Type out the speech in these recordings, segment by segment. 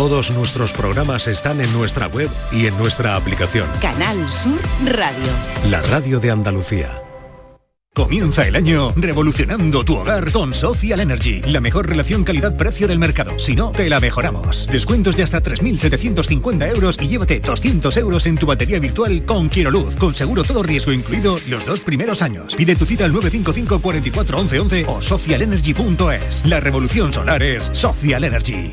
Todos nuestros programas están en nuestra web y en nuestra aplicación. Canal Sur Radio. La radio de Andalucía. Comienza el año revolucionando tu hogar con Social Energy, la mejor relación calidad-precio del mercado. Si no, te la mejoramos. Descuentos de hasta 3.750 euros y llévate 200 euros en tu batería virtual con Luz, con seguro todo riesgo incluido los dos primeros años. Pide tu cita al 955 44 11 11 o socialenergy.es. La revolución solar es Social Energy.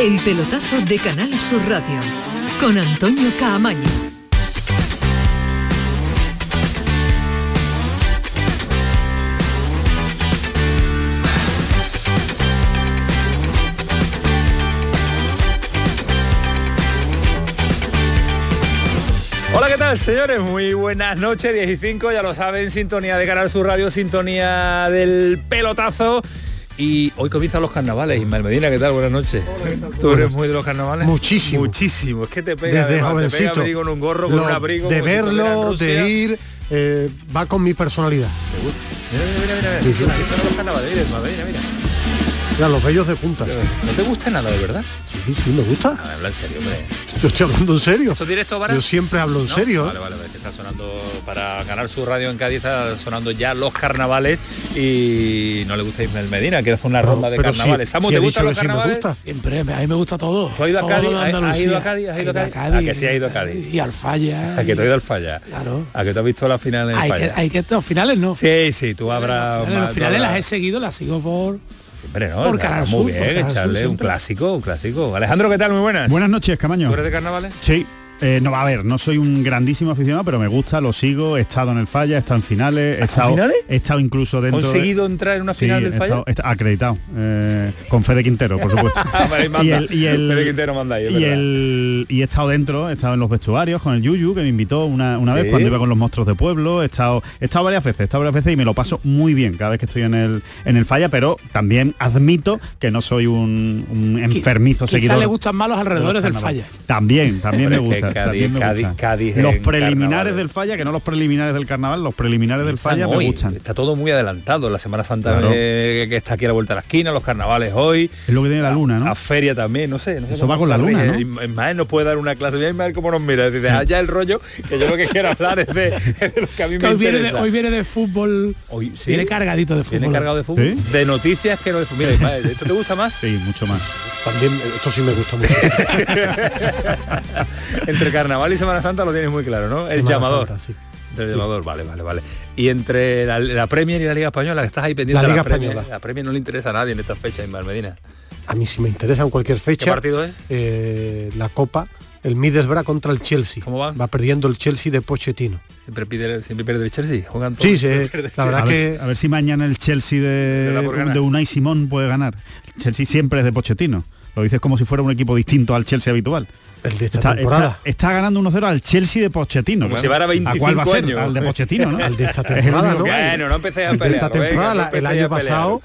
El pelotazo de Canal Sur Radio con Antonio Caamaño. Hola, ¿qué tal, señores? Muy buenas noches, 10 y 5, ya lo saben, sintonía de Canal Sur Radio, sintonía del pelotazo. Y hoy comienzan los carnavales. Ismael Medina, ¿qué tal? Buenas noches. ¿Tú eres muy de los carnavales? Muchísimo. Muchísimo. Es que te pega, Desde además, te pega, jovencito. me digo, en un gorro con un abrigo. de si verlo, Rusia. de ir, eh, va con mi personalidad. Mira, mira, mira, mira. Carnavales. Mira, Ismael Medina, mira. Ya, los bellos de punta. ¿No te gusta nada, de verdad? Sí, sí, me gusta. A ver, habla en serio, hombre. Yo estoy hablando en serio. ¿Esto directo para? Yo siempre hablo en ¿No? serio. ¿eh? Vale, vale, vale, que está sonando para ganar su radio en Cádiz, está sonando ya los carnavales y no le gusta Ismael Medina, quiere hacer una ronda de carnavales. Samu, sí ¿te gustan los que sí me carnavales? gusta. Siempre, a mí me gusta todo. ¿Tú has ido a Cádiz? ¿Has- has ido a. Cádiz? ¿Has ido a Cádiz? ¿A que sí has ido a Cádiz? Y al Falla. A que te has ido al falla. Claro. A que te has visto la final en el Hay que, falla. hay que, los finales no. Sí, sí, tú habrás... Finales, los finales las he seguido, las sigo por... Hombre, no, por Canal muy Sur, bien, echarle un siempre. clásico, un clásico. Alejandro, ¿qué tal? Muy buenas. Buenas noches, Camaño. ¿Tú eres de carnavales? Sí. Eh, no, a ver, no soy un grandísimo aficionado, pero me gusta, lo sigo, he estado en el falla, he estado en finales, he estado, finales? he estado incluso dentro. de- ¿Conseguido entrar en una Sí, final del he falla? estado- he estado acreditado, eh, con Fede Quintero, por supuesto. Ah, y el, y el- Fede Quintero manda ahí, y, el- y he estado dentro, he estado en los vestuarios con el Yuyu, que me invitó una, una Sí. vez cuando iba con los monstruos de pueblo, he estado, he estado varias veces, he estado varias veces y me lo paso muy bien cada vez que estoy en el, en el falla, pero también admito que no soy un, un enfermizo Quizá seguidor. le gustan más los alrededores del. Falla. También, también me que gusta. Cádiz- también me Cádiz- gusta. Cádiz los preliminares del falla, que no los preliminares del carnaval, los preliminares del falla me hoy, gustan. Está todo muy adelantado. La Semana Santa Claro. eh, que está aquí a la vuelta de la esquina, los carnavales hoy. Es lo que tiene la luna, ¿no? A feria también, no sé. no Eso va con la luna. ¿no? Ismael nos puede dar una clase. Mira Ismael cómo nos mira. Dice, allá el rollo, que yo lo que quiero hablar es de, es de lo que a mí Que me hoy, viene de, interesa. hoy viene de fútbol. Hoy, ¿sí? Viene cargadito de fútbol. Viene cargado de fútbol. ¿Sí? De noticias que no de fútbol. Mira, Ismael, ¿esto te gusta más? Sí, mucho más. También, esto sí me gusta mucho. Entre carnaval y Semana Santa lo tienes muy claro, ¿no? El Semana llamador. Santa, sí. El llamador, vale, vale, vale. Y entre la, la Premier y la Liga Española, que estás ahí pendiente La de Liga Premier. Española. La Premier no le interesa a nadie en esta fecha, Ismael Medina. A mí sí me interesa en cualquier fecha. ¿Qué partido es? eh, la Copa, el Middlesbrough contra el Chelsea. ¿Cómo va? Va perdiendo el Chelsea de Pochettino. Siempre, pide, siempre pierde el Chelsea. Juegan todos. Sí, sí, la verdad A Chelsea. ver, a ver si mañana el Chelsea De la de, de Unai Simón puede ganar. El Chelsea siempre es de Pochettino. Lo dices como si fuera un equipo distinto al Chelsea habitual. El de esta Está, temporada. está- está ganando 1-0 al Chelsea de Pochettino. Como claro. si ¿A 25 cuál va a ser? años. Al de Pochettino, ¿no? Al de esta Es el temporada, ¿no? Bueno, no empecé a El de pelear. esta venga, temporada, el año a pelear. pasado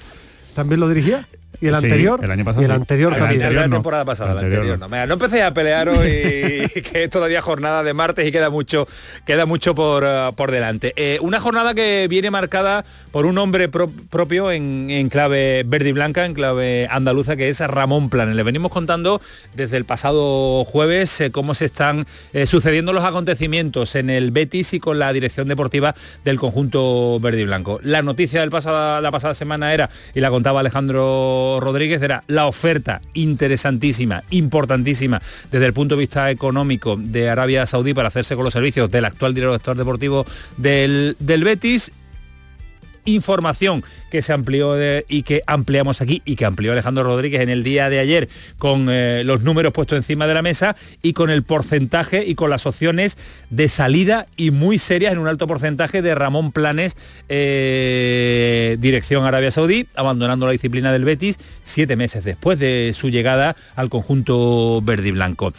también lo dirigía. Y el Sí, anterior. el año pasado y el sí. anterior El también. anterior la no. temporada pasada, la Anterior anterior. no. no. No empecé a pelear hoy, que es todavía jornada de martes y queda mucho, queda mucho por, eh, por delante. Eh, una jornada que viene marcada por un hombre pro- propio en, en clave verde y blanca, en clave andaluza, que es Ramón Planes. Le venimos contando desde el pasado jueves eh, cómo se están eh, sucediendo los acontecimientos en el Betis y con la dirección deportiva del conjunto verde y blanco. La noticia del pasada, la pasada semana era, y la contaba Alejandro Rodríguez, era la oferta interesantísima, importantísima desde el punto de vista económico de Arabia Saudí para hacerse con los servicios del actual director deportivo del, del Betis Información que se amplió y que ampliamos aquí y que amplió Alejandro Rodríguez en el día de ayer con eh, los números puestos encima de la mesa y con el porcentaje y con las opciones de salida y muy serias en un alto porcentaje de Ramón Planes, eh, dirección Arabia Saudí, abandonando la disciplina del Betis siete meses después de su llegada al conjunto verde y blanco.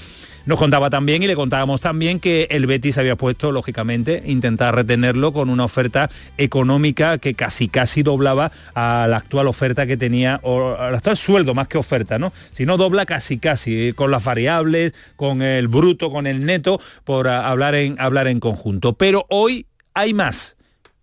Nos contaba también y le contábamos también que el Betis había puesto, lógicamente, intentar retenerlo con una oferta económica que casi casi doblaba a la actual oferta que tenía, o al actual sueldo más que oferta, ¿no? Si no dobla casi casi, eh, con las variables, con el bruto, con el neto, por ah, hablar en, hablar en conjunto. Pero hoy hay más.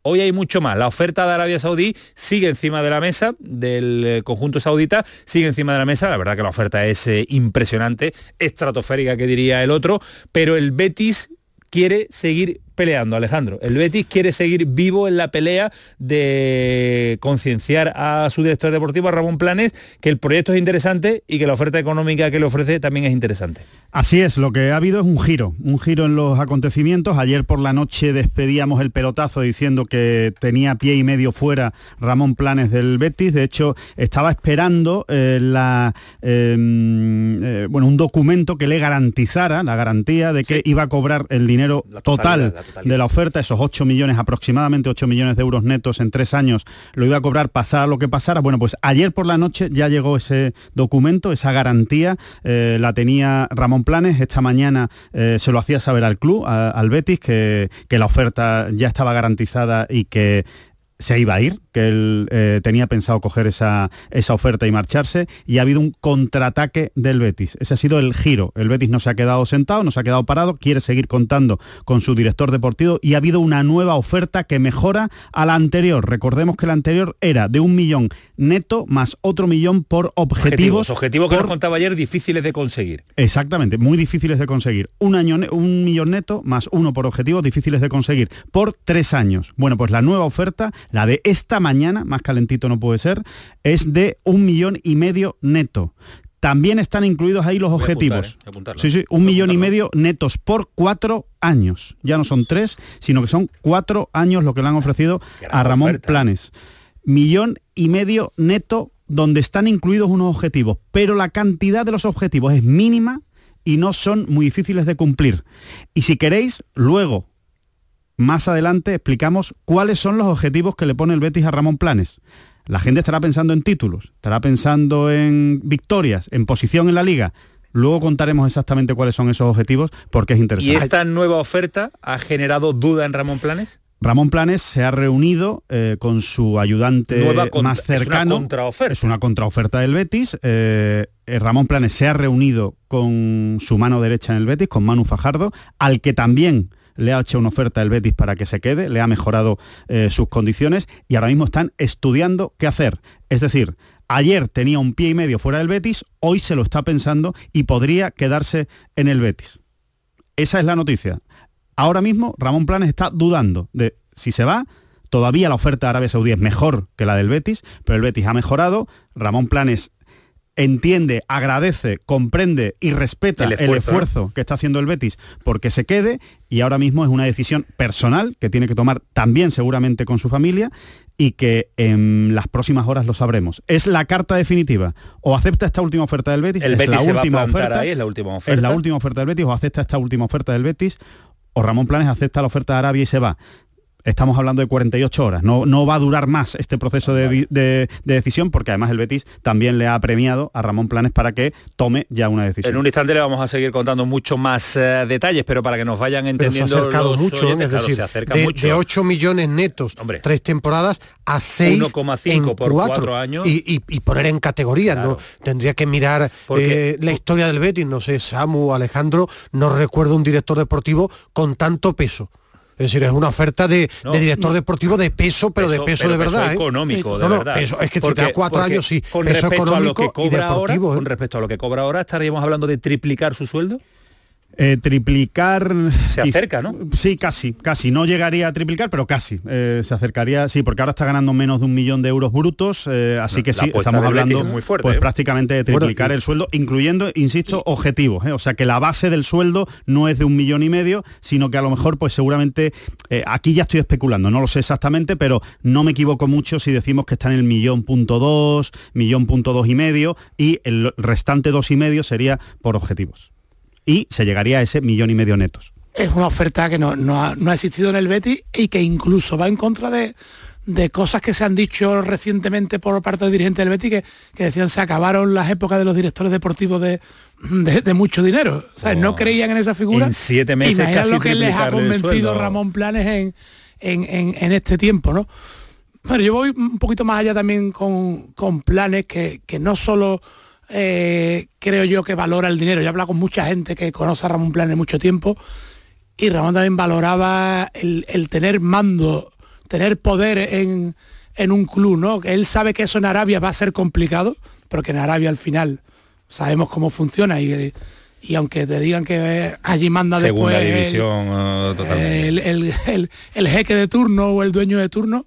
Hoy hay mucho más. La oferta de Arabia Saudí sigue encima de la mesa del eh, conjunto saudita, sigue encima de la mesa. La verdad que la oferta es eh, impresionante, estratosférica que diría el otro, pero el Betis quiere seguir peleando, Alejandro. El Betis quiere seguir vivo en la pelea de concienciar a su director deportivo, a Ramón Planes, que el proyecto es interesante y que la oferta económica que le ofrece también es interesante. Así es, lo que ha habido es un giro, un giro en los acontecimientos. Ayer por la noche despedíamos el pelotazo diciendo que tenía pie y medio fuera Ramón Planes del Betis. De hecho, estaba esperando eh, la, eh, eh, bueno, un documento que le garantizara, la garantía de que iba a cobrar el dinero total de la oferta, esos 8 millones, aproximadamente 8 millones de euros netos en tres años, lo iba a cobrar pasara lo que pasara. Bueno, pues ayer por la noche ya llegó ese documento, esa garantía, eh, la tenía Ramón Planes, esta mañana eh, se lo hacía saber al club, al Betis, que, que la oferta ya estaba garantizada y que se iba a ir, que él eh, tenía pensado coger esa, esa oferta y marcharse, y ha habido un contraataque del Betis. Ese ha sido el giro. El Betis no se ha quedado sentado, no se ha quedado parado, quiere seguir contando con su director deportivo y ha habido una nueva oferta que mejora a la anterior. Recordemos que la anterior era de un millón neto más otro millón por objetivos. Objetivos, objetivos que nos contaba ayer difíciles de conseguir. Exactamente, muy difíciles de conseguir. Un, año, un millón neto más uno por objetivos difíciles de conseguir por tres años. Bueno, pues la nueva oferta, la de esta mañana, más calentito no puede ser, es de un millón y medio neto. También están incluidos ahí los Voy objetivos. apuntar, ¿eh? Apuntarlo. sí, sí, un millón y medio netos por cuatro años. Ya no son tres, sino que son cuatro años lo que le han ofrecido Gran a Ramón oferta. Planes. Millón y medio neto donde están incluidos unos objetivos, pero la cantidad de los objetivos es mínima y no son muy difíciles de cumplir. Y si queréis, luego, más adelante, explicamos cuáles son los objetivos que le pone el Betis a Ramón Planes. La gente estará pensando en títulos, estará pensando en victorias, en posición en la liga. Luego contaremos exactamente cuáles son esos objetivos porque es ¿Y interesante. esta nueva oferta ha generado duda en Ramón Planes? Ramón Planes se ha reunido eh, con su ayudante contra- más es una cercano. contraoferta. Es una contraoferta del Betis. Eh, eh, Ramón Planes se ha reunido con su mano derecha en el Betis, con Manu Fajardo, al que también le ha hecho una oferta el Betis para que se quede, le ha mejorado eh, sus condiciones y ahora mismo están estudiando qué hacer. Es decir, ayer tenía un pie y medio fuera del Betis, hoy se lo está pensando y podría quedarse en el Betis. Esa es la noticia. Ahora mismo Ramón Planes está dudando de si se va. Todavía la oferta de Arabia Saudí es mejor que la del Betis, pero el Betis ha mejorado. Ramón Planes entiende, agradece, comprende y respeta El el esfuerzo, que está haciendo el Betis porque se quede y ahora mismo es una decisión personal que tiene que tomar también seguramente con su familia y que en las próximas horas lo sabremos. Es la carta definitiva. O acepta esta última oferta del Betis, El es Betis la última oferta, ahí, es la última es oferta. la última oferta del Betis o acepta esta última oferta del Betis o Ramón Planes acepta la oferta de Arabia y se va. Estamos hablando de 48 horas. No, no va a durar más este proceso de, de- de decisión porque además el Betis también le ha premiado a Ramón Planes para que tome ya una decisión. En un instante le vamos a seguir contando mucho más eh, detalles, pero para que nos vayan Pero se ha entendiendo acercado los mucho, oyentes, es claro, decir, se acerca de, mucho. de 8 millones netos, Hombre. tres temporadas, a 6 1,5 en por años. Y, y- y poner en categoría, ¿no? Tendría que mirar Porque- eh, la historia del Betis, no sé, Samu, Alejandro, no recuerdo un director deportivo con tanto peso. Es decir, es una oferta de, No. de director deportivo de peso, pero de peso de verdad. ¿eh? económico, de No, verdad. peso- es que si Porque- te da cuatro años, sí, Con peso respecto a lo que económico y ahora, deportivo, ¿eh? con respecto a lo que cobra ahora, estaríamos hablando de triplicar su sueldo. Eh, triplicar... Se acerca, ¿no? Sí, casi, casi. No llegaría a triplicar, pero casi. Eh, se acercaría, sí, porque ahora está ganando menos de un millón de euros brutos, eh, así que La sí, estamos hablando es muy fuerte, pues ¿eh? prácticamente de triplicar el sueldo, incluyendo, insisto, objetivos. ¿eh? O sea que la base del sueldo no es de un millón y medio, sino que a lo mejor, pues seguramente, eh, aquí ya estoy especulando, no lo sé exactamente, pero no me equivoco mucho si decimos que está en el millón punto dos, millón punto dos y medio, y el restante dos y medio sería por objetivos. Y se llegaría a ese millón y medio netos. es una oferta que no, no ha, no ha existido en el Betis y que incluso va en contra de, de cosas que se han dicho recientemente por parte del dirigente del Betis que, que decían se acabaron las épocas de los directores deportivos de, de, de mucho dinero. O sea, no creían en esa figura. En siete meses Imagina casi lo que les ha convencido. Ramón Planes en, en, en- en este tiempo, ¿no? Pero yo voy un poquito más allá también con, con planes que, que no solo eh, creo yo que valora el dinero. Yo he hablado con mucha gente que conoce a Ramón Planes mucho tiempo y Ramón también valoraba el, el tener mando, tener poder en, en un club, ¿no? Que Él sabe que eso en Arabia va a ser complicado, porque en Arabia al final sabemos cómo funciona y, y aunque te digan que allí manda Segunda después división eh, totalmente. el- el jeque de turno o el dueño de turno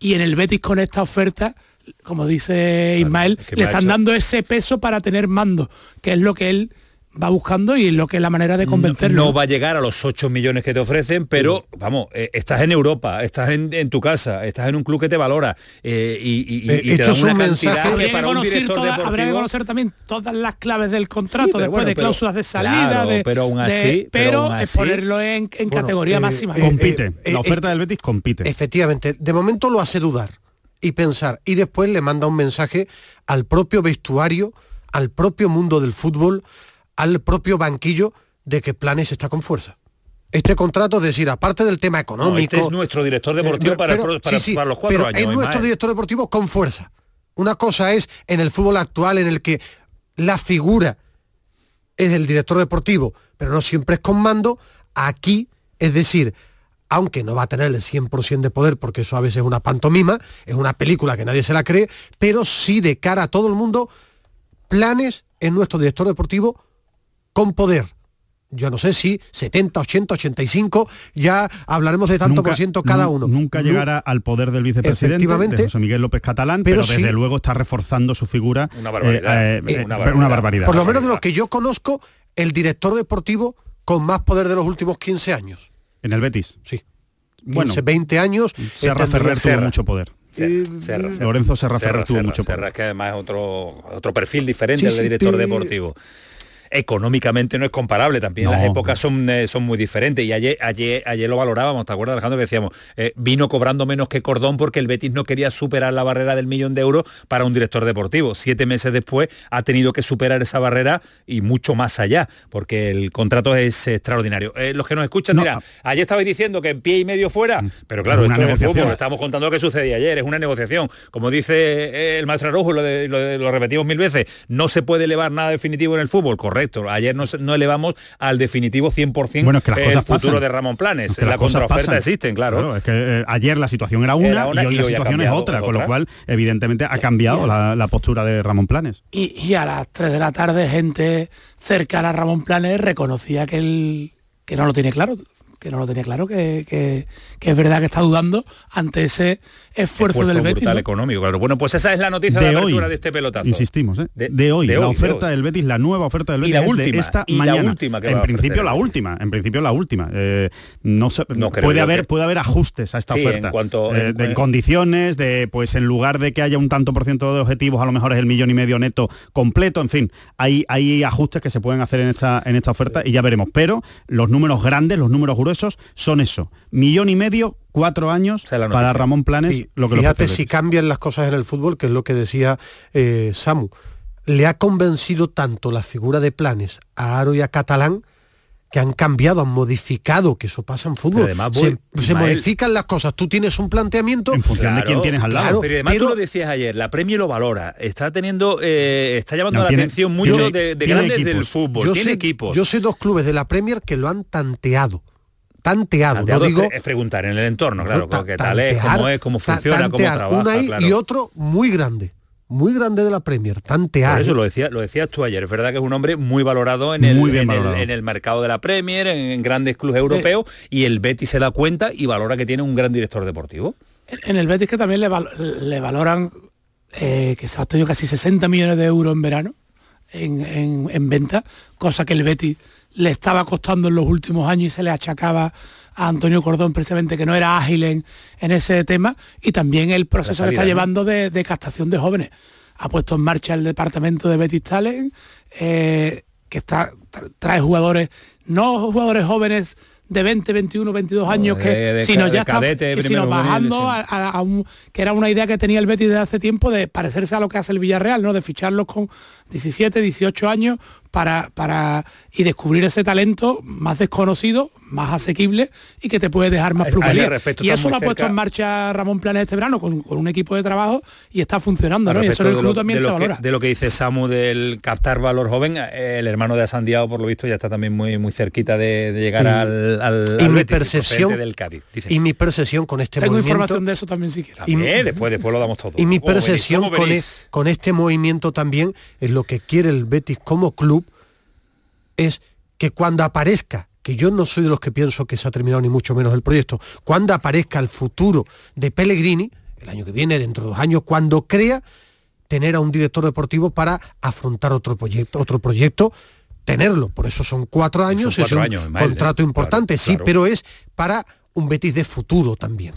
y en el Betis con esta oferta como dice Ismael que le están hecho- dando ese peso para tener mando que es lo que él va buscando y es lo que es la manera de convencerlo No va a llegar a los 8 millones que te ofrecen, pero vamos, eh, estás en Europa, estás en, en tu casa, estás en un club que te valora eh, y, y- Eh, y te esto dan es una un cantidad que Habría que, para un conocer director toda- habría que conocer también todas las claves del contrato Sí, después bueno, de pero- cláusulas de salida claro, de, pero aún así- pero pero aún es así- ponerlo en, en Bueno, categoría eh, máxima compite. eh, la oferta eh, del Betis compite. Efectivamente, de momento lo hace dudar y pensar y después le manda un mensaje al propio vestuario, al propio mundo del fútbol, al propio banquillo de que Planes está con fuerza. Este contrato, es decir, aparte del tema No, económico... este es nuestro director deportivo eh, para, el pero- pro- para- sí, sí, para los cuatro pero años. Es nuestro director deportivo con fuerza. Una cosa es en el fútbol actual en el que la figura es el director deportivo, pero no siempre es con mando. Aquí, es decir, aunque no va a tener el 100% de poder, porque eso a veces es una pantomima, es una película que nadie se la cree, pero sí de cara a todo el mundo, planes en nuestro director deportivo con poder. Yo no sé si 70, 80, 85, ya hablaremos de tanto Nunca- por ciento cada uno. Nunca Nu- llegará al poder del vicepresidente, Efectivamente. de José Miguel López Catalán, pero, Pero desde sí- luego está reforzando su figura. Una barbaridad, eh, eh, eh, una pero barbaridad. barbaridad. Por lo menos de barbaridad. lo que yo conozco, el director deportivo con más poder de los últimos 15 años. En el Betis. Sí. Bueno, 15, 20 años. Serra eh, Ferrer tuvo Serra. mucho poder. Serra, Serra, Serra. Lorenzo Serra Ferrer tuvo Serra, mucho Serra, poder. que además es otro, otro perfil diferente Sí, al del sí, director pi- deportivo. Económicamente no es comparable, también No. las épocas son, eh, son muy diferentes y ayer, ayer, ayer lo valorábamos, ¿te acuerdas Alejandro? Que decíamos, eh, vino cobrando menos que Cordón porque el Betis no quería superar la barrera del millón de euros para un director deportivo. Siete meses después ha tenido que superar esa barrera y mucho más allá, porque el contrato es extraordinario. Eh, los que nos escuchan No, dirán, a- ayer estabais diciendo que pie y medio fuera, pero claro, Es una esto es fútbol, estamos contando lo que sucedía ayer, es una negociación. Como dice el maestro Araujo, lo, de- lo de- lo repetimos mil veces, no se puede elevar nada definitivo en el fútbol, correcto. Ayer no, se- no elevamos al definitivo 100% Bueno, es que las el cosas futuro pasan. de Ramón Planes. Es que las la cosas contraoferta pasan. existen, claro. es que eh, ayer la situación era una, Era una y hoy y la hoy situación es otra, con lo cual evidentemente ha cambiado la, la postura de Ramón Planes. y, y a las 3 de la tarde gente cercana a Ramón Planes reconocía que él que no lo tiene claro que no lo tenía claro que, que- que es verdad que está dudando ante ese esfuerzo, del Betis brutal ¿no? económico. Claro. Bueno, pues esa es la noticia de, de apertura hoy, de este pelotazo. insistimos, ¿eh? De- de, hoy, de la hoy, oferta hoy. del Betis, la nueva oferta del Y Betis la es de última, esta y la mañana. última que en principio la última, en principio la última. Eh, no creo puede haber que- puede haber ajustes a esta Sí, en oferta. cuanto- Eh, en- de en- condiciones, de pues en lugar de que haya un tanto por ciento de objetivos, a lo mejor es el millón y medio neto completo, en fin, hay, hay ajustes que se pueden hacer en esta, en esta oferta y ya veremos. Pero los números grandes, los números gruesos, son eso. Millón y medio, cuatro años para. Ramón Planes, Sí, lo que fíjate si cambian las cosas en el fútbol, que es lo que decía eh, Samu. Le ha convencido tanto la figura de planes a Aro y a Catalán que han cambiado, han modificado, que eso pasa en fútbol. Además, se, voy- se Ismael- modifican las cosas. Tú tienes un planteamiento En función de quién tienes al lado. claro. Pero además pero- tú lo decías ayer, la Premier lo valora, está teniendo, eh, está llamando No, la tiene- atención mucho tiene- de, de tiene grandes del fútbol, yo tiene sé, equipos. Yo sé dos clubes de la Premier que lo han tanteado. Tanteado, Tanteado no digo... es preguntar en el entorno, claro, ta- qué tal es, cómo es, cómo ta- funciona, cómo tantear. trabaja, Una y, claro. y otro muy grande. muy grande de la Premier, tantear. Por eso lo, decía, lo decías tú ayer. Es verdad que es un hombre muy valorado en el, Muy en, el- valorado. en el mercado de la Premier, en, en grandes clubes europeos, y el Betis se da cuenta y valora que tiene un gran director deportivo. En el Betis que también le, val- le valoran eh, que se ha obtenido casi 60 millones de euros en verano en, en- en venta, cosa que el Betis le estaba costando en los últimos años y se le achacaba a Antonio Cordón precisamente que no era ágil en, en ese tema y también el proceso que está ¿no? llevando de, de captación de jóvenes. Ha puesto en marcha el departamento de Betis Talent, eh, que está, tra- trae jugadores, no jugadores jóvenes de 20, 21, 22 años, de- que, de sino ya está, cadete, que primero sino juvenil, bajando sí. a, a- a un, que era una idea que tenía el Betis desde hace tiempo de parecerse a lo que hace el Villarreal, ¿no? De ficharlos con 17, 18 años para, para y descubrir ese talento más desconocido, más asequible y que te puede dejar más plusvalía. respecto Y eso lo ha puesto en marcha Ramón Planes este verano con, con un equipo de trabajo y está funcionando, ¿no? Y eso en el club de lo- también se lo que- valora. de lo que dice Samu del captar valor joven, eh, el hermano de Asandiao, por lo visto, ya está también muy, muy cerquita de, de llegar Y- al, al, y al mi Betis, percepción- del Cádiz. Dice. Y mi percepción con este Tengo movimiento información de eso también si quieres. y- después, después lo damos todo. Y mi ¿Cómo venís? percepción ¿Cómo con, e- venís? con este movimiento también es lo que quiere el Betis como club, es que cuando aparezca, que yo no soy de los que pienso que se ha terminado ni mucho menos el proyecto, cuando aparezca el futuro de Pellegrini, el año que viene, dentro de dos años, cuando crea tener a un director deportivo para afrontar otro proyecto, otro proyecto, tenerlo. Por eso son cuatro años, cuatro es un años, contrato ¿eh? importante, Claro, sí, claro. pero es para un Betis de futuro también.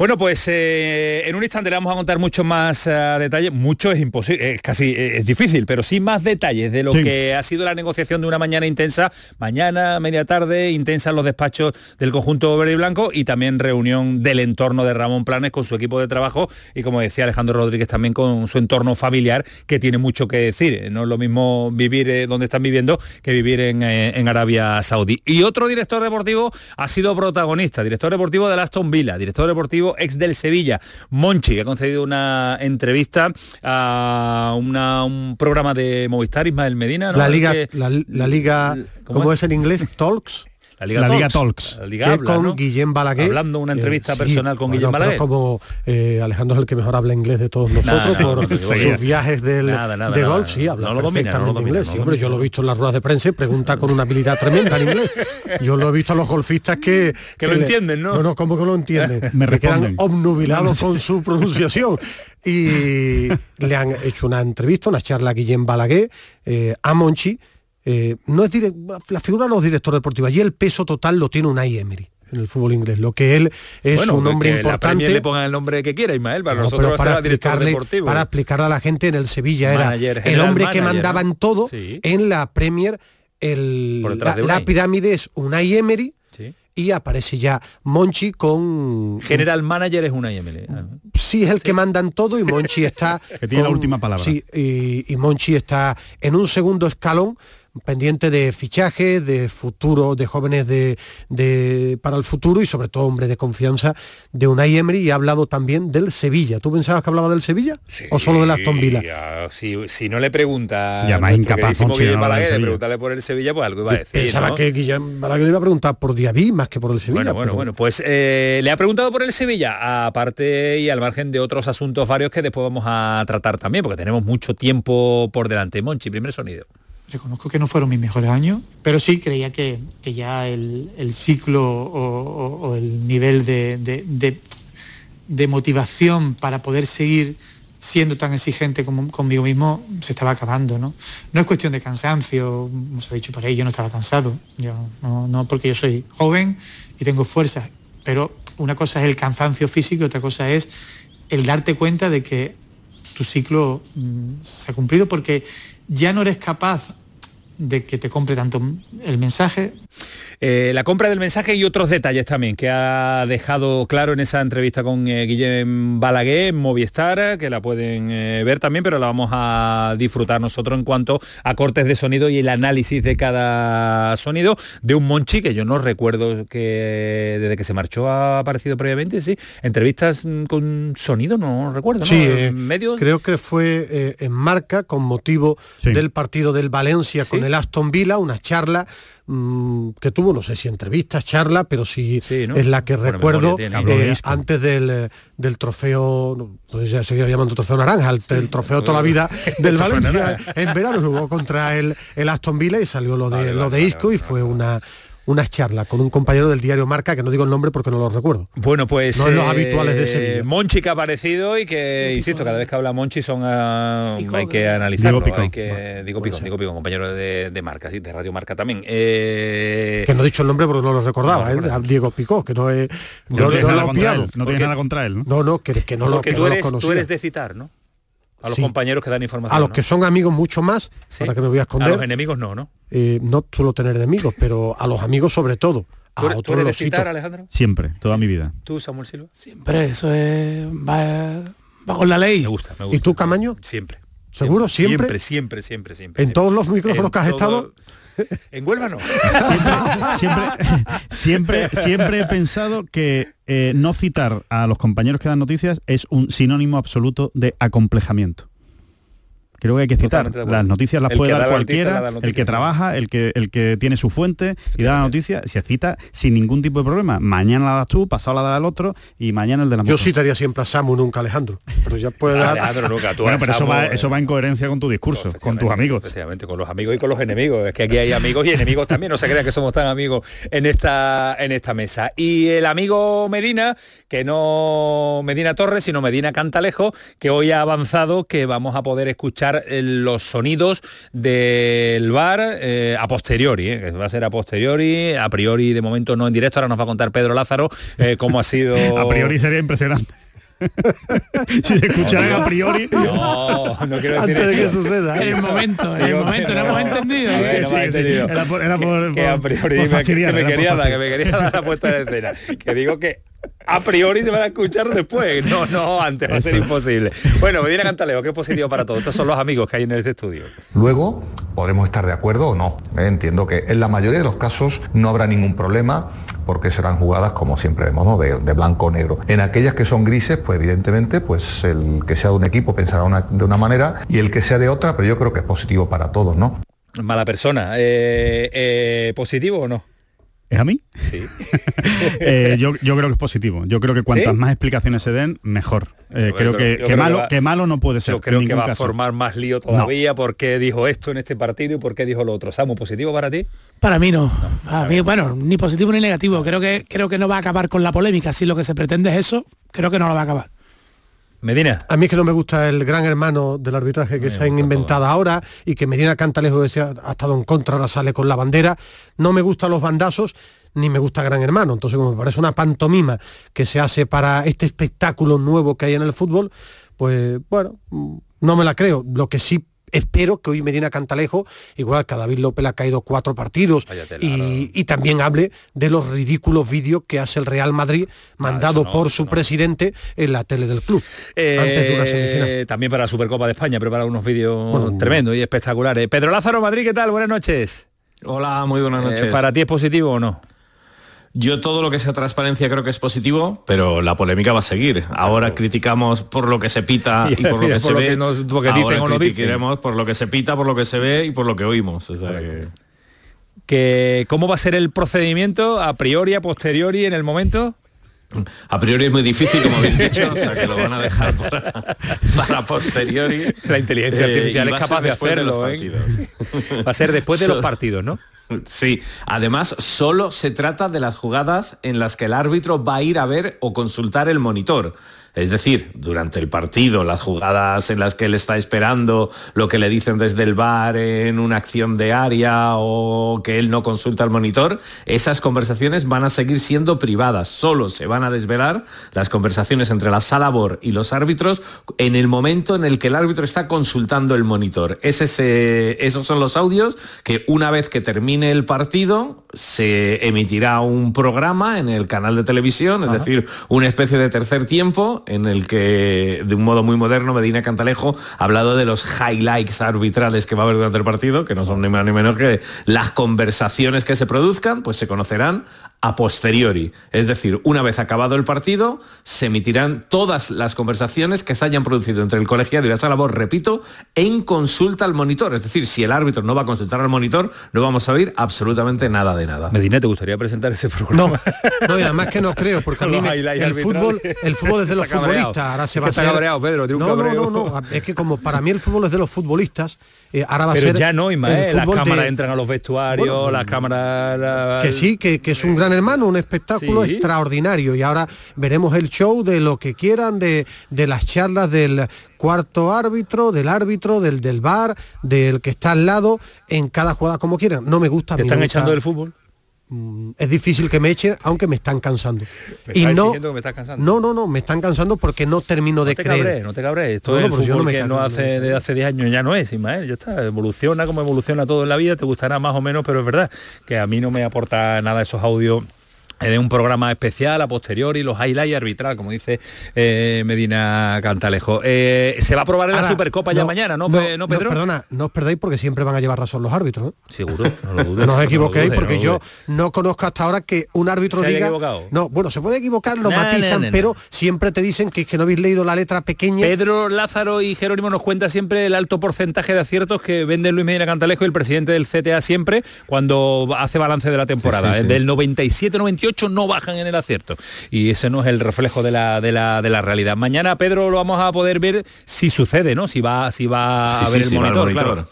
Bueno, pues eh, en un instante le vamos a contar mucho más eh, detalles. Mucho es imposible, es casi eh, es difícil, pero sí más detalles de lo Sí. que ha sido la negociación de una mañana intensa, mañana, media tarde, intensa en los despachos del conjunto verde y blanco y también reunión del entorno de Ramón Planes con su equipo de trabajo y como decía Alejandro Rodríguez también con su entorno familiar que tiene mucho que decir. No es lo mismo vivir eh, donde están viviendo que vivir en, eh, en Arabia Saudí. Y otro director deportivo ha sido protagonista, director deportivo del Aston Villa, director deportivo ex del Sevilla, Monchi, que ha concedido una entrevista a una- un programa de Movistar, Ismael Medina. ¿no? La liga, que- la, la liga, ¿Cómo ¿cómo es? es en inglés? Talks. La Liga La Liga Talks. Talks. La Liga que habla, con ¿no? Guillem Balaguer. Hablando una entrevista sí, personal con bueno, Guillem Balaguer. como eh, Alejandro es el que mejor habla inglés de todos nosotros nada, por no, sus viajes del, Nada, nada, de nada. golf, sí, habla No lo domina, no lo perfectamente domina, inglés. sí, hombre, yo lo he visto en las ruedas de prensa y pregunta con una habilidad tremenda en inglés. Yo lo he visto a los golfistas que... Que lo le- entienden, ¿no? No, no, ¿cómo que lo entienden? Me que quedan obnubilados con su pronunciación. Y le han hecho una entrevista, una charla a Guillem Balaguer, eh, a Monchi. Eh, no es la figura no es director deportivo, allí el peso total lo tiene Unai Emery en el fútbol inglés. Lo que él es bueno, un hombre que la importante. Premier le pongan el nombre que quiera, Ismael, para No, nosotros pero para director deportivo. para explicarle a la gente en el Sevilla era el hombre que mandaba ¿no? en todo Sí. en la Premier el, Por detrás la, de la pirámide es Unai Emery Sí. y aparece ya Monchi con General manager es una IML. sí es el que manda en todo y Monchi está Que tiene la última palabra. sí y, y Monchi está en un segundo escalón pendiente de fichaje, de futuro, de jóvenes de, de- para el futuro y sobre todo hombre de confianza de Unai Emery y ha hablado también del Sevilla. ¿Tú pensabas que hablaba del Sevilla? ¿O solo del Aston Villa? Ya, Si, si no le pregunta Ya más incapaz, del Balaguer de preguntarle por el Sevilla, pues algo iba a decir. Pensaba ¿no? que Guillem Balaguer le iba a preguntar por Diaby más que por el Sevilla. Bueno, bueno, pero- bueno, pues eh, le ha preguntado por el Sevilla, aparte y al margen de otros asuntos varios que después vamos a tratar también, porque tenemos mucho tiempo por delante. Monchi, primer sonido. Reconozco que no fueron mis mejores años, pero sí creía que, que ya el, el ciclo o, el nivel de, de- motivación para poder seguir siendo tan exigente como, conmigo mismo se estaba acabando. ¿no? no es cuestión de cansancio, como se ha dicho por ahí, yo no estaba cansado, yo, no, porque yo soy joven y tengo fuerza, pero una cosa es el cansancio físico y otra cosa es el darte cuenta de que tu ciclo mm, se ha cumplido porque ya no eres capaz de que te compre tanto el mensaje. Eh, la compra del mensaje y otros detalles también que ha dejado claro en esa entrevista con eh, Guillem Balaguer en Movistar, que la pueden eh, ver también, pero la vamos a disfrutar nosotros en cuanto a cortes de sonido y el análisis de cada sonido de un Monchi que yo no recuerdo que desde que se marchó ha aparecido previamente, sí. Entrevistas mm, con sonido, no recuerdo, ¿no? Sí, eh, medios. creo que fue eh, en marca con motivo Sí. del partido del Valencia con Sí. El Aston Villa, una charla mm, que tuvo, no sé si entrevistas, charla, pero sí, ¿no? es la que recuerdo tiene. eh, antes del, del trofeo, pues ya se seguía llamando trofeo naranja, el, el trofeo toda la vida del Valencia en verano, jugó contra el, el Aston Villa y salió lo de, lo de Isco y fue una una charla con un compañero del diario Marca, que no digo el nombre porque no lo recuerdo. Bueno, pues No es los eh, habituales de Sevilla. Monchi que ha aparecido y que, insisto, cada vez que habla Monchi son ah, hay que analizarlo. Diego Picón. hay que, digo Picón, digo Picón, compañero de, de Marca, sí, de Radio Marca también. Eh, Que no he dicho el nombre porque no lo recordaba, ¿eh? A Diego Picó, que no es No no, tienes no nada he contra él, no tienes nada contra él, ¿no? No, no, que, que no lo porque que tú no eres, tú eres de citar, ¿no? A los Sí. compañeros que dan información. A los ¿no? que son amigos mucho más, Sí. para que me voy a A esconder. los enemigos no, ¿no? eh, no suelo tener enemigos, pero a los amigos sobre todo. A ¿Tú eres, tú otros eres de citar, Alejandro? Siempre, toda mi vida. ¿Tú, Samuel Silva? Siempre eso es va, va con la ley. Me gusta, me gusta. ¿Y tú, Camaño? Siempre. ¿Seguro? ¿Siempre? Siempre, siempre, siempre, siempre. ¿En todos los micrófonos En que has todo- estado? En siempre, siempre he pensado que eh, no citar a los compañeros que dan noticias es un sinónimo absoluto de acomplejamiento. Creo que hay que citar. Las noticias las El puede dar cualquiera, da el que trabaja, el que, el que tiene su fuente y da la noticia, se cita sin ningún tipo de problema. Mañana la das tú, pasado la da el otro y mañana el de la Yo moto. citaría siempre a Samu, nunca a Alejandro. Pero ya puede dar... Alejandro, nunca. Tú Bueno, a pero eso va, eh, eso va en coherencia con tu discurso, con tus amigos. Efectivamente, con los amigos y con los enemigos. Es que aquí hay amigos y enemigos también. No se crean que somos tan amigos en esta, en esta mesa. Y el amigo Medina, que no Medina Torres, sino Medina Cantalejo, que hoy ha avanzado que vamos a poder escuchar eh, los sonidos del bar eh, a posteriori, eh, que va a ser a posteriori, a priori de momento no en directo. Ahora nos va a contar Pedro Lázaro cómo ha sido. A priori sería impresionante. Si se escucharan a priori. No, no quiero decir Antes de que eso. suceda. En el momento, en el Digo, momento, no hemos entendido. A ¿eh? entendido. Era por, era por- que a por- priori por me, que me quería dar, que me quería dar la puesta de escena. Que digo que a priori se van a escuchar después. No, no, antes va a ser imposible. Bueno, Medina Cantaleo, qué positivo para todos. Estos son los amigos que hay en este estudio. Luego podremos estar de acuerdo o no. ¿eh? Entiendo que en la mayoría de los casos no habrá ningún problema porque serán jugadas como siempre vemos, ¿no? de, de blanco o negro. En aquellas que son grises, pues evidentemente, pues el que sea de un equipo pensará de una manera y el que sea de otra, pero yo creo que es positivo para todos, ¿no? Mala persona. Eh, eh, ¿Positivo o no? ¿Es a mí? Sí. Eh, yo, yo creo que es positivo. Yo creo que cuantas ¿Sí? más explicaciones se den, mejor. Eh, creo creo- que, que creo malo, que va- que malo no puede ser. Yo creo en que va a formar más lío todavía porque dijo esto en este partido y por qué dijo lo otro. Samu, ¿positivo para ti? Para mí no. A mí, bueno, ni positivo ni negativo. Creo que creo que no va a acabar con la polémica. Si lo que se pretende es eso, creo que no lo va a acabar. Medina. A mí es que no me gusta el gran hermano del arbitraje que se han inventado ahora y que Medina Cantalejo ha estado en contra, ahora sale con la bandera. No me gustan los bandazos ni me gusta Gran Hermano. Entonces, como me parece una pantomima que se hace para este espectáculo nuevo que hay en el fútbol, pues bueno, mm, no me la creo. Lo que sí espero que hoy Medina Cantalejo, igual que a David López le ha caído cuatro partidos y, y también hable de los ridículos vídeos que hace el Real Madrid mandado por su presidente en la tele del club antes de una semifinal. Eh, también para la Supercopa de España prepara unos vídeos tremendos y espectaculares. Pedro Lázaro Madrid, ¿qué tal? Buenas noches. Hola, muy buenas Eh, noches. ¿Para ti es positivo o no? Yo todo lo que sea transparencia creo que es positivo, pero la polémica va a seguir. Ahora criticamos por lo que se pita y por lo que por se lo ve. que nos- lo que dicen Ahora o no dicen. criticaremos por lo que se pita, por lo que se ve y por lo que oímos. O sea que- Que, ¿Cómo va a ser el procedimiento a priori, a posteriori, en el momento? A priori es muy difícil, como habéis dicho, o sea que lo van a dejar para, para posteriori. La inteligencia Eh, artificial y es capaz de hacerlo, los ¿eh? Va a ser después de los partidos, ¿no? Sí, además solo se trata de las jugadas en las que el árbitro va a ir a ver o consultar el monitor. Es decir, durante el partido, las jugadas en las que él está esperando lo que le dicen desde el bar en una acción de área o que él no consulta el monitor, esas conversaciones van a seguir siendo privadas. Solo se van a desvelar las conversaciones entre la sala BOR y los árbitros en el momento en el que el árbitro está consultando el monitor. Es ese- esos son los audios que una vez que termine el partido se emitirá un programa en el canal de televisión, es Ajá. decir, una especie de tercer tiempo en el que de un modo muy moderno Medina Cantalejo ha hablado de los highlights arbitrales que va a haber durante el partido, que no son ni más ni menos que las conversaciones que se produzcan, pues se conocerán a posteriori. Es decir, una vez acabado el partido, se emitirán todas las conversaciones que se hayan producido entre el colegiado y la sala voz, repito, en consulta al monitor. Es decir, si el árbitro no va a consultar al monitor, no vamos a oír absolutamente nada de nada. Medina, ¿te gustaría presentar ese programa? No, no y además que no creo, porque a mí me- el fútbol, el fútbol es de los futbolistas. Ahora se va a que está ser- cabreado, Pedro, no, no, no, no, es que como para mí el fútbol es de los futbolistas, eh, ahora va a Pero ser ya no, el Ismael, las de- cámaras entran a los vestuarios, Bueno, las cámaras... la- Que sí, que, que es un gran hermano, un espectáculo Sí. extraordinario. Y ahora veremos el show de lo que quieran, de, de las charlas del cuarto árbitro, del árbitro, del del bar, del que está al lado, en cada jugada como quieran. No me gusta. a ¿Te están gusta- echando del fútbol? Mm, Es difícil que me echen, aunque me están cansando. Me y no, exigiendo que me estás cansando. no, no, no, me están cansando porque no termino de No te creer. no te cabres. Esto No, es no, el fútbol que no hace de hace 10 años ya no es, Ismael, ya está. Evoluciona como evoluciona todo en la vida, te gustará más o menos, pero es verdad que a mí no me aporta nada esos audios de un programa especial a posteriori, los highlights arbitral, como dice eh, Medina Cantalejo. Eh, se va a probar en la Supercopa ya mañana, ¿no, no, Pedro? perdona, no os perdáis porque siempre van a llevar razón los árbitros. ¿eh? Seguro, no lo dudes. No os equivoquéis dudes, porque yo no conozco hasta ahora que un árbitro ¿Se diga equivocado? no bueno se puede equivocar lo matizan pero siempre te dicen que es que no habéis leído la letra pequeña Pedro Lázaro y Jerónimo nos cuenta siempre el alto porcentaje de aciertos que vende Luis Medina Cantalejo y el presidente del CTA siempre cuando hace balance de la temporada. Sí, sí, sí. Del 97-98 no bajan en el acierto. Y ese no es el reflejo de la, de la, de la realidad. Mañana, Pedro, lo vamos a poder ver si sucede, ¿no? Si va, si va Sí, a ver el sí, monitor. claro.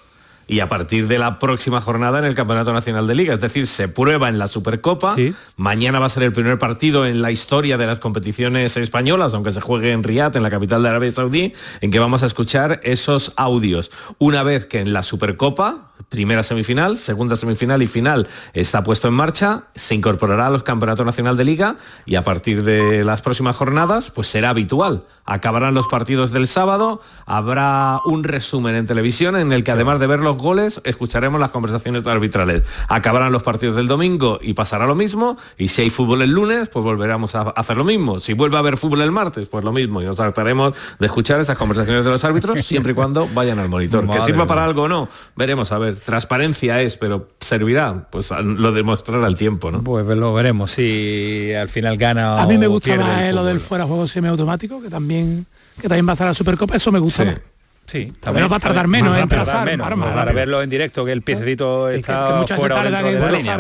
Y a partir de la próxima jornada en el Campeonato Nacional de Liga, es decir, se prueba en la Supercopa. Mañana va a ser el primer partido en la historia de las competiciones españolas, aunque se juegue en Riyadh, en la capital de Arabia Saudí, en que vamos a escuchar esos audios. Una vez que en la Supercopa, primera semifinal, segunda semifinal y final está puesto en marcha, se incorporará a los Campeonatos Nacional de Liga y a partir de las próximas jornadas, pues será habitual. Acabarán los partidos del sábado, habrá un resumen en televisión en el que además de ver los goles, escucharemos las conversaciones arbitrales. Acabarán los partidos del domingo y pasará lo mismo, y si hay fútbol el lunes, pues volveremos a hacer lo mismo. Si vuelve a haber fútbol el martes, pues lo mismo, y nos trataremos de escuchar esas conversaciones de los árbitros siempre y cuando vayan al monitor. Madre que sirva para algo o no, veremos, a ver, transparencia es, pero servirá, pues lo demostrará el tiempo, ¿no? Pues lo veremos si al final gana A mí me gusta más lo del fuera juego semiautomático, que también, que también va a estar la Supercopa, eso me gusta más. Sí, Pero va a tardar menos en trazar, arma, para verlo en directo, que el piececito está que fuera de la en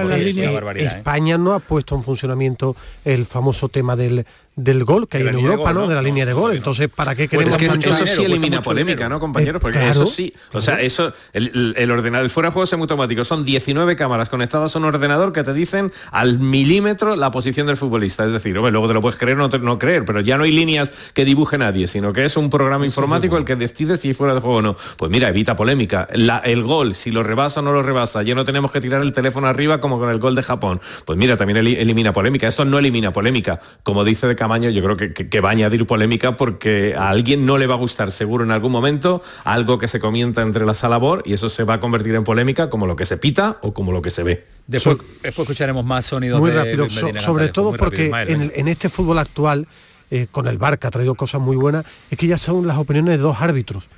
la es línea. barbaridad, ¿eh? España no ha puesto en funcionamiento el famoso tema del, del gol que hay en Europa, gol, ¿no? ¿no? De la línea de gol. Entonces, ¿para qué Pues queremos es que eso, eso sí elimina polémica, dinero. ¿no, compañeros? Eh, Porque claro, eso sí, o sea, eso, el, ordenador, el fuera de juego semiautomático, son 19 cámaras conectadas a un ordenador que te dicen al milímetro la posición del futbolista. Es decir, hombre, luego te lo puedes creer o no, te- no creer, pero ya no hay líneas que dibuje nadie, sino que es un programa informático el que decide si fuera de juego o no. Pues mira, evita polémica. La- el gol, si lo rebasa o no lo rebasa, ya no tenemos que tirar el teléfono arriba como con el gol de Japón. Pues mira, también eli- elimina polémica. Esto no elimina polémica. Como dice de Camaño, yo creo que, que- que va a añadir polémica porque a alguien no le va a gustar seguro en algún momento algo que se comienza entre la sala BOR y eso se va a convertir en polémica como lo que se pita o como lo que se ve. Después, después escucharemos más sonidos Muy de rápido, so- sobre Cantalejo, todo muy porque en, este fútbol actual, eh, con el Bar que ha traído cosas muy buenas, es que ya son las opiniones de dos árbitros.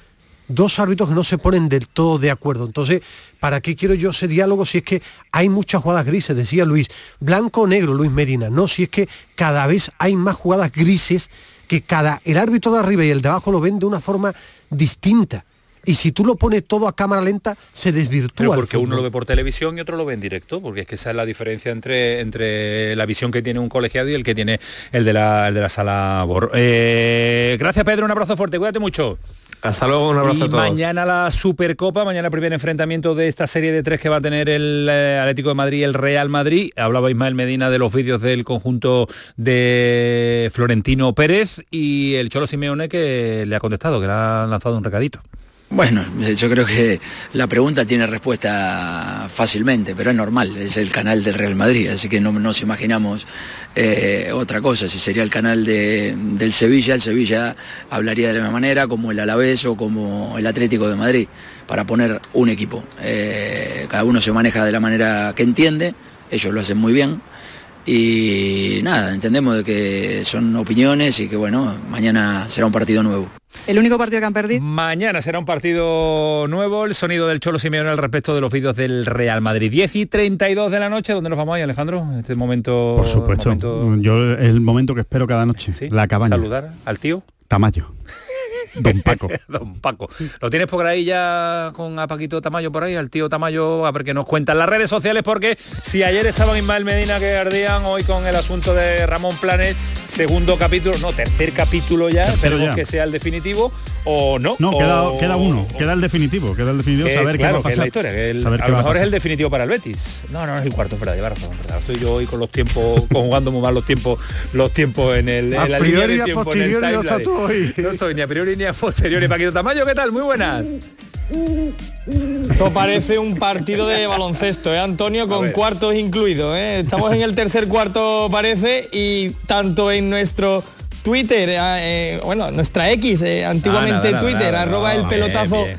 Dos árbitros que no se ponen del todo de acuerdo. Entonces, ¿para qué quiero yo ese diálogo si es que hay muchas jugadas grises? Decía Luis, blanco o negro, Luis Medina. No, si es que cada vez hay más jugadas grises que cada el árbitro de arriba y el de abajo lo ven de una forma distinta. Y si tú lo pones todo a cámara lenta, se desvirtúa. Pero porque uno lo ve por televisión y otro lo ve en directo, porque es que esa es la diferencia entre, entre la visión que tiene un colegiado y el que tiene el de la, el de la sala. Eh, gracias Pedro, un abrazo fuerte, cuídate mucho. Hasta luego, un abrazo y a todos. mañana la Supercopa, mañana el primer enfrentamiento de esta serie de tres que va a tener el eh, Atlético de Madrid y el Real Madrid. Hablaba Ismael Medina de los vídeos del conjunto de Florentino Pérez y el Cholo Simeone que le ha contestado, que le ha lanzado un recadito. Bueno, eh, yo creo que la pregunta tiene respuesta fácilmente, pero es normal, es el canal del Real Madrid, así que no nos imaginamos eh, otra cosa. Si sería el canal de- del Sevilla, el Sevilla hablaría de la misma manera como el Alavés o como el Atlético de Madrid, para poner un equipo. Eh, cada uno se maneja de la manera que entiende, ellos lo hacen muy bien. Y nada, entendemos de que son opiniones y que bueno, mañana será un partido nuevo. El único partido que han perdido. Mañana será un partido nuevo, el sonido del Cholo Simeone al respecto de los vídeos del Real Madrid. 10 y 32 de la noche, ¿dónde nos vamos ahí, Alejandro? En este momento. Por supuesto. momento- Yo es el momento que espero cada noche. La cabaña. Saludar al tío. Tamayo. Don Paco. Don Paco. ¿Lo tienes por ahí ya con a Paquito Tamayo por ahí, al tío Tamayo, a ver qué nos cuentan las redes sociales? Porque si ayer estaba Ismael Medina que ardían, hoy con el asunto de Ramón Planes, segundo capítulo, no, tercer capítulo ya, esperemos que sea el definitivo o no. No, o- queda, queda uno, queda el definitivo, queda el definitivo, que, saber claro, qué va a que es pasar. la historia, que el- Saber a qué lo mejor es el definitivo para el Betis. No, no, es el cuarto, verdad, lleva razón, verdad. Estoy yo hoy con los tiempos, conjugando muy mal los tiempos, los tiempos en el A en la priori línea de y a tiempo, en el posteriori no está tú hoy. No estoy ni a priori ni a posteriori. Paquito Tamayo, ¿qué tal? Muy buenas. Esto parece un partido de baloncesto, ¿eh, Antonio? Con cuartos incluidos, ¿eh? Estamos en el tercer cuarto, parece, y tanto en nuestro Twitter, eh, eh, bueno, nuestra X, eh, antiguamente Ah, nada, Twitter, nada, arroba no, el pelotazo bien,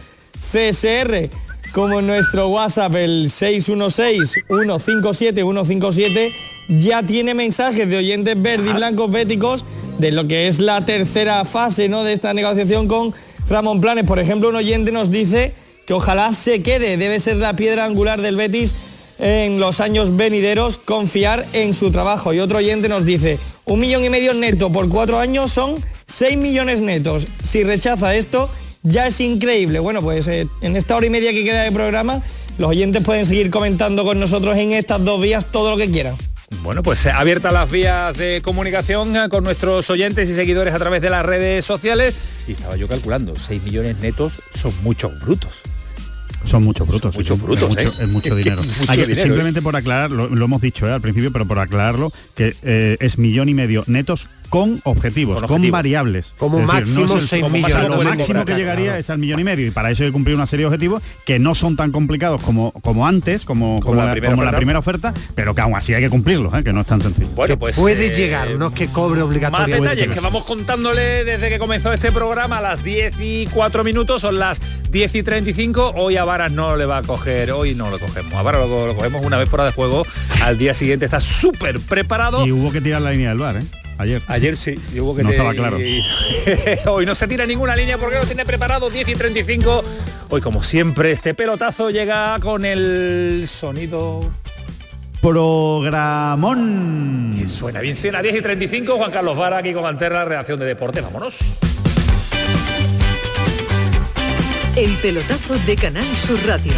CSR, como en nuestro WhatsApp, el 616-157-157, ya tiene mensajes de oyentes verdes y blancos béticos de lo que es la tercera fase ¿no? de esta negociación con Ramón Planes. Por ejemplo, un oyente nos dice que ojalá se quede, debe ser la piedra angular del Betis en los años venideros, confiar en su trabajo. Y otro oyente nos dice, un millón y medio neto por cuatro años son 6 millones netos. Si rechaza esto, ya es increíble. Bueno, pues eh, en esta hora y media que queda de programa, los oyentes pueden seguir comentando con nosotros en estas dos vías todo lo que quieran. Bueno, pues eh, abiertas las vías de comunicación eh, con nuestros oyentes y seguidores a través de las redes sociales. Y estaba yo calculando, 6 millones netos son muchos brutos. Son muchos brutos. muchos sí, brutos, Es mucho, ¿eh? es mucho dinero. Mucho Hay que- dinero, simplemente por aclarar, lo, lo hemos dicho eh, al principio, pero por aclararlo, que eh, es millón y medio netos con objetivos, Con variables. Como máximo es el- seis como millones. máximo- Lo máximo que llegaría claro. es al millón y medio y para eso hay que cumplir una serie de objetivos que no son tan complicados como, como antes, como, como, la la, primera como la oferta. primera oferta, pero que aún así hay que cumplirlos, eh, que no es tan sencillo. Bueno, pues Puede eh, llegar, no es que cobre Más obligatoriamente. detalles que vamos contándole desde que comenzó este programa a las 10 y 4 minutos, son las 10 y 35. Hoy a Varas no le va a coger, hoy no lo cogemos. A Varas lo, lo cogemos una vez fuera de juego. Al día siguiente está súper preparado. Y hubo que tirar la línea del bar, ¿eh? Ayer. Ayer sí, hubo que No te- estaba claro. Hoy no se tira ninguna línea porque lo tiene preparado 10 y 35. Hoy como siempre este pelotazo llega con el sonido Programón. Bien suena, bien suena 10 y 35. Juan Carlos Vara aquí con Anterra, reacción de deporte. Vámonos. El pelotazo de Canal Sur Radio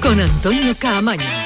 con Antonio Caamaño.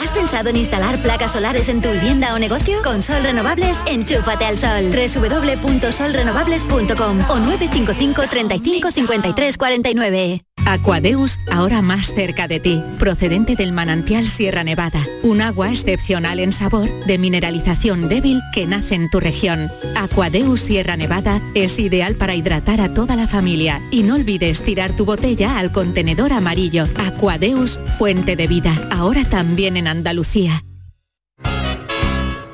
¿Has pensado en instalar placas solares en tu vivienda o negocio? Con Sol Renovables, enchúfate al sol. www.solrenovables.com o 955 35 53 49. Aquadeus, ahora más cerca de ti, procedente del manantial Sierra Nevada, un agua excepcional en sabor, de mineralización débil que nace en tu región. Aquadeus Sierra Nevada es ideal para hidratar a toda la familia y no olvides tirar tu botella al contenedor amarillo. Aquadeus, fuente de vida, ahora también en Andalucía.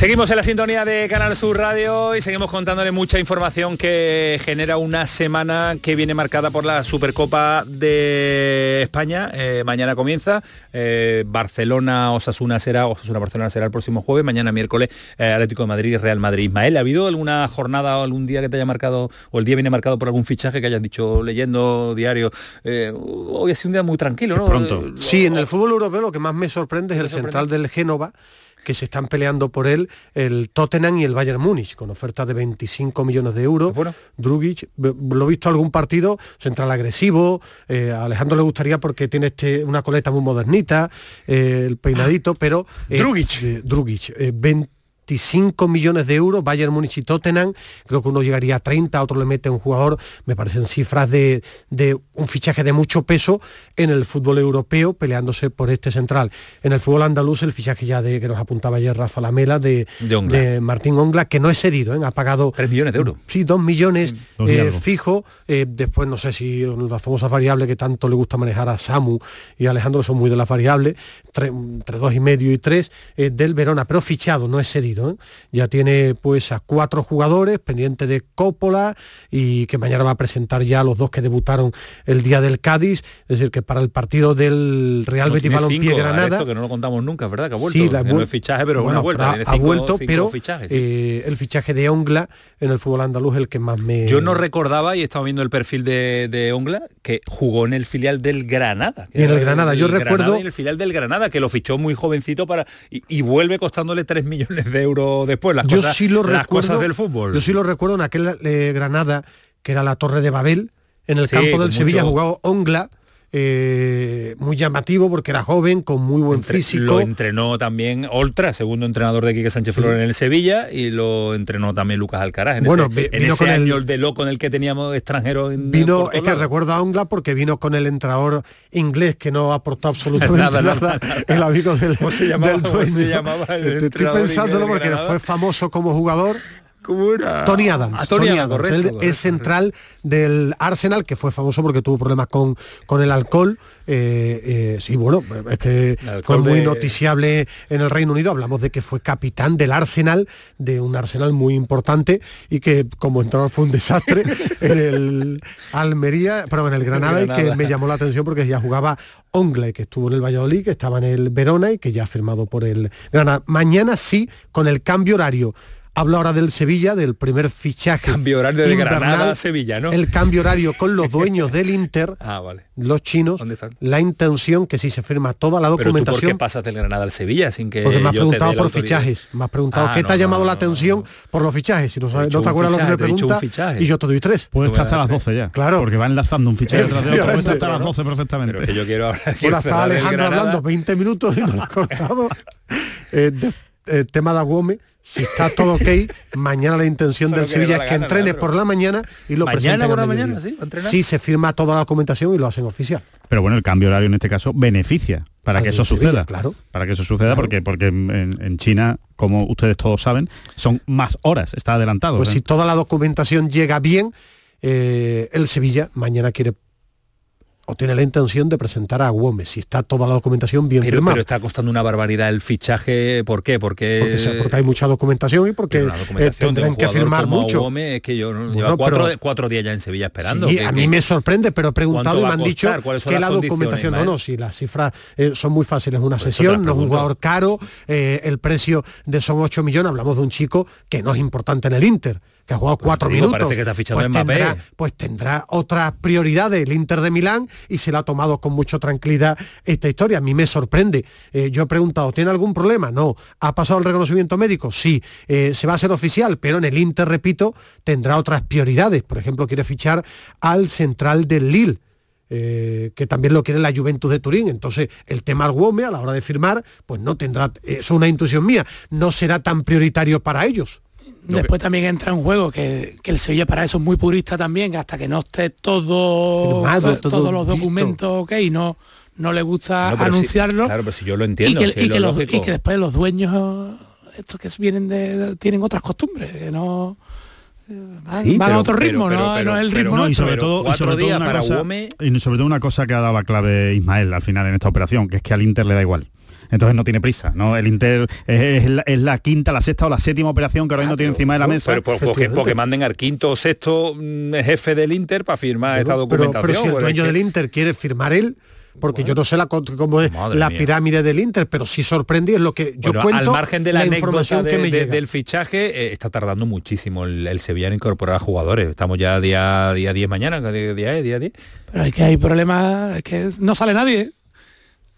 Seguimos en la sintonía de Canal Sur Radio y seguimos contándole mucha información que genera una semana que viene marcada por la Supercopa de España. Eh, mañana comienza. Eh, Barcelona Osasuna será Osasuna Barcelona será el próximo jueves. Mañana miércoles eh, Atlético de Madrid y Real Madrid. Ismael, ¿ha habido alguna jornada o algún día que te haya marcado o el día viene marcado por algún fichaje que hayas dicho leyendo diario? Eh, hoy ha sido un día muy tranquilo, ¿no? Pronto. Sí, en el fútbol europeo lo que más me sorprende es el sorprende? central del Génova que se están peleando por él el Tottenham y el Bayern Múnich, con ofertas de 25 millones de euros. Drugic, b- lo he visto algún partido, central agresivo, eh, a Alejandro le gustaría porque tiene este, una coleta muy modernita, eh, el peinadito, pero... eh, Drugic. eh, Drugic, eh, 25 millones de euros, Bayern Múnich y Tottenham, creo que uno llegaría a 30, otro le mete un jugador, me parecen cifras de, de un fichaje de mucho peso en el fútbol europeo, peleándose por este central. En el fútbol andaluz, el fichaje ya de que nos apuntaba ayer Rafa Lamela de, De Ongla. Martín Ongla, que no es cedido, ¿eh? ha pagado 3 millones de euros. Sí, 2 millones y eh, fijo. eh, después no sé si las famosas variables que tanto le gusta manejar a Samu y a Alejandro son muy de las variables, tre- entre dos y medio y tres eh, del Verona, pero fichado, no es cedido. Ya tiene pues a cuatro jugadores pendientes de Coppola y que mañana va a presentar ya a los dos que debutaron el día del Cádiz, es decir, que para el partido del Real No, Betis Balompié Granada. Que no lo contamos nunca, es verdad, que ha vuelto. Sí, la no fichaje, pero bueno, una vuelta. ha cinco- vuelto, cinco pero fichajes, sí. eh, el fichaje de Ongla en el fútbol andaluz el que más me... Yo no recordaba, y estaba viendo el perfil de, de Ongla, que jugó en el filial del Granada. que Y en el Granada, yo recuerdo- y en el filial del Granada, que lo fichó muy jovencito para y, y vuelve costándole 3 millones de euros después. Las, yo cosas, sí lo las recuerdo, cosas del fútbol. Yo sí lo recuerdo en aquel eh, Granada, que era la Torre de Babel, en el Sí, campo del Sevilla mucho- jugaba Ongla, eh, muy llamativo porque era joven, con muy buen Entre- físico. Lo entrenó también Oltra, segundo entrenador de Quique Sánchez Flores en el Sevilla, y lo entrenó también Lucas Alcaraz. En Bueno, ese, en ese con el- año de loco en el que teníamos extranjeros en Vino, es que recuerdo a Ongla porque vino con el entrenador inglés que no aportó absolutamente Nada, nada, nada, nada. el amigo del, ¿Cómo se llamaba? del ¿Cómo se dueño. llamaba el Estoy pensándolo porque fue famoso como jugador. ¿Cómo era? Tony Adams. Ah, Tony Adams, correcto, Él correcto, es central del Arsenal, que fue famoso porque tuvo problemas con, con el alcohol. Eh, eh, sí, bueno, es que fue muy de- noticiable en el Reino Unido. Hablamos de que fue capitán del Arsenal, de un Arsenal muy importante y que como entrenador fue un desastre en el Almería, pero en el Granada, y que me llamó la atención porque ya jugaba Ongle, que estuvo en el Valladolid, que estaba en el Verona y que ya ha firmado por el Granada. Mañana sí, con el cambio horario. Hablo ahora del Sevilla, del primer fichaje. Cambio horario de Granada a Sevilla, ¿no? El cambio horario con los dueños del Inter, Ah, vale. los chinos, ¿Dónde están? la intención que si se firma toda la Pero tú por qué documentación. pasas del Granada al Sevilla sin que porque me has yo preguntado por autoridad? fichajes, me has preguntado Ah, qué no, te ha llamado no, la no, atención por los fichajes. Si no, sabes, no te acuerdas lo que me preguntas y yo te doy tres. Puede Tú estar hasta las das 12 ya. Claro. Porque va enlazando un fichaje tras de otro. Puede estar Efectivamente. hasta las 12 perfectamente. Pero que yo quiero ahora Bueno, está Alejandro hablando 20 minutos y no lo ha cortado. Eh, de- eh, tema de Aguome, si está todo ok, mañana la intención del Sevilla es que gana, entrene Leandro. por la mañana y lo ¿Mañana por a la mañana, se firma toda la documentación y lo hacen oficial. Pero bueno, el cambio horario en este caso beneficia para que eso Sevilla, suceda. claro. Para que eso suceda, porque, porque en, en China, como ustedes todos saben, son más horas, está adelantado. Pues si toda la documentación llega bien, eh, el Sevilla mañana quiere o tiene la intención de presentar a Gómez, si está toda la documentación bien Pero, firmada. pero está costando una barbaridad el fichaje. ¿Por qué? Porque, porque, hay mucha documentación y porque eh, tendrán que firmar mucho. Es que yo Bueno, lleva cuatro, pero- cuatro días ya en Sevilla esperando. Sí, que- a que- mí me sorprende, pero he preguntado y ¿Cuánto me han dicho que la documentación, no, no, si las cifras eh, son muy fáciles, una Pues sesión, no es un jugador caro, eh, el precio de son 8 millones, hablamos de un chico que no es importante en el Inter, que ha jugado cuatro te digo, minutos. parece que está fichado pues, en Mbappé. tendrá, pues tendrá otras prioridades el Inter de Milán y se la ha tomado con mucha tranquilidad esta historia. A mí me sorprende. Eh, yo he preguntado, ¿tiene algún problema? No. ¿Ha pasado el reconocimiento médico? Sí. Eh, se va a hacer oficial, pero en el Inter, repito, tendrá otras prioridades. Por ejemplo, quiere fichar al central del Lille. eh, que también lo quiere la Juventus de Turín. Entonces, el tema Alguome a la hora de firmar, pues no tendrá, es una intuición mía, no será tan prioritario para ellos. Después también entra en juego que, que el Sevilla para eso es muy purista también, hasta que no esté todo, Firmado, todo todos los visto. documentos ok, no, no le gusta No, pero sí, anunciarlo. claro, pero si yo lo y entiendo, que, si y es que lo los- lógico. y que después los dueños estos que vienen de, de- tienen otras costumbres, que no van, Sí, van pero- a otro ritmo, pero- no, pero- no es el ritmo no, y sobre todo, y sobre todo una cosa, y sobre todo una cosa que ha dado clave Ismael al final en esta operación, que es que al Inter le da igual. Entonces no tiene prisa, ¿no? El Inter es, es la, es la quinta, la sexta o la séptima operación que ahora mismo tiene encima de la mesa. Pero por- porque, porque manden al quinto o sexto mm, jefe del Inter para firmar esta Pero- documentación. Pero, si el dueño que- del Inter quiere firmar él, porque yo no sé la, cómo es Madre la mía. pirámide del Inter, pero sí sorprendí, es lo que yo Bueno, cuento, al margen de la, anécdota información de- que me de- llega. del fichaje, eh, está tardando muchísimo el, el Sevilla en incorporar a jugadores. Estamos ya día día 10 mañana, día, día, día 10. Pero es que hay problemas, es que no sale nadie.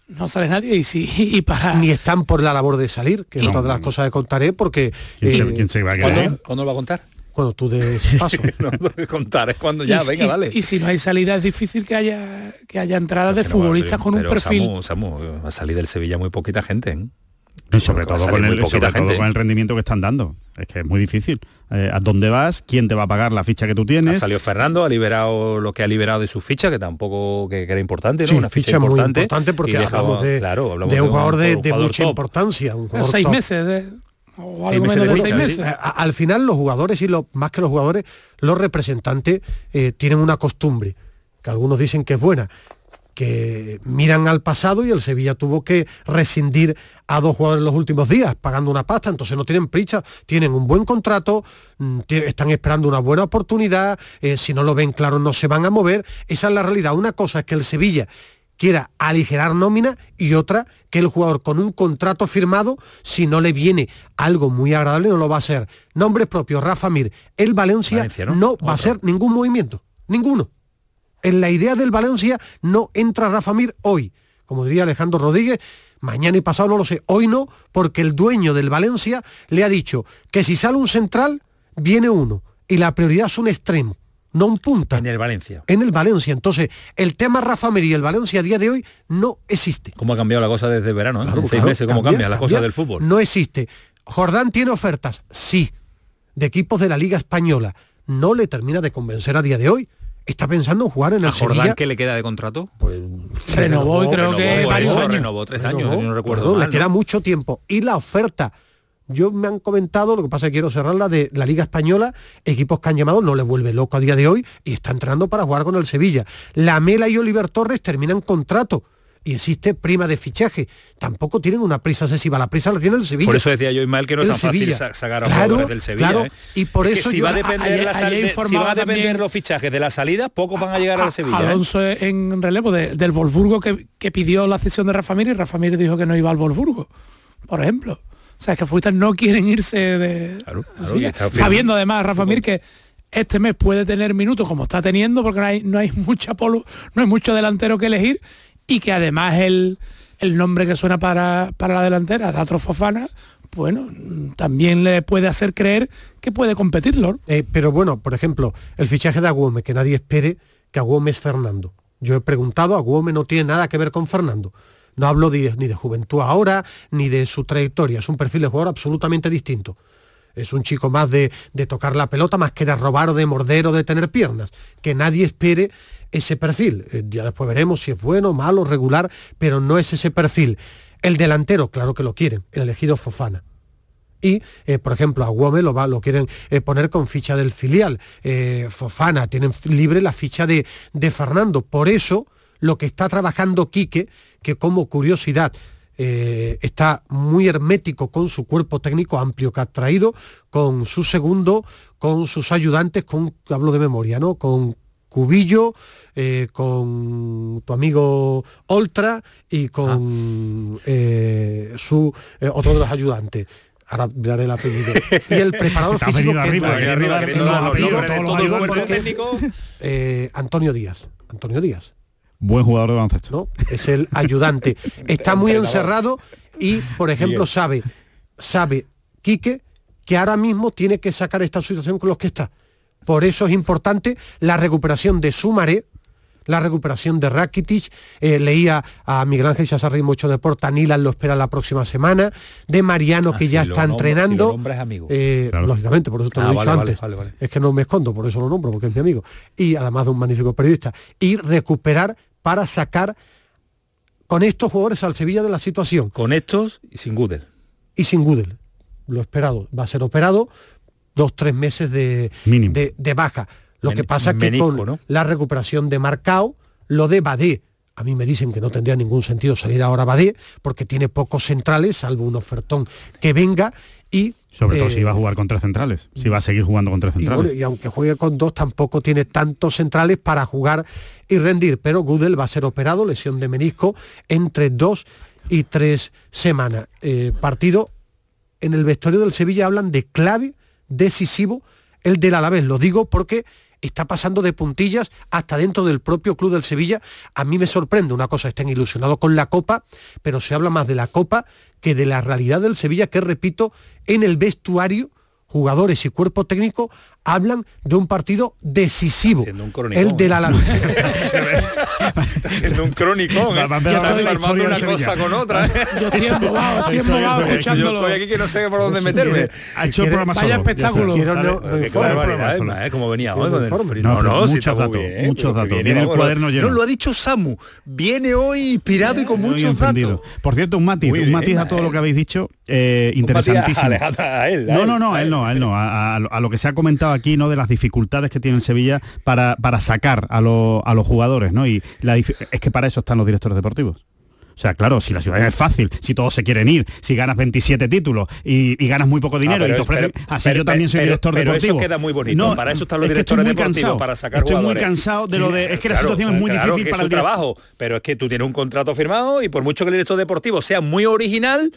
No sale nadie y si y para. Ni están por la labor de salir, que es otra de las cosas que contaré, porque... ¿Quién se- eh, quién se va a ¿Cuándo, ¿Cuándo lo va a contar? Cuando tú des paso. no lo voy a contar, es cuando ya, y, venga, y- dale. y si no hay salida es difícil que haya que haya entradas de futbolistas con un perfil. Samu, Samu, va a salir del Sevilla muy poquita gente. ¿eh? Y sobre todo, con el, poquita sobre todo gente. con el rendimiento que están dando. Es que es muy difícil. Eh, ¿A dónde vas? ¿Quién te va a pagar la ficha que tú Ha tienes? salido Fernando, ha liberado lo que ha liberado de su ficha, que tampoco que, que era importante, ¿no? Sí, Una ficha, ficha muy importante. importante porque dejaba- hablamos de, claro, hablamos de un jugador de, un de jugador mucha top. importancia. Un jugador seis top. meses de, o algo menos seis meses. Al final los jugadores y los más que los jugadores, los representantes eh, tienen una costumbre, que algunos dicen que es buena, que miran al pasado y el Sevilla tuvo que rescindir a dos jugadores en los últimos días, pagando una pasta, entonces no tienen prisa, tienen un buen contrato, mm, están esperando una buena oportunidad, eh, si no lo ven claro no se van a mover, esa es la realidad. Una cosa es que el Sevilla quiera aligerar nómina y otra que el jugador con un contrato firmado, si no le viene algo muy agradable, no lo va a hacer. Nombre propio, Rafa Mir. El Valencia, Valencia, ¿no? ¿no? va a hacer ningún movimiento, ninguno. En la idea del Valencia no entra Rafa Mir hoy. Como diría Alejandro Rodríguez, mañana y pasado no lo sé. Hoy no, porque el dueño del Valencia le ha dicho que si sale un central, viene uno. Y la prioridad es un extremo, no un punta. En el Valencia. En el Valencia. Entonces, el tema Rafa Mir y el Valencia a día de hoy no existe. ¿Cómo ha cambiado la cosa desde verano? ¿eh? Claro, en seis claro, meses, ¿cómo cambia, cambian las cambia. cosas del fútbol? No existe. Jordán tiene ofertas, sí, de equipos de la Liga Española. No le termina de convencer a día de hoy. Está pensando en jugar en el ¿A Jordán Sevilla. qué le queda de contrato? renovó y creo renovó, que por varios eso años. renovó tres años, Renovó, si no recuerdo mal, le queda ¿no? mucho tiempo. Y la oferta, yo me han comentado, lo que pasa es que quiero cerrarla de la Liga Española, equipos que han llamado, no le vuelve loco a día de hoy y está entrando para jugar con el Sevilla. La Mela y Oliver Torres terminan contrato y existe prima de fichaje. Tampoco tienen una prisa excesiva, la prisa la tiene el Sevilla. Por eso decía yo, Ismael, que no es tan fácil Sevilla. sacar a Claro, jugadores del Sevilla. claro, ¿eh? y por Es eso si yo- va a depender, la sal- ayer de- si informaba va a depender los fichajes de la salida, pocos van a llegar al Sevilla. ¿eh? Alonso en relevo de- del Wolfsburgo que, que pidió la cesión de Rafa Mir y Rafa Mir dijo que no iba al Wolfsburgo, por ejemplo. O sea, que futbolistas no quieren irse de... Claro, claro, viendo además Rafa Mir que este mes puede tener minutos como está teniendo porque no hay, no hay mucha polo, no hay mucho delantero que elegir y que además el, el nombre que suena para, para la delantera, Datro Fofana, bueno, también le puede hacer creer que puede competirlo. Eh, pero bueno, por ejemplo, el fichaje de Agüome, que nadie espere que Agüome es Fernando. Yo he preguntado, Agüome no tiene nada que ver con Fernando. No hablo de- ni de juventud ahora, ni de su trayectoria. Es un perfil de jugador absolutamente distinto. Es un chico más de, de tocar la pelota, más que de robar o de morder o de tener piernas. Que nadie espere ese perfil. Eh, ya después veremos si es bueno, malo, regular, pero no es ese perfil. El delantero, claro que lo quieren, el elegido Fofana y eh, por ejemplo a Guome lo, va, lo quieren eh, poner con ficha del filial Fofana tienen libre la ficha de, de Fernando por eso lo que está trabajando Quique que como curiosidad está muy hermético con su cuerpo técnico amplio que ha traído con su segundo con sus ayudantes con hablo de memoria no con Cubillo, eh, con tu amigo Oltra y con eh, su eh, otro de los ayudantes. Ahora miraré el apellido. Y el preparador físico que arriba, eh, Antonio Díaz. Antonio Díaz. Buen jugador de baloncesto. ¿no? Es el ayudante. Está muy encerrado y, por ejemplo, sabe, sabe Quique que ahora mismo tiene que sacar esta situación con los que está. Por eso es importante la recuperación de Sumaré, la recuperación de Rakitic, eh, leía a Miguel Ángel Chazarri mucho deporte, Nilan lo espera la próxima semana, de Mariano Ah, que si ya lo está nombra- si entrenando. lo nombra es amigo. Eh, Lógicamente, por eso te lo Ah, he dicho vale, antes. vale, vale. Es que no me escondo, por eso lo nombro, porque es mi amigo. Y además de un magnífico periodista. Y recuperar para sacar con estos jugadores al Sevilla de la situación. Con estos y sin Gudel. Y sin Gudel. Lo esperado. Va a ser operado dos, tres meses de, de, de baja. Lo Men- que pasa es que menisco, con ¿no? la recuperación de Marcao, lo de Badé A mí me dicen que no tendría ningún sentido salir ahora Badé porque tiene pocos centrales, salvo un ofertón que venga y Sobre todo si va a jugar con tres centrales, si va a seguir jugando con tres y, centrales. bueno, y aunque juegue con dos, tampoco tiene tantos centrales para jugar y rendir. Pero Gudel va a ser operado, lesión de menisco, entre dos y tres semanas. Eh, partido en el vestuario del Sevilla hablan de clave decisivo el del Alavés. Lo digo porque está pasando de puntillas hasta dentro del propio club del Sevilla. A mí me sorprende, una cosa, estén ilusionados con la Copa, pero se habla más de la Copa que de la realidad del Sevilla, que repito, en el vestuario, jugadores y cuerpo técnico hablan de un partido decisivo. el del Alavés. Haciendo un cronicón. ¿eh? Armando una cosa Sevilla. con otra. ¿eh? Yo estoy embobado, estoy embobado Yo escuchándolo. estoy aquí que no sé por dónde meterme. Ha hecho el programa Vaya espectáculo. ¿eh? Como venía hoy. No, No, muchos está muy datos, muchos datos. viene, el cuaderno lleno. No, lo ha dicho Samu. Viene hoy inspirado y con muchos datos. Por cierto, un matiz, un matiz a todo lo eh. que habéis dicho, eh, Un interesantísimo. No, no, no, él no, él no, a lo que se ha comentado aquí, ¿no? De las dificultades que tiene el Sevilla para, para sacar a, los- a los jugadores, ¿no? Y la es que para eso están los directores deportivos. O sea, claro, si la ciudad es fácil, si todos se quieren ir, si ganas 27 títulos y, y ganas muy poco dinero Ah, pero y te ofrecen... pero- así pero- yo también soy pero- director pero eso deportivo. queda muy bonito, para eso están los es directores muy deportivos, cansado, para sacar Estoy muy cansado de lo de... Es que la Claro, situación es muy claro difícil para el trabajo, pero es que tú tienes un contrato firmado y por mucho que el director deportivo sea muy original,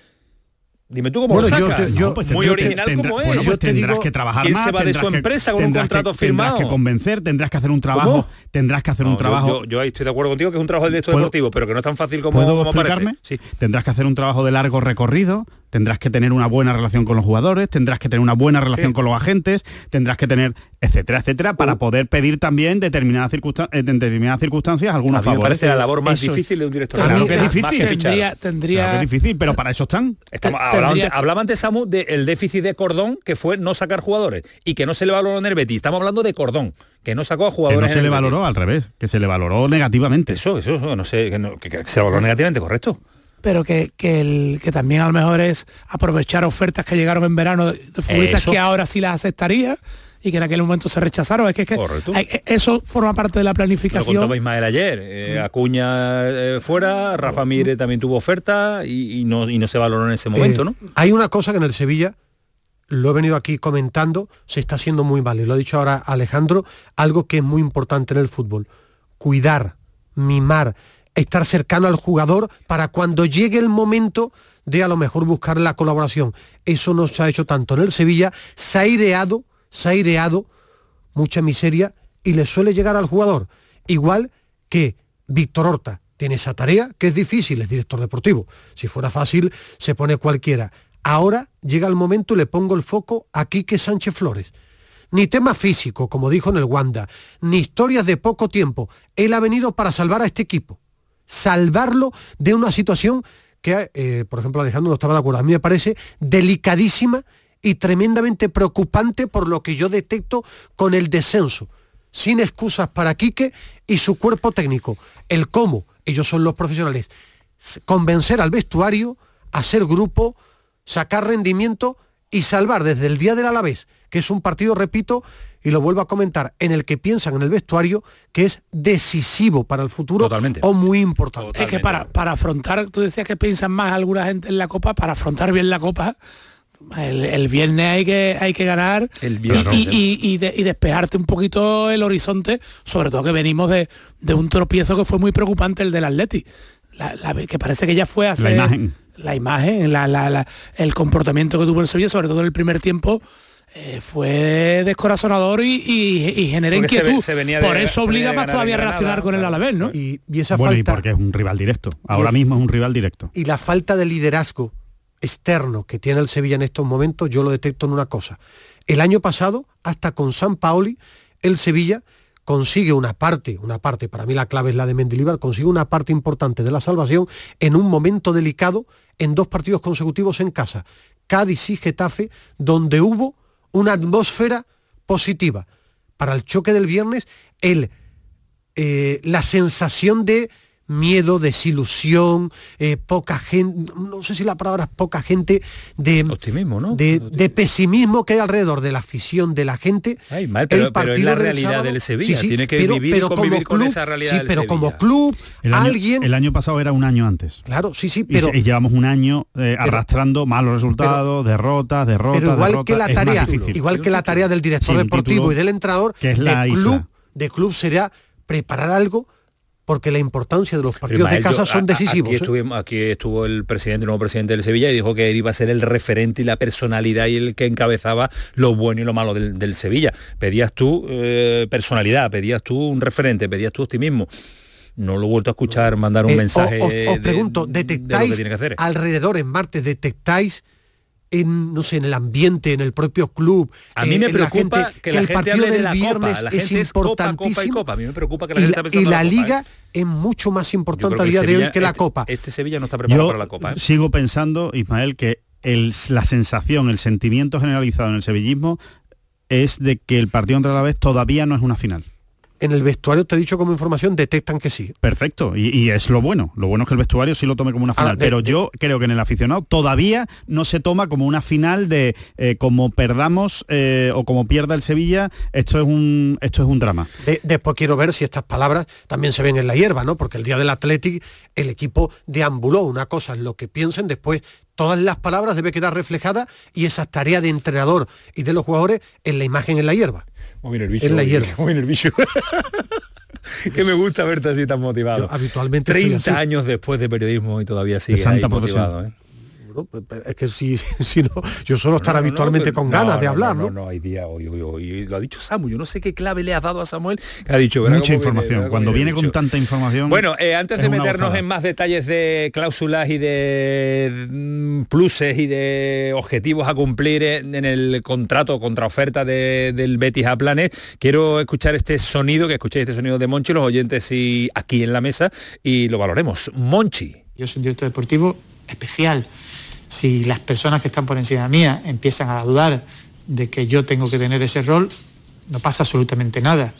dime tú cómo Bueno, lo yo sacas. te- yo- No, pues muy original tendrá- como es. bueno, pues tendrás digo, que trabajar ¿quién más. se va de su que- empresa con un contrato que, Tendrás firmado? que convencer, tendrás que hacer un trabajo, ¿Cómo? tendrás que hacer No, un trabajo... Yo, ahí estoy de acuerdo contigo que es un trabajo ¿Puedo- deportivo, pero que no es tan fácil como, ¿Puedo como explicarme? parece. Sí. Tendrás que hacer un trabajo de largo recorrido, tendrás que tener una buena relación con los jugadores, tendrás que tener una buena relación Sí. con los agentes, tendrás que tener, etcétera, etcétera, para poder pedir también determinadas, circunstan- eh, en determinadas circunstancias A algunos mí me favores. parece la labor más Eso- difícil de un director Claro deportivo. que es difícil. que. Tendría, tendría, Claro que es difícil, pero para eso están. Estamos, hablaba, antes, hablaba antes, Samu, del déficit de Cordón, que fue no sacar jugadores y que no se le valoró en el Betis. Estamos hablando de Cordón, que no sacó a Que jugadores no en se le Betis. valoró al revés, que se le valoró negativamente. Eso, eso, eso, no sé, que, no- que- que se valoró negativamente, correcto. Pero que, que, el, que también a lo mejor es aprovechar ofertas que llegaron en verano de, futbolistas Eso. que ahora sí las aceptaría y que en aquel momento se rechazaron. Es que, es que hay- eso forma parte de la Lo planificación. contaba Ismael ayer. eh, Acuña eh, fuera, Rafa Mire también tuvo oferta y, y no, y no se valoró en ese momento, Eh, ¿no? Hay una cosa que en el Sevilla, lo he venido aquí comentando, se está haciendo muy mal, y lo ha dicho ahora Alejandro, algo que es muy importante en el fútbol. Cuidar, mimar, estar cercano al jugador para cuando llegue el momento de a lo mejor buscar la colaboración. Eso no se ha hecho tanto en el Sevilla, se ha aireado, se ha aireado mucha miseria y le suele llegar al jugador. Igual que Víctor Horta tiene esa tarea, que es difícil, es director deportivo. Si fuera fácil, se pone cualquiera. Ahora llega el momento y le pongo el foco a Quique Sánchez Flores. Ni tema físico, como dijo en el Wanda, ni historias de poco tiempo. Él ha venido para salvar a este equipo. Salvarlo de una situación que, eh, por ejemplo, Alejandro no estaba de acuerdo. A mí me parece delicadísima y tremendamente preocupante por lo que yo detecto con el descenso. Sin excusas para Quique y su cuerpo técnico. El cómo, ellos son los profesionales, convencer al vestuario, hacer grupo, sacar rendimiento y salvar desde el día del Alavés, que es un partido, repito, y lo vuelvo a comentar, en el que piensan en el vestuario que es decisivo para el futuro Totalmente. o muy importante. Es que para, para afrontar, tú decías que piensan más alguna gente en la Copa, para afrontar bien la Copa, el, el viernes hay que, hay que ganar El y- viernes. y, y- y de- y despejarte un poquito el horizonte, sobre todo que venimos de, de un tropiezo que fue muy preocupante, el del Atleti. La- la- que parece que ya fue hace La imagen. la imagen, la- la- la- el comportamiento que tuvo el Sevilla, sobre todo en el primer tiempo, eh, fue descorazonador y, y- y genera Porque inquietud. se venía de- Por eso obliga más todavía a reaccionar con el. Alavés, ¿no? Y, y esa Bueno, y falta... porque es un rival directo. Ahora es- mismo es un rival directo. y la falta de liderazgo externo que tiene el Sevilla en estos momentos, yo lo detecto en una cosa. El año pasado, hasta con San Paoli, el Sevilla consigue una parte, una parte, para mí la clave es la de Mendilibar, consigue una parte importante de la salvación en un momento delicado en dos partidos consecutivos en casa, Cádiz y Getafe, donde hubo una atmósfera positiva. Para el choque del viernes, el, eh, la sensación de miedo, desilusión, eh, poca gente, no sé si la palabra es poca gente, de optimismo, ¿no? De, de pesimismo que hay alrededor de la afición de la gente. Ay, mal, pero, el pero es partido la del realidad sábado- del Sevilla, Sí, sí, tiene que pero- vivir pero y convivir como con club- esa realidad sí, del pero Sevilla. como club, El año, alguien... el año pasado era un año antes. Claro, sí, sí, Y pero... Y, llevamos un año eh, arrastrando malos resultados, derrotas, derrotas, pero igual derrotas. que la tarea igual que la tarea del director deportivo título y del entrenador que es la de isla. club de club sería preparar algo porque la importancia de los partidos de casa yo- son decisivos Aquí, ¿eh? aquí estuvo el presidente, el nuevo presidente del Sevilla, y dijo que él iba a ser el referente y la personalidad y el que encabezaba lo bueno y lo malo del, del Sevilla. Pedías tú eh, personalidad, pedías tú un referente, pedías tú optimismo. No lo he vuelto a escuchar mandar un Eh, mensaje. os, pregunto de lo que detectáis tiene que hacer. alrededor en martes detectáis en no sé en el ambiente en el propio club A mí eh, me la preocupa gente, que la el gente partido de del la viernes Copa. La es gente es Copa, Copa y importantísimo Copa. A mí me preocupa que la y gente la, está pensando y la la Copa, liga ¿eh? es mucho más importante creo a que día de hoy que la este- copa Este Sevilla no está preparado Yo para la Copa. ¿eh? sigo pensando, Ismael, que el- la sensación, el sentimiento generalizado en el sevillismo es de que el partido contra la vez todavía no es una final. En el vestuario te he dicho como información detectan que sí Perfecto, y, y es lo bueno. Lo bueno es que el vestuario sí lo tome como una final, de- pero de- yo creo que en el aficionado todavía no se toma como una final de eh, como perdamos eh, o como pierda el Sevilla, esto es un esto es un drama. De- después quiero ver si estas palabras también se ven en la hierba, ¿no? Porque el día del Athletic el equipo deambuló. Una cosa es lo que piensen, después todas las palabras debe quedar reflejadas y esa tarea de entrenador y de los jugadores en la imagen en la hierba. Muy bien el bicho. En la hierba. Muy bien el bicho. que me gusta verte así tan motivado. Yo habitualmente estoy 30 así. años después de periodismo y todavía sigue santa ahí motivado. ¿eh? Es que si, si no, yo suelo estar No, no, habitualmente no, con no, ganas de hablar, no, ¿no? No, no, hay día hoy, hoy, hoy. Lo ha dicho Samu. Yo no sé qué clave le has dado a Samuel. que Ha dicho, Mucha viene, información. Cuando viene con tanta información. Bueno, eh, antes es de meternos gozada. en más detalles de cláusulas y de pluses y de objetivos a cumplir en, en el contrato contraoferta de, del Betis a Planes, quiero escuchar este sonido, que escuchéis este sonido de Monchi, los oyentes y aquí en la mesa, y lo valoremos. Monchi. Yo soy un director deportivo especial. Si las personas que están por encima mía empiezan a dudar de que yo tengo que tener ese rol, no pasa absolutamente nada.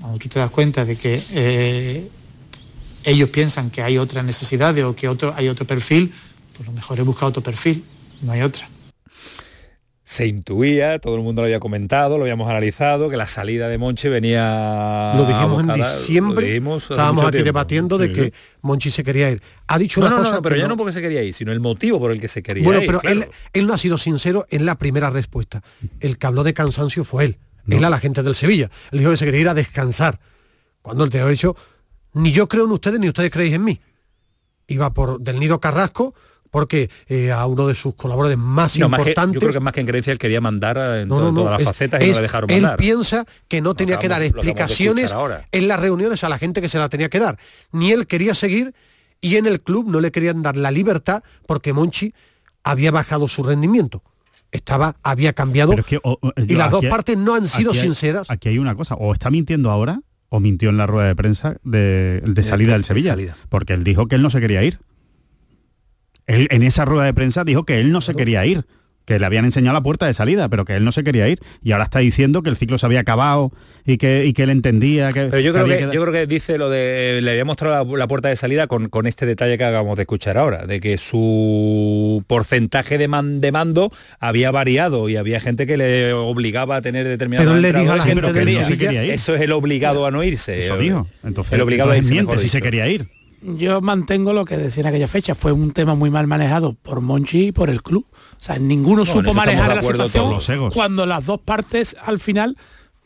Cuando tú te das cuenta de que eh, ellos piensan que hay otras necesidades o que hay otro perfil, pues lo mejor es buscar otro perfil, no hay otra. Se intuía, todo el mundo lo había comentado, lo habíamos analizado, que la salida de Monchi venía... Lo dijimos en diciembre, dijimos estábamos aquí tiempo. debatiendo de Sí, que. Monchi se quería ir. Ha dicho No, una no, cosa no, pero ya no- porque se quería ir, sino el motivo por el que se quería Bueno, ir. pero claro. él, él no ha sido sincero en la primera respuesta. El que habló de cansancio fue él. Él a la gente del Sevilla. Él dijo que se quería ir a descansar. Cuando él te había dicho, ni yo creo en ustedes, ni ustedes creéis en mí. Iba por del Nido Carrasco, porque eh, a uno de sus colaboradores más No, más que- importantes... yo creo que más que en creencia él quería mandar a- en No, to- no, no, todas las es- facetas y no le dejaron Él mandar. piensa que no tenía que dar explicaciones en las reuniones a la gente que se la tenía que dar. Ni él quería seguir y en el club no le querían dar la libertad porque Monchi había bajado su rendimiento. Estaba, había cambiado Pero es que, o- o- y las dos hay- partes no han sido aquí hay- sinceras. Aquí hay una cosa, o está mintiendo ahora o mintió en la rueda de prensa de, de salida del de Sevilla, salida. porque él dijo que él no se quería ir. Él en esa rueda de prensa dijo que él no se quería ir, que le habían enseñado la puerta de salida, pero que él no se quería ir. Y ahora está diciendo que el ciclo se había acabado y que, y que él entendía que... Pero yo creo que, yo creo que dice lo de le había mostrado la, la puerta de salida con, con este detalle que acabamos de escuchar ahora, de que su porcentaje de, man- de mando había variado y había gente que le obligaba a tener determinados Pero él le dijo a la gente del quería. Sevilla- quería ir. Eso es el obligado a no irse. Eso dijo. Entonces, el obligado a irse, miente si se quería ir. Yo mantengo lo que decía en aquella fecha, fue un tema muy mal manejado por Monchi y por el club. O sea, ninguno supo manejar la situación cuando las dos partes al final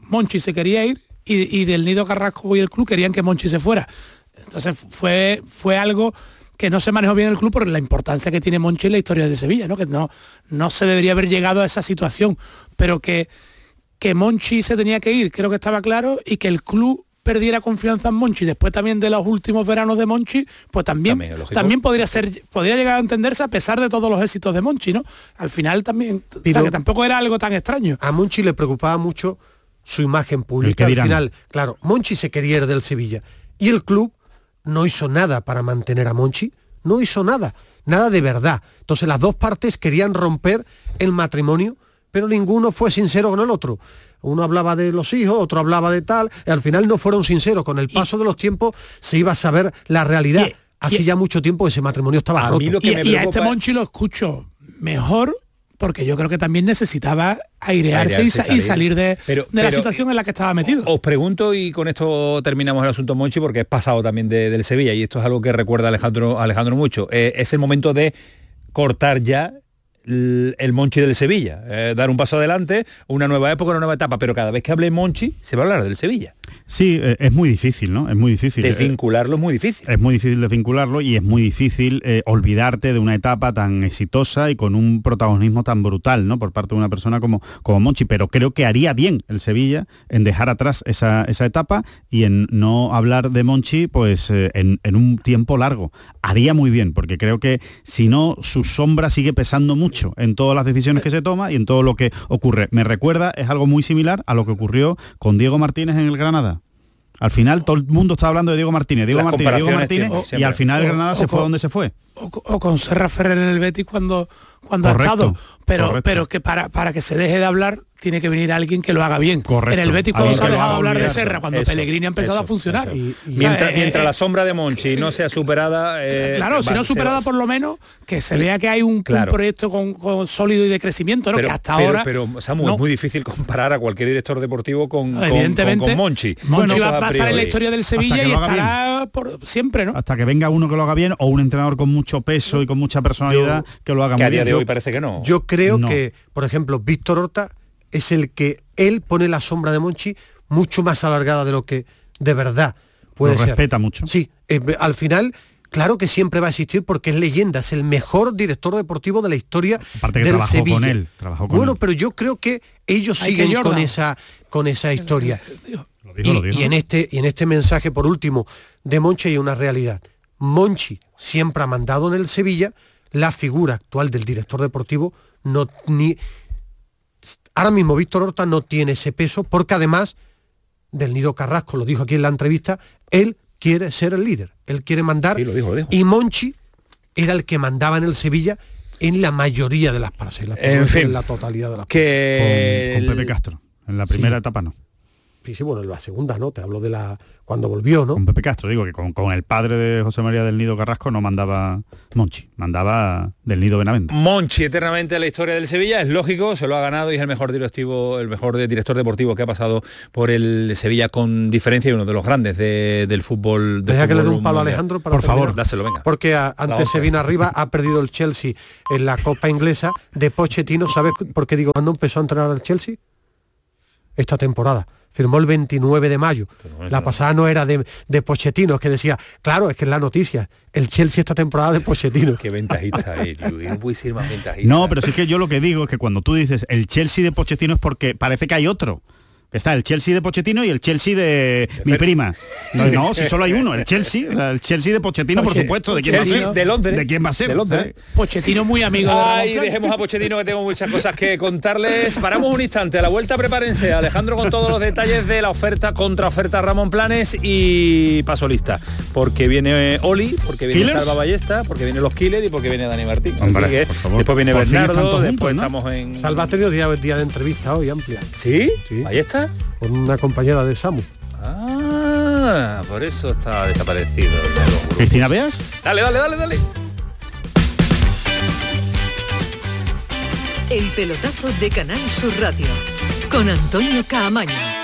Monchi se quería ir y, y del Nido Carrasco y el club querían que Monchi se fuera. Entonces fue, fue algo que no se manejó bien el club por la importancia que tiene Monchi en la historia de Sevilla, ¿no? que no, no se debería haber llegado a esa situación, pero que, que Monchi se tenía que ir, creo que estaba claro, y que el club perdiera confianza en Monchi después también de los últimos veranos de Monchi, pues también También podría ser podría llegar a entenderse a pesar de todos los éxitos de Monchi, ¿no? Al final también, o sea, Pero- que tampoco era algo tan extraño. A Monchi le preocupaba mucho su imagen pública. Al final, claro, Monchi se quería ir del Sevilla y el club no hizo nada para mantener a Monchi, no hizo nada, nada de verdad. Entonces las dos partes querían romper el matrimonio, pero ninguno fue sincero con el otro. Uno hablaba de los hijos, otro hablaba de tal, y al final no fueron sinceros. Con el paso de los tiempos se iba a saber la realidad. Hace ya mucho tiempo ese matrimonio estaba roto. y, y a este Monchi lo escucho mejor porque yo creo que también necesitaba airearse, y, sa- y salir de, Pero- de la situación en la que estaba metido. Os pregunto y con esto terminamos el asunto Monchi porque es pasado también de- del Sevilla y esto es algo que recuerda a Alejandro, Alejandro mucho. Eh, es el momento de cortar ya el, Monchi del Sevilla, eh, dar un paso adelante, una nueva época, una nueva etapa, pero cada vez que hable Monchi se va a hablar del Sevilla. Sí, eh, es muy difícil, ¿no? Es muy difícil. Desvincularlo es muy difícil. Es muy difícil desvincularlo y es muy difícil eh, olvidarte de una etapa tan exitosa y con un protagonismo tan brutal, ¿no? Por parte de una persona como, como Monchi. Pero creo que haría bien el Sevilla en dejar atrás esa, esa etapa y en no hablar de Monchi pues eh, en, en un tiempo largo. Haría muy bien, porque creo que si no, su sombra sigue pesando mucho en todas las decisiones que se toma y en todo lo que ocurre. Me recuerda, es algo muy similar a lo que ocurrió con Diego Martínez en el Granada. Al final todo el mundo está hablando de Diego Martínez, Diego Las Martínez, Diego Martínez, y al final el. Granada O- se fue con- donde se fue. o, o con Serra Ferrer en el Betis cuando cuando Correcto, ha estado pero correcto. pero que para para que se deje de hablar tiene que venir alguien que lo haga bien Correcto. en el Betis cuando se ha dejado hablar de. Serra cuando Eso, Pellegrini ha empezado eso, a funcionar eso. Mientras, eh, mientras eh, la sombra de Monchi no sea superada... eh, claro, si no superada por lo menos que se vea que hay un, proyecto con, con sólido y de crecimiento, ¿no? pero, que hasta pero- ahora pero, Samu, no. es muy difícil comparar a cualquier director deportivo con, evidentemente con, con Monchi. Monchi Eso va, va a estar en la historia del Sevilla y estará por siempre, ¿no? Hasta que venga uno que lo haga bien o un entrenador con mucho peso y con mucha personalidad que lo haga Que muy a día bien. de hoy parece que no. Yo creo que, por ejemplo, Víctor Horta es el que él pone la sombra de Monchi mucho más alargada de lo que de verdad puede Lo ser. respeta mucho. Sí, eh, al final, claro que siempre va a existir porque es leyenda, es el mejor director deportivo de la historia Aparte que del trabajó Sevilla. con él, trabajó con bueno, él. pero yo creo que ellos Hay que siguen con esa con esa historia. digo, y, lo digo. y en este y en este mensaje por último de Monchi hay una realidad. Monchi siempre ha mandado en el Sevilla, la figura actual del director deportivo no ni ahora mismo Víctor Horta no tiene ese peso porque además del Nido Carrasco lo dijo aquí en la entrevista, él quiere ser el líder, él quiere mandar Sí, lo dijo, lo dijo. y Monchi era el que mandaba en el Sevilla en la mayoría de las parcelas, En fin, en la totalidad de las que con, con Pepe Castro. En la primera Sí. etapa no. Sí, sí, bueno, en la segunda, ¿no? Te hablo de la cuando volvió, ¿no? Con Pepe Castro, digo que con, con el padre de José María del Nido Carrasco no mandaba Monchi, mandaba del Nido Benavente. Monchi eternamente en la historia del Sevilla, es lógico, se lo ha ganado y es el mejor directivo, el mejor director deportivo que ha pasado por el Sevilla con diferencia y uno de los grandes de- del fútbol. del Deja que le dé un palo a. Alejandro para Por favor. Dáselo, venga. Porque a- antes se vino arriba, ha perdido el Chelsea en la Copa Inglesa de Pochettino. ¿Sabes por qué digo cuándo empezó a entrenar el Chelsea? Esta temporada. Firmó el 29 de mayo. La pasada no era de, de Pochettino, es que decía, claro, es que es la noticia. El Chelsea esta temporada de Pochettino. Qué ventajista ahí, tío, y no puede ser más ventajista. No, pero sí que yo lo que digo es que cuando tú dices el Chelsea de Pochettino es porque parece que hay otro. Está el Chelsea de Pochettino y el Chelsea de mi prima. No, no, si solo hay uno, el Chelsea, el Chelsea de Pochettino, por supuesto, de quién va a ser. de Londres. ¿De quién va a ser? De Londres. Pochettino muy amigo de Ay, dejemos a Pochettino que tengo muchas cosas que contarles. Paramos un instante, a la vuelta prepárense. Alejandro con todos los detalles de la oferta, contraoferta Ramón Planes y paso lista. Porque viene Oli, porque viene ¿Killers? Salva Ballesta, porque viene los Killers y porque viene Dani Martín. Así que por favor. después viene Bernardo, después juntos, ¿no? estamos en... Salva ha tenido día, día de entrevista hoy, amplia. ¿Sí? Sí. Con una compañera de Samu. Ah, por eso está desaparecido. Cristina Beas. Dale, dale, dale, dale. El pelotazo de Canal Sur Radio con Antonio Caamaño.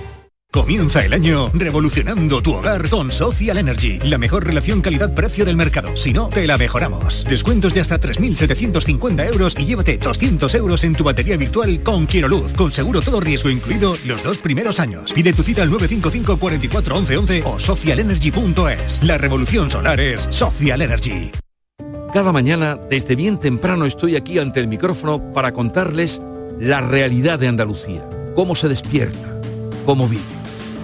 Comienza el año revolucionando tu hogar con Social Energy, la mejor relación calidad-precio del mercado. Si no, te la mejoramos. Descuentos de hasta 3.750 euros y llévate 200 euros en tu batería virtual con Quiero Luz, con seguro todo riesgo incluido los dos primeros años. Pide tu cita al 955 44 11 11 o socialenergy.es. La revolución solar es Social Energy. Cada mañana, desde bien temprano, estoy aquí ante el micrófono para contarles la realidad de Andalucía, cómo se despierta, cómo vive,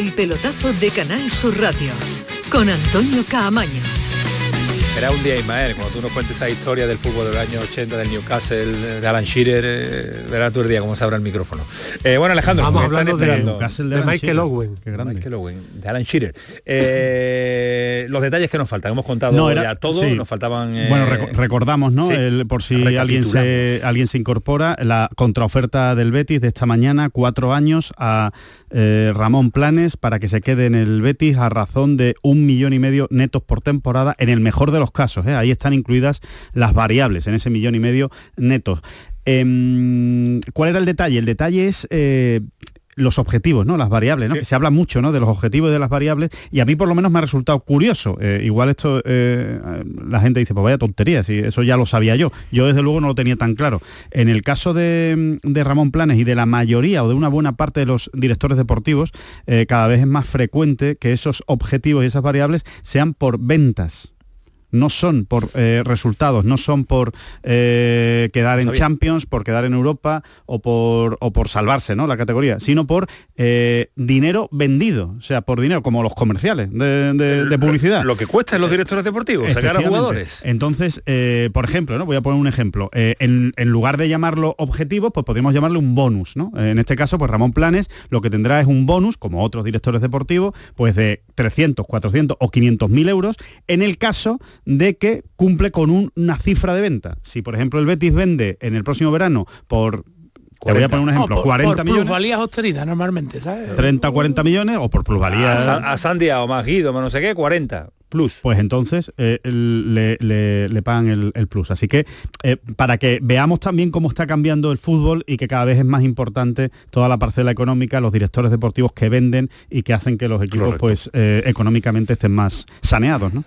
El pelotazo de Canal Sur Radio con Antonio Caamaño. Será un día, Ismael, cuando tú nos cuentes esa historia del fútbol del año 80 del Newcastle, de Alan Shearer, eh, verás tú el día cómo se abre el micrófono. Eh, bueno, Alejandro, Vamos hablando de, de de Michael. Owen. Qué grande. Michael Owen, de Alan Shearer. Eh, los detalles que nos faltan, hemos contado No, era- ya todo, sí. nos faltaban... eh, Bueno, reco- recordamos, ¿no? sí. El- por si alguien se, alguien se incorpora, la contraoferta del Betis de esta mañana, cuatro años a eh, Ramón Planes para que se quede en el Betis a razón de un millón y medio netos por temporada, en el mejor de los casos. ¿eh? Ahí están incluidas las variables en ese millón y medio netos. Em, ¿Cuál era el detalle? El detalle es eh, los objetivos, ¿no? Las variables, ¿no? Que se habla mucho, ¿no? De los objetivos y de las variables y a mí por lo menos me ha resultado curioso. Eh, igual esto eh, la gente dice, pues vaya tontería, si eso ya lo sabía yo. Yo desde luego no lo tenía tan claro. En el caso de, de Ramón Planes y de la mayoría o de una buena parte de los directores deportivos, eh, cada vez es más frecuente que esos objetivos y esas variables sean por ventas no son por eh, resultados, no son por eh, quedar en. Champions, por quedar en Europa o por, o por salvarse ¿no? la categoría, sino por eh, dinero vendido, o sea, por dinero, como los comerciales de, de- de publicidad. Lo que cuesta en los directores deportivos, sacar a jugadores. Entonces, por ejemplo, ¿no? voy a poner un ejemplo. En, en lugar de llamarlo objetivo, pues podríamos llamarle un bonus. ¿no? En este caso, pues Ramón Planes lo que tendrá es un bonus, como otros directores deportivos, pues de 300, 400 o 500 mil euros, en el caso de que cumple con un- una cifra de venta. Si, por ejemplo, el Betis vende en el próximo verano por... Te voy a poner un ejemplo, No, por, 40 por millones, plusvalías obtenidas normalmente, ¿sabes? 30 o 40 millones o por plusvalía... A, a Sandia o más Guido, más no sé qué, 40 plus. Pues entonces eh, le, le- le pagan el, el plus. Así que eh, para que veamos también cómo está cambiando el fútbol y que cada vez es más importante toda la parcela económica, los directores deportivos que venden y que hacen que los equipos Correcto. pues eh, económicamente estén más saneados, ¿no?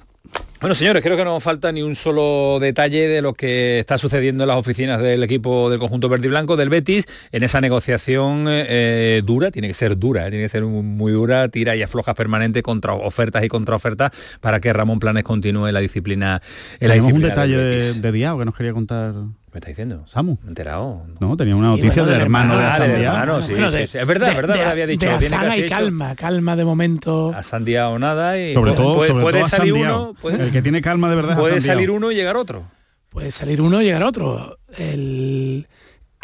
Bueno, señores, creo que no falta ni un solo detalle de lo que está sucediendo en las oficinas del equipo del conjunto verde y blanco del Betis en esa negociación eh, dura, tiene que ser dura, eh, tiene que ser muy, dura, tira y aflojas permanente contra ofertas y contraofertas para que Ramón Planes continúe la disciplina. En la un disciplina detalle de, de que nos quería contar. ¿Me está diciendo? Samu. Me he enterado. No, tenía una noticia bueno, del del hermano de Ah, Hasan del Diao. hermano, sí, Bueno, sí, de- sí. Es verdad, de- es verdad, de- lo había dicho. de Asana y hecho. calma, calma de momento. A Sandia o nada y Sobre puede, todo, puede- sobre puede todo salir uno, puede, El que tiene calma de verdad puede salir uno y llegar otro. Puede salir uno y llegar otro. El-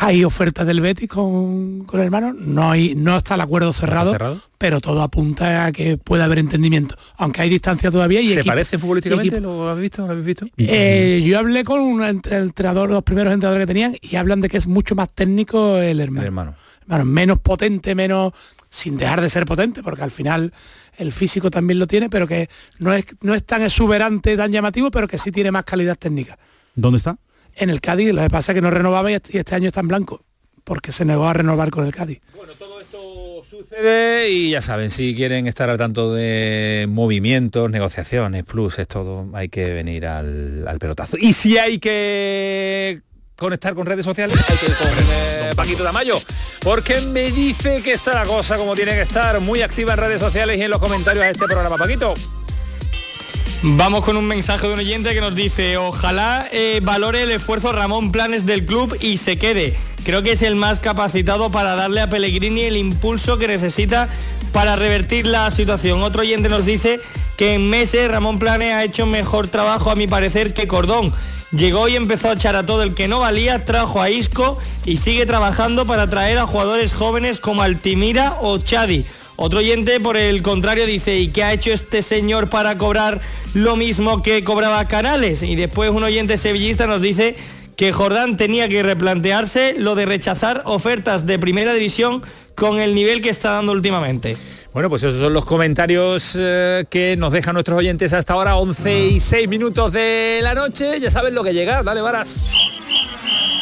Hay ofertas del Betis con, con el hermano, no, hay, no está el acuerdo cerrado, cerrado? pero todo apunta a que pueda haber entendimiento. Aunque hay distancia todavía y ¿Se equipo- parecen futbolísticamente? ¿Lo habéis visto? ¿Lo habéis visto? Eh, yo hablé con un entrenador, los primeros entrenadores que tenían, y hablan de que es mucho más técnico el hermano. El hermano. Bueno, menos potente, menos sin dejar de ser potente, porque al final el físico también lo tiene, pero que no es, no es tan exuberante, tan llamativo, pero que sí tiene más calidad técnica. ¿Dónde está? En el Cádiz, lo que pasa es que no renovaba y este año está en blanco, porque se negó a renovar con el Cádiz. sucede y ya saben, si quieren estar al tanto de movimientos, negociaciones, plus, es todo, hay que venir al, al pelotazo. Y si hay que conectar con redes sociales, hay que ir con eh, Paquito Tamayo, porque me dice que está la cosa como tiene que estar, muy activa en redes sociales y en los comentarios a este programa. Paquito. Vamos con un mensaje de un oyente que nos dice, ojalá eh, valore el esfuerzo Ramón Planes del club y se quede. Creo que es el más capacitado para darle a Pellegrini el impulso que necesita para revertir la situación. Otro oyente nos dice que en meses Ramón Planes ha hecho mejor trabajo a mi parecer que Cordón. Llegó y empezó a echar a todo el que no valía, trajo a Isco y sigue trabajando para traer a jugadores jóvenes como Altimira o Chadi. Otro oyente, por el contrario, dice, ¿y qué ha hecho este señor para cobrar lo mismo que cobraba Canales? Y después un oyente sevillista nos dice que Jordán tenía que replantearse lo de rechazar ofertas de primera división con el nivel que está dando últimamente. Bueno, pues esos son los comentarios eh, que nos dejan nuestros oyentes hasta ahora, 11 y 6 minutos de la noche. Ya saben lo que llega, dale varas.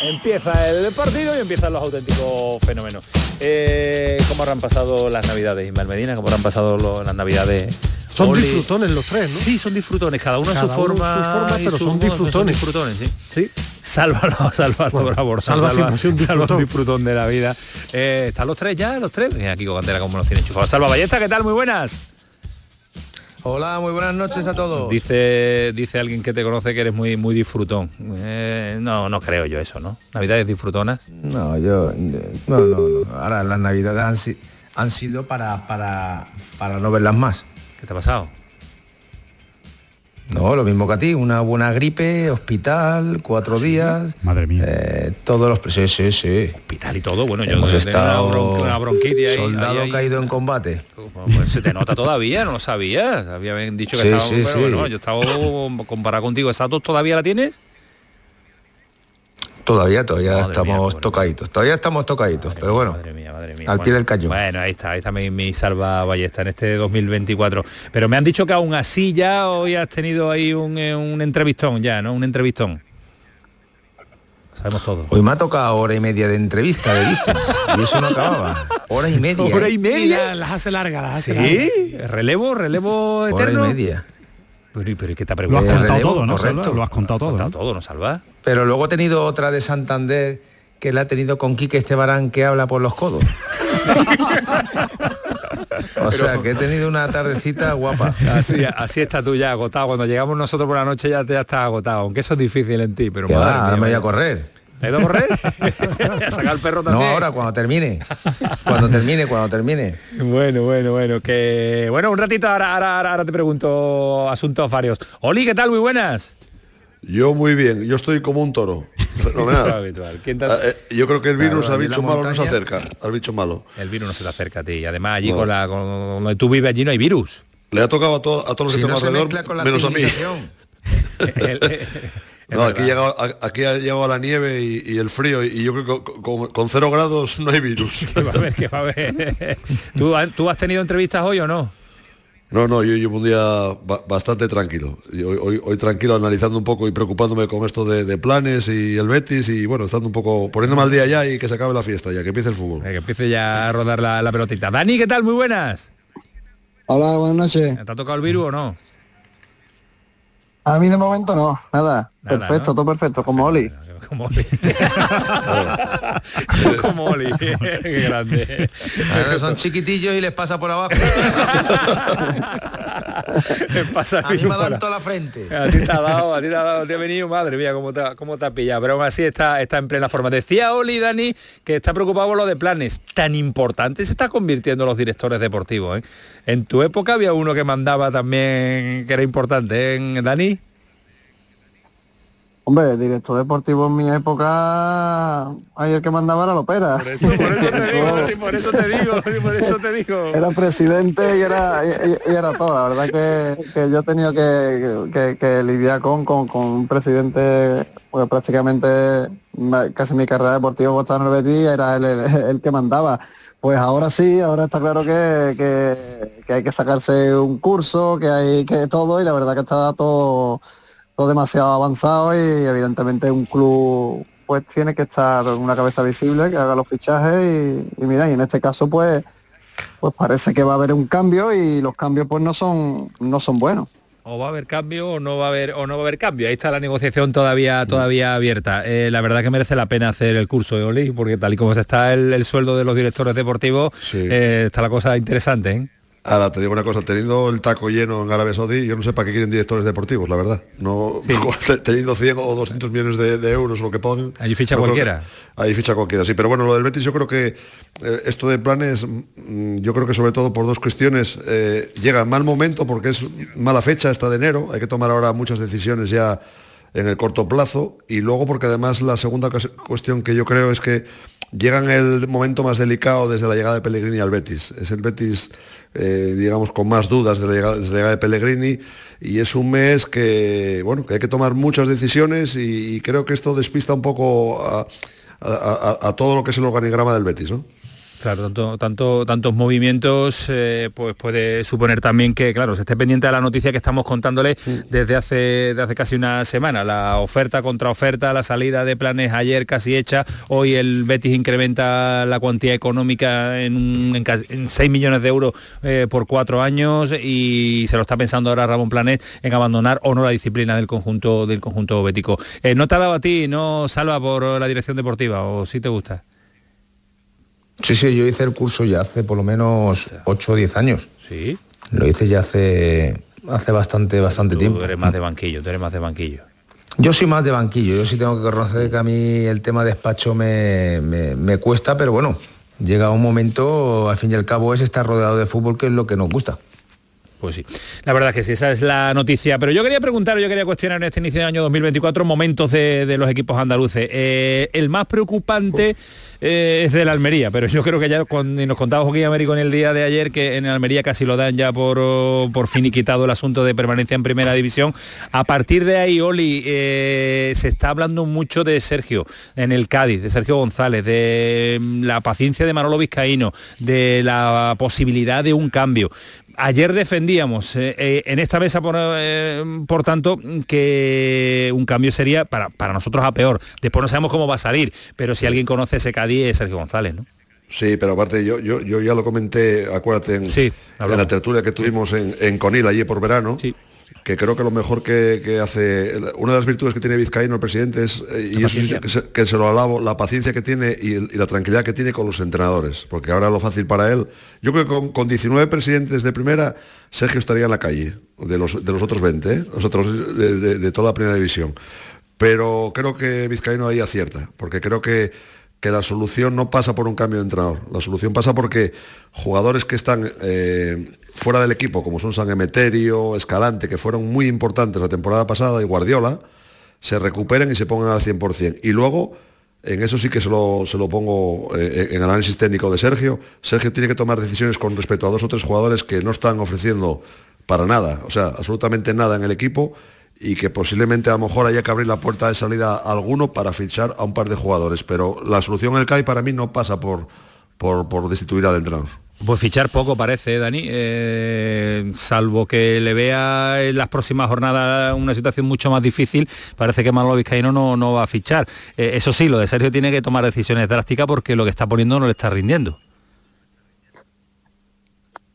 Empieza el partido y empiezan los auténticos fenómenos. Eh, ¿Cómo habrán pasado las navidades, Ismael Medina? ¿Cómo habrán pasado lo- las navidades Son disfrutones los tres, ¿no? Sí, son disfrutones, cada uno a su forma, su forma, y pero su son modo, disfrutones. disfrutones, sí. Sí. Sálvalo, sálvalo, Bueno, bravo, Salva salva, sí, un salva un disfrutón. de la vida. Eh, ¿Están los tres ya, los tres? Mira aquí con Candela como nos tiene enchufados. Salva Ballesta, ¿qué tal? Muy buenas. Hola, muy buenas noches a todos. Dice, dice alguien que te conoce que eres muy, muy disfrutón. Eh, no, no creo yo eso, ¿no? Navidades disfrutonas. No, yo no, no, no. Ahora las navidades han, han sido para, para, para no verlas más. ¿Qué te ha pasado? No, lo mismo que a ti, una buena gripe, hospital, cuatro días. Madre mía. eh, todos los sí, sí, sí. Hospital y todo, bueno, yo Hemos tengo estado una, bron- una bronquitis soldado ahí- ahí. caído en combate. Pues se te nota todavía, no lo sabías. Habían dicho que Sí, estaba, sí, pero sí. bueno, yo estaba comparado contigo. ¿Esa tos todavía la tienes? Todavía, todavía Madre mía, estamos tocaditos. Todavía estamos tocaditos, pero bueno. Madre mía, madre mía. Al Bueno, pie del cañón. Bueno, ahí está, ahí está mi, mi salva ballesta en este 2024. Pero me han dicho que aún así ya hoy has tenido ahí un, eh, un entrevistón ya, ¿no? Un entrevistón. Sabemos todo. Hoy me ha tocado hora y media de entrevista, de dicen, y eso no acababa. Hora y media. ¿Hora y media? la- las hace largas, las hace ¿Sí? largas. ¿Relevo? ¿Relevo Hora y eterno? media. Pero, pero ¿y ¿qué te ha Lo has preguntado? contado relevo, todo, ¿no? correcto. Salva? Lo has contado todo. Todo, ¿no, Salva? Pero luego he tenido otra de Santander que la ha tenido con Quique Estebarán que habla por los codos. o sea, que he tenido una tardecita guapa. Así, así está tú ya agotado. Cuando llegamos nosotros por la noche ya te ya estás agotado. Aunque eso es difícil en ti, pero madre va, mía, ahora me voy vaya. a correr. ¿Te ido a correr? ¿A sacar el perro No, también? ahora cuando termine. Cuando termine, cuando termine. Bueno, bueno, bueno, que bueno, un ratito ahora, ahora, ahora, te pregunto asuntos varios. Oli, ¿qué tal? Muy buenas. Yo muy bien, yo estoy como un toro. Fenomenal. habitual. ¿Quién te- Ah, eh, yo creo que el virus Claro, al bicho malo no se acerca, al bicho malo. El virus no se te acerca a ti. Además, allí No. con, la, con donde tú vives, allí no hay virus. Le ha tocado a, to- a todos los Si que no tengo alrededor, menos a mí. El- el- No, aquí, llegado, aquí ha llegado la nieve y, y el frío y, yo creo que con, con- con cero grados no hay virus. ¿Qué va a haber? ¿Qué va a haber? ¿Tú, ¿Tú has tenido entrevistas hoy o no? No, no, yo llevo un día ba- bastante tranquilo. Y hoy, hoy- hoy tranquilo, analizando un poco y preocupándome con esto de, de planes y el Betis y bueno, estando un poco, poniéndome al día ya y que se acabe la fiesta ya, que empiece el fútbol. Eh, Que empiece ya a rodar la, la pelotita. Dani, ¿qué tal? Muy buenas. Hola, buenas noches. ¿Te ha tocado el virus o no? A mí de momento no, nada. Nada, perfecto, ¿no? todo perfecto, como Oli. Como Oli. Como Oli. Qué grande. Ahora son chiquitillos y les pasa por abajo. Me pasa A mí me ha dado toda la frente. A ti te ha dado, a ti te ha dado, te ha venido, madre mía, cómo te, cómo te ha pillado. Pero aún así está, está en plena forma. Decía Oli, Dani, que está preocupado por lo de planes. Tan importante se está convirtiendo los directores deportivos. ¿eh? En tu época había uno que mandaba también, que era importante, ¿eh, Dani? Hombre, director deportivo en mi época, ayer que mandaba era Lopera. Por eso, por eso te digo, por eso te digo, por eso te digo. Era presidente y era, y, y era todo. La verdad que, que yo he tenido que, que- que lidiar con, con, con un presidente, pues prácticamente casi mi carrera deportiva estaba en el Betis era el, el- el que mandaba. Pues ahora sí, ahora está claro que hay que sacarse un curso, que hay que todo, y la verdad que está todo, todo demasiado avanzado y evidentemente un club pues tiene que estar una cabeza visible, que haga los fichajes y, y mira, y en este caso pues pues parece que va a haber un cambio y los cambios pues no son no son buenos. O va a haber cambio o no va a haber o no va a haber cambio. Ahí está la negociación todavía todavía abierta. Eh, la verdad que merece la pena hacer el curso de Oli, porque tal y como se está el, el sueldo de los directores deportivos, eh, está la cosa interesante. ¿eh? Ahora te digo una cosa, teniendo el taco lleno en Arabia Saudí, yo no sé para qué quieren directores deportivos, la verdad. No, teniendo 100 o 200 millones de, de euros lo que pongan. Ahí ficha no cualquiera. que- ahí ficha cualquiera, sí. Pero bueno, lo del Betis yo creo que eh, esto de planes, mm, yo creo que sobre todo por dos cuestiones, eh, llega en mal momento porque es mala fecha esta de enero, hay que tomar ahora muchas decisiones ya en el corto plazo y luego porque además la segunda cuestión que yo creo es que llega en el momento más delicado desde la llegada de Pellegrini al Betis. Es el Betis, eh, digamos, con más dudas de la, llegada, de Pellegrini y es un mes que, bueno, que hay que tomar muchas decisiones y, creo que esto despista un poco a, todo lo que es el organigrama del Betis. Claro, tanto, tanto, tantos movimientos, eh, pues puede suponer también que, claro, se esté pendiente de la noticia que estamos contándole desde hace, desde hace casi una semana. La oferta contra oferta, la salida de planes ayer casi hecha, hoy el Betis incrementa la cuantía económica en, un- en casi- en 6 millones de euros eh, por cuatro años y se lo está pensando ahora Ramón Planes en abandonar o no la disciplina del conjunto del conjunto bético. Eh, ¿No te ha dado a ti, no salva por la dirección deportiva o sí te gusta? Sí, sí, yo hice el curso ya hace por lo menos 8 o 10 años. Sí. Lo hice ya hace, hace bastante, bastante Tú tiempo. eres más de banquillo, tú eres más de banquillo. Yo soy más de banquillo, yo sí tengo que reconocer que a mí el tema despacho me, me- me cuesta, pero bueno, llega un momento, al fin y al cabo, es estar rodeado de fútbol, que es lo que nos gusta. Pues sí, la verdad es que sí, esa es la noticia. Pero yo quería preguntar, yo quería cuestionar en este inicio de año 2024 momentos de, de los equipos andaluces. Eh, el más preocupante eh, es de la Almería, pero yo creo que ya cuando nos contaba Joaquín Américo en el día de ayer que en Almería casi lo dan ya por, oh, por finiquitado el asunto de permanencia en primera división. A partir de ahí, Oli, eh, se está hablando mucho de Sergio en el Cádiz, de Sergio González, de mm, la paciencia de Manolo Vizcaíno, de la posibilidad de un cambio. Ayer defendíamos eh, eh, en esta mesa, por, por tanto, que un cambio sería para, para nosotros a peor. Después no sabemos cómo va a salir, pero si alguien conoce ese Cádiz es Sergio González, ¿no? Sí, pero aparte yo, yo, yo ya lo comenté, acuérdate, en, en la tertulia que tuvimos en, en Conil allí por verano, que creo que lo mejor que, que hace, una de las virtudes que tiene Vizcaíno el presidente es, eh, y eso sí que se, que se lo alabo, la paciencia que tiene y, la tranquilidad que tiene con los entrenadores, porque ahora lo fácil para él, yo creo que con, con 19 presidentes de primera, Sergio estaría en la calle, de los, de los otros 20, ¿eh? los otros de, de- de toda la primera división. Pero creo que Vizcaíno ahí acierta, porque creo que, que la solución no pasa por un cambio de entrenador. La solución pasa porque jugadores que están eh, fuera del equipo, como son San Emeterio, Escalante, que fueron muy importantes la temporada pasada, y Guardiola, se recuperen y se pongan al 100%. Y luego, en eso sí que se lo, se lo pongo eh, en el análisis técnico de Sergio, Sergio tiene que tomar decisiones con respecto a dos o tres jugadores que no están ofreciendo para nada, o sea, absolutamente nada en el equipo y que posiblemente a lo mejor haya que abrir la puerta de salida a alguno para fichar a un par de jugadores. Pero la solución en el CAI para mí no pasa por, por, por destituir al entrenador. Pues fichar poco parece, ¿eh, Dani, Eh, salvo que le vea en las próximas jornadas una situación mucho más difícil, parece que Manolo Vizcaíno no, no va a fichar. Eh, eso sí, lo de Sergio tiene que tomar decisiones drásticas porque lo que está poniendo no le está rindiendo.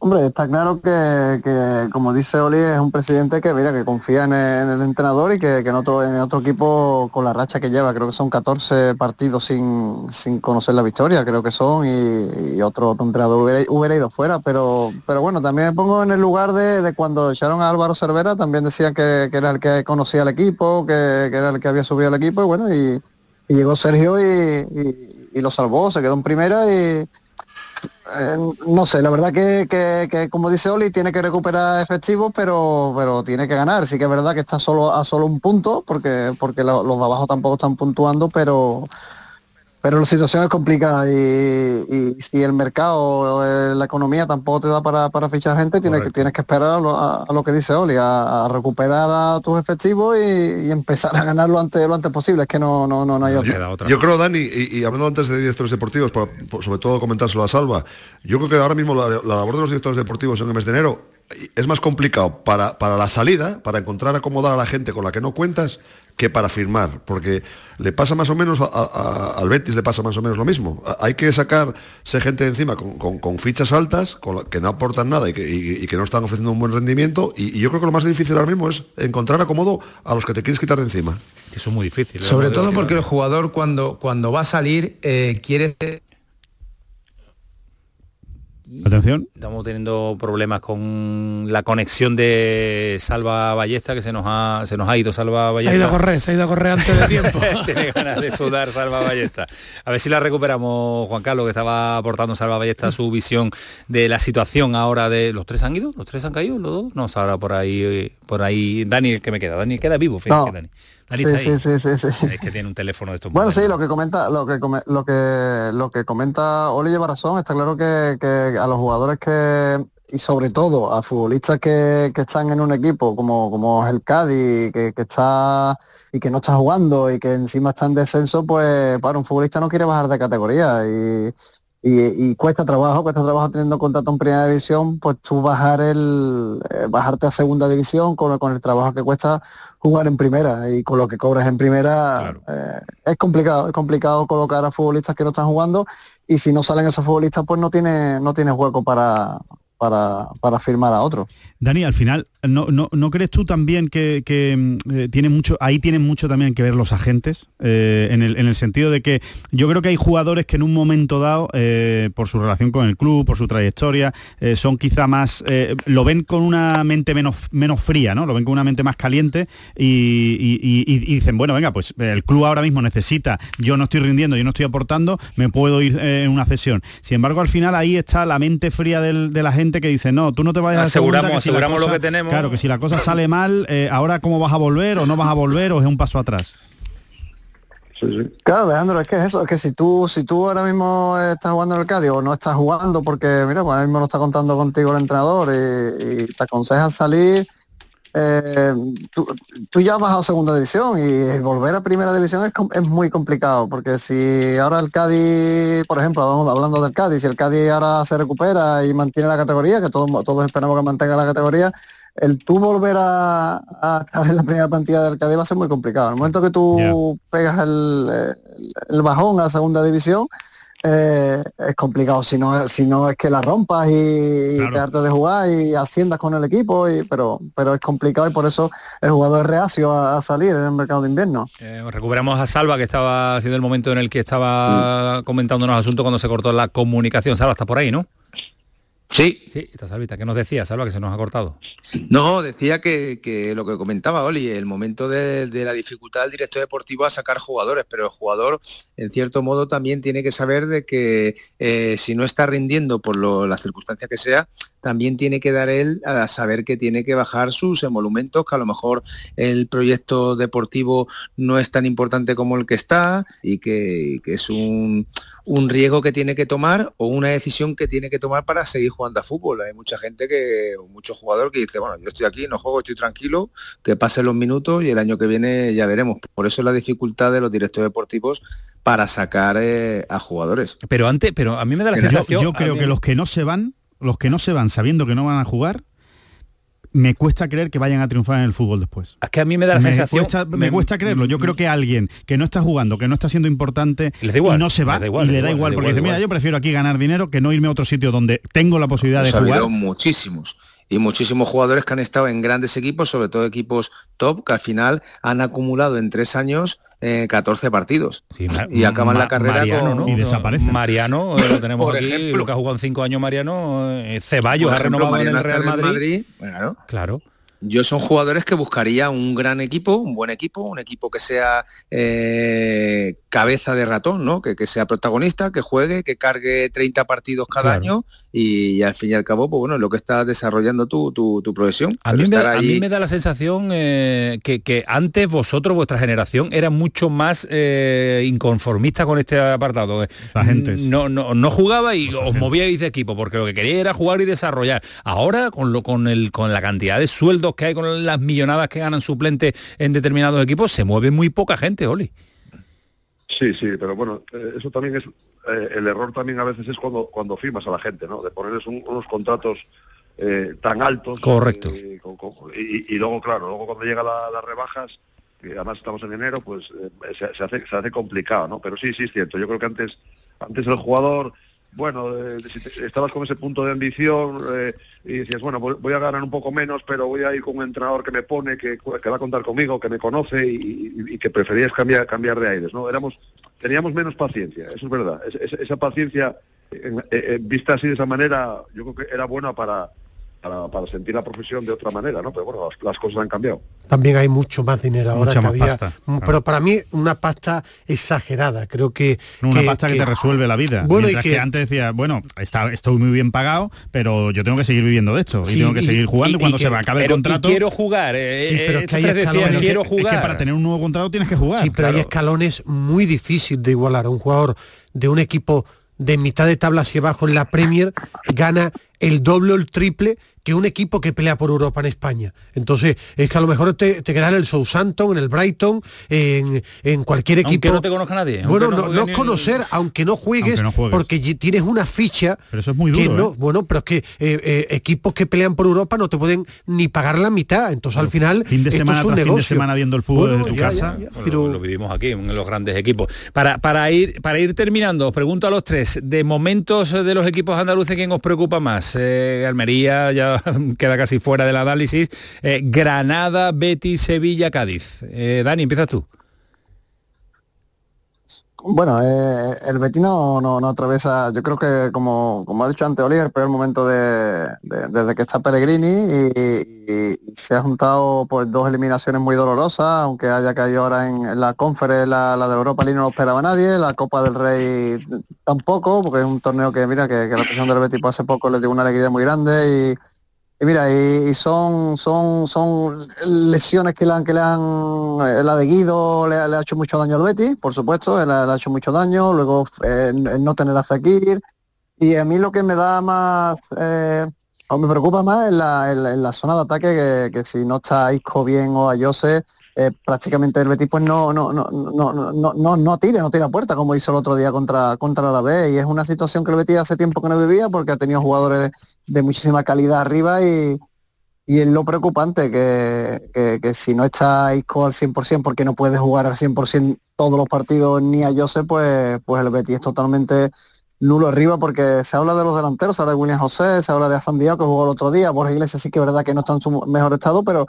Hombre, está claro que, que, como dice Oli, es un presidente que mira que confía en el, en el entrenador y que, que en otro en otro equipo con la racha que lleva, creo que son 14 partidos sin, sin conocer la victoria, creo que son, y, otro, otro entrenador hubiera, hubiera ido fuera, pero pero bueno, también me pongo en el lugar de, cuando echaron a Álvaro Cervera, también decían que, que era el que conocía el equipo, que, era el que había subido el equipo, y bueno, y, llegó Sergio y lo salvó, se quedó en primera y eh, no sé, la verdad que, que- como dice Oli, tiene que recuperar efectivos, pero, pero tiene que ganar. Sí que es verdad que está solo a solo un punto, porque, porque lo- los de abajo tampoco están puntuando, pero, pero la situación es complicada y, y si el mercado, la economía tampoco te da para, para fichar gente, tienes que, tienes que esperar a lo, a- a lo que dice Oli, a, a recuperar a tus efectivos y, y empezar a ganar lo antes, lo antes posible. Es que no, no, no, no hay otra. Yo creo, Dani, y, y hablando antes de directores deportivos, por- por- sobre todo comentárselo a Salva, yo creo que ahora mismo la, la labor de los directores deportivos en el mes de enero es más complicado para, para la salida, para encontrar acomodar a la gente con la que no cuentas, que para firmar, porque le pasa más o menos, a- a- al Betis le pasa más o menos lo mismo. A- Hay que sacarse gente de encima con, con- con fichas altas, con la- que no aportan nada y que, y- y que no están ofreciendo un buen rendimiento, y, y yo creo que lo más difícil ahora mismo es encontrar acomodo a los que te quieres quitar de encima. Eso es muy difícil. ¿eh? Sobre todo porque que- el jugador cuando, cuando va a salir eh, quiere... Atención. Estamos teniendo problemas con la conexión de Salva Ballesta, que se nos ha, se nos ha ido Salva Se Ballesta. ha ido a correr, se ha ido a correr antes de tiempo. Tiene ganas de sudar Salva Ballesta. A ver si la recuperamos, Juan Carlos, que estaba aportando Salva Ballesta su visión de la situación ahora de. ¿Los tres han ido? ¿Los tres han caído? ¿Los dos? No, ahora por ahí, por ahí. Dani, el que me queda. Dani queda vivo, fíjate, No. Dani. Sí, ahí. sí, sí, sí, sí. Es que tiene un teléfono de estos Bueno, modernos. sí, lo que comenta, lo que come- lo que lo que comenta Oli lleva razón. Está claro que, que a los jugadores que y sobre todo a futbolistas que, que están en un equipo como, como es el Cádiz, que, que está y que no está jugando y que encima está en descenso, pues para un futbolista no quiere bajar de categoría y, y, y cuesta trabajo, cuesta trabajo teniendo contrato en primera división, pues tú bajar el, eh, bajarte a segunda división con, con el trabajo que cuesta jugar en primera y con lo que cobras en primera eh, es complicado, es complicado colocar a futbolistas que no están jugando y si no salen esos futbolistas pues no tiene, no tiene hueco para, para, para firmar a otro. Dani, al final, ¿no, no, no crees tú también que, que, mm, eh, tiene mucho, ahí tienen mucho también que ver los agentes? Eh, en, el, en el sentido de que yo creo que hay jugadores que en un momento dado, eh, por su relación con el club, por su trayectoria, son quizá más, lo ven con una mente menos, menos fría, ¿no? Lo ven con una mente más caliente y, y- y- y dicen, bueno, venga, pues el club ahora mismo necesita, yo no estoy rindiendo, yo no estoy aportando, me puedo ir en una cesión. Sin embargo, al final ahí está la mente fría del- de la gente que dice, no, tú no te vayas a segunda, Aseguramos- si lo que tenemos. Claro, que si la cosa sale mal, eh, ahora cómo vas a volver o no vas a volver o es un paso atrás. Claro, Alejandro, es que es eso, es que si tú, si tú ahora mismo estás jugando en el Cádiz o no estás jugando porque, mira, pues ahora mismo no está contando contigo el entrenador y, y te aconseja salir, eh, tú, tú ya has bajado a segunda división y volver a primera división es, es muy complicado porque si ahora el Cádiz, por ejemplo, vamos hablando del Cádiz, si el Cádiz ahora se recupera y mantiene la categoría, que todos, todos esperamos que mantenga la categoría, el tú volver a, a estar en la primera plantilla del Cádiz va a ser muy complicado. En el momento que tú pegas el, el- el bajón a segunda división, eh, es complicado. Si no, si no es que la rompas y, te hartes de jugar y asciendas con el equipo, y, pero, pero es complicado y por eso el jugador es reacio a, a salir en el mercado de invierno. Eh, recuperamos a Salva, que estaba siendo el momento en el que estaba comentando unos asuntos cuando se cortó la comunicación. Salva, está por ahí, ¿no? Sí. Sí, está Salvita. ¿Qué nos decía, Salva, que se nos ha cortado? No, decía que, que lo que comentaba Oli, el momento de, de la dificultad del director deportivo a sacar jugadores, pero el jugador en cierto modo también tiene que saber de que eh, si no está rindiendo por lo- las circunstancias que sea, también tiene que dar él a saber que tiene que bajar sus emolumentos, que a lo mejor el proyecto deportivo no es tan importante como el que está y que, que es un, un riesgo que tiene que tomar o una decisión que tiene que tomar para seguir jugando a fútbol. Hay mucha gente que, o muchos jugadores que dice, bueno, yo estoy aquí, no juego, estoy tranquilo, que pasen los minutos y el año que viene ya veremos. Por eso es la dificultad de los directores deportivos para sacar eh, a jugadores. Pero antes, pero a mí me da la sensación... Yo, creo mí- que los que no se van, los que no se van sabiendo que no van a jugar, me cuesta creer que vayan a triunfar en el fútbol después. Es que a mí me da la sensación... Cuesta, me, cuesta creerlo. Yo creo que alguien que no está jugando, que no está siendo importante da igual, y no se va le da igual, y le da igual, porque igual, dice, mira, igual". yo prefiero aquí ganar dinero que no irme a otro sitio donde tengo la posibilidad de jugar. muchísimos. Y muchísimos jugadores que han estado en grandes equipos, sobre todo equipos top, que al final han acumulado en tres años eh, 14 partidos. y acaban la carrera Mariano, con... ¿no? Mariano, eh, lo tenemos Por aquí, ejemplo. lo que ha jugado en cinco años Mariano, eh, Ceballos Por ha ejemplo, renovado en el Real Madrid. Claro. Claro. Yo son jugadores que buscaría un gran equipo, un buen equipo, un equipo que sea eh, cabeza de ratón, ¿no? Que, que sea protagonista, que juegue, que cargue 30 partidos cada Claro. año y, al fin y al cabo, pues bueno, lo que está desarrollando tu, tu, tu profesión. A mí, me, estar a mí ahí- me da la sensación eh, que, que antes vosotros, vuestra generación, era mucho más eh, inconformista con este apartado. agentes. No, no, no jugaba y os movíais de equipo, porque lo que quería era jugar y desarrollar. Ahora, con, lo, con, el, con la cantidad de sueldos que hay, con las millonadas que ganan suplentes en determinados equipos, se mueve muy poca gente, Oli. Sí, sí, pero bueno, eh, eso también es, eh, el error también a veces es cuando, cuando firmas a la gente, ¿no? De ponerles un- unos contratos eh, tan altos. Correcto. eh, con- con- y, y luego, claro, luego cuando llegan la- las rebajas, que además estamos en enero, pues eh, se, se hace, se hace complicado, ¿no? Pero sí, sí es cierto. Yo creo que antes, antes el jugador, bueno, eh, si te- estabas con ese punto de ambición eh, y decías, bueno, voy, voy a ganar un poco menos, pero voy a ir con un entrenador que me pone, que, que va a contar conmigo, que me conoce y, y- y que preferías cambiar, cambiar de aires, ¿no? Éramos, teníamos menos paciencia, eso es verdad. Es- es- esa paciencia, en- eh, eh, vista así de esa manera, yo creo que era buena para, para, para sentir la profesión de otra manera, ¿no? Pero bueno, las, las cosas han cambiado. También hay mucho más dinero ahora Mucha que más había. pasta, claro. Pero para mí una pasta exagerada. Creo que Una pasta que, te resuelve la vida. Bueno, y que... que- antes decía, bueno, está, estoy muy bien pagado, pero yo tengo que seguir viviendo de esto. Sí, y tengo que y- seguir jugando y- cuando y se me acabe el contrato. quiero jugar. eh, Sí, pero eh, es que hay escalones. quiero Es que jugar. para tener un nuevo contrato tienes que jugar. Sí, pero hay escalones muy difíciles de igualar. Un jugador de un equipo de mitad de tabla hacia abajo en la Premier gana el doble o el triple que un equipo que pelea por Europa en España. Entonces, es que a lo mejor te, te quedas en el Southampton, en el Brighton, en, en cualquier equipo. Aunque no te conozca nadie. Bueno, no, no ni- conocer, aunque no juegues, Aunque no juegues. porque tienes una ficha. Pero eso es muy que duro, no, ¿eh? Bueno, pero es que eh, eh, equipos que pelean por Europa no te pueden ni pagar la mitad. Entonces, al final, Fin de esto semana es un tras fin de negocio. semana viendo el fútbol Bueno, desde tu ya, casa. ya, ya, Bueno, pero- lo vivimos aquí en los grandes equipos. Para, para, ir, para ir terminando, os pregunto a los tres, de momentos de los equipos andaluces, ¿quién os preocupa más? Eh, Almería ya queda casi fuera del análisis. Eh, Granada, Betis, Sevilla, Cádiz. Eh, Dani, empiezas tú. Bueno, eh, el Betis no, no, atraviesa, yo creo que como, como ha dicho antes Oli, el peor momento de, de- desde que está Pellegrini y, se ha juntado pues dos eliminaciones muy dolorosas, aunque haya caído ahora en, la conference, la, de Europa League no lo esperaba nadie, la Copa del Rey tampoco, porque es un torneo que mira que, que la presión del Betis pues, hace poco les dio una alegría muy grande y mira, y, y son, son, son lesiones que le han, que le han, eh, la de Guido le, ha- hecho mucho daño al Betis, por supuesto, le, le ha hecho mucho daño, luego eh, no tener a Fekir, y a mí lo que me da más, eh, o me preocupa más en la, la zona de ataque, que, que si no está Isco bien o Ayose, eh, prácticamente el Betis pues no, no, no, no, no, no, tira, no tira puerta como hizo el otro día contra, contra la B y es una situación que el Betis hace tiempo que no vivía porque ha tenido jugadores de, muchísima calidad arriba y, y es lo preocupante que, que, si no está Isco al 100% porque no puede jugar al 100% todos los partidos ni a Jose, pues, pues el Betis es totalmente nulo arriba porque se habla de los delanteros, se habla de William José, se habla de Asan Díaz que jugó el otro día, Borja Iglesias sí que es verdad que no está en su mejor estado, pero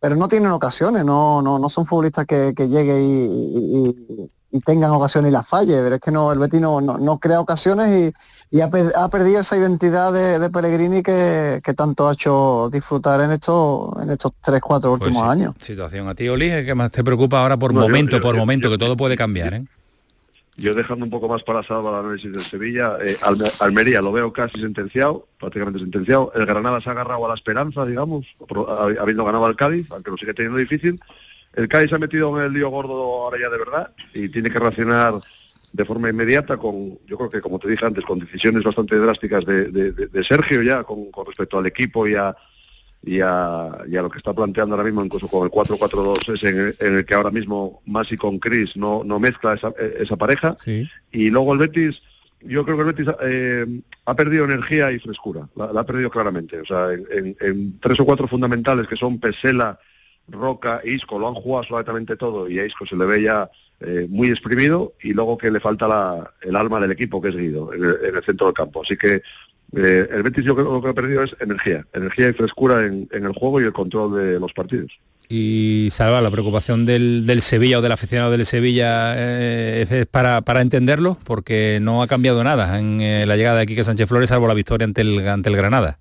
pero no tienen ocasiones, no, no, no son futbolistas que, que llegue y, y- y- y tengan ocasiones y las falle, pero es que no, el Betis no, no, no crea ocasiones y, y ha, ha perdido esa identidad de, de Pellegrini que, que tanto ha hecho disfrutar en estos, en estos 3, 4 Pues últimos sí, años. Situación a ti, Oli, ¿qué que más te preocupa ahora por No, momento, yo- por yo- momento, yo- que todo puede cambiar, ¿eh? Yo dejando un poco más para Salva el análisis del Sevilla, eh, Alme- Almería lo veo casi sentenciado, prácticamente sentenciado. El Granada se ha agarrado a la esperanza, digamos, habiendo ganado al Cádiz, aunque lo sigue teniendo difícil. El Cádiz se ha metido en el lío gordo ahora ya de verdad y tiene que reaccionar de forma inmediata con, yo creo que como te dije antes, con decisiones bastante drásticas de- de Sergio ya con, con respecto al equipo y a, y a, y a lo que está planteando ahora mismo, incluso con el 4-4-2, es en, el- en el que ahora mismo Masi con Chris no, no mezcla esa, esa pareja. Y luego el Betis, yo creo que el Betis eh, ha perdido energía y frescura, la, la ha perdido claramente. O sea, en, en- en tres o cuatro fundamentales que son Pesela, Roca e Isco, lo han jugado absolutamente todo y a Isco se le ve ya eh, muy exprimido y luego que le falta la- el alma del equipo, que es Guido, en el, en el centro del campo. Así que eh, el Betis yo creo que lo que ha perdido es energía, energía y frescura en, el juego y el control de los partidos. Y Salva, la preocupación del, Sevilla o del aficionado del Sevilla eh, es para, para entenderlo, porque no ha cambiado nada en eh, la llegada de Quique Sánchez Flores, salvo la victoria ante el, ante el Granada.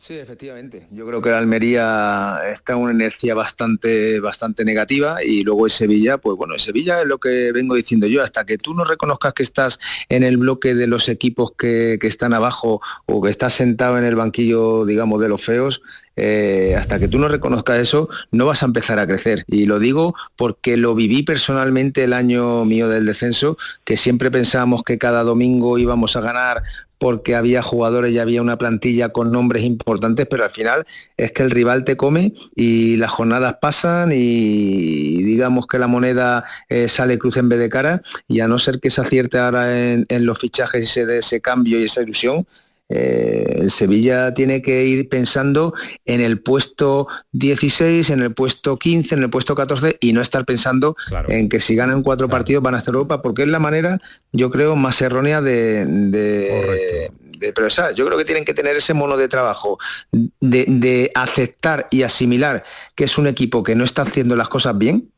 Sí, efectivamente. Yo creo que el Almería está en una inercia bastante, bastante negativa y luego el Sevilla, pues bueno, Sevilla es lo que vengo diciendo yo, hasta que tú no reconozcas que estás en el bloque de los equipos que, que están abajo o que estás sentado en el banquillo, digamos, de los feos, eh, hasta que tú no reconozcas eso, no vas a empezar a crecer. Y lo digo porque lo viví personalmente el año mío del descenso, que siempre pensábamos que cada domingo íbamos a ganar porque había jugadores y había una plantilla con nombres importantes, pero al final es que el rival te come y las jornadas pasan y digamos que la moneda eh, sale cruz en vez de cara y a no ser que se acierte ahora en, en los fichajes y se dé ese cambio y esa ilusión, eh, Sevilla tiene que ir pensando en el puesto 16, en el puesto 15, en el puesto 14 y no estar pensando en que si ganan cuatro partidos van a estar Europa, porque es la manera, yo creo, más errónea de, de, de progresar. Yo creo que tienen que tener ese mono de trabajo, de, de aceptar y asimilar que es un equipo que no está haciendo las cosas bien,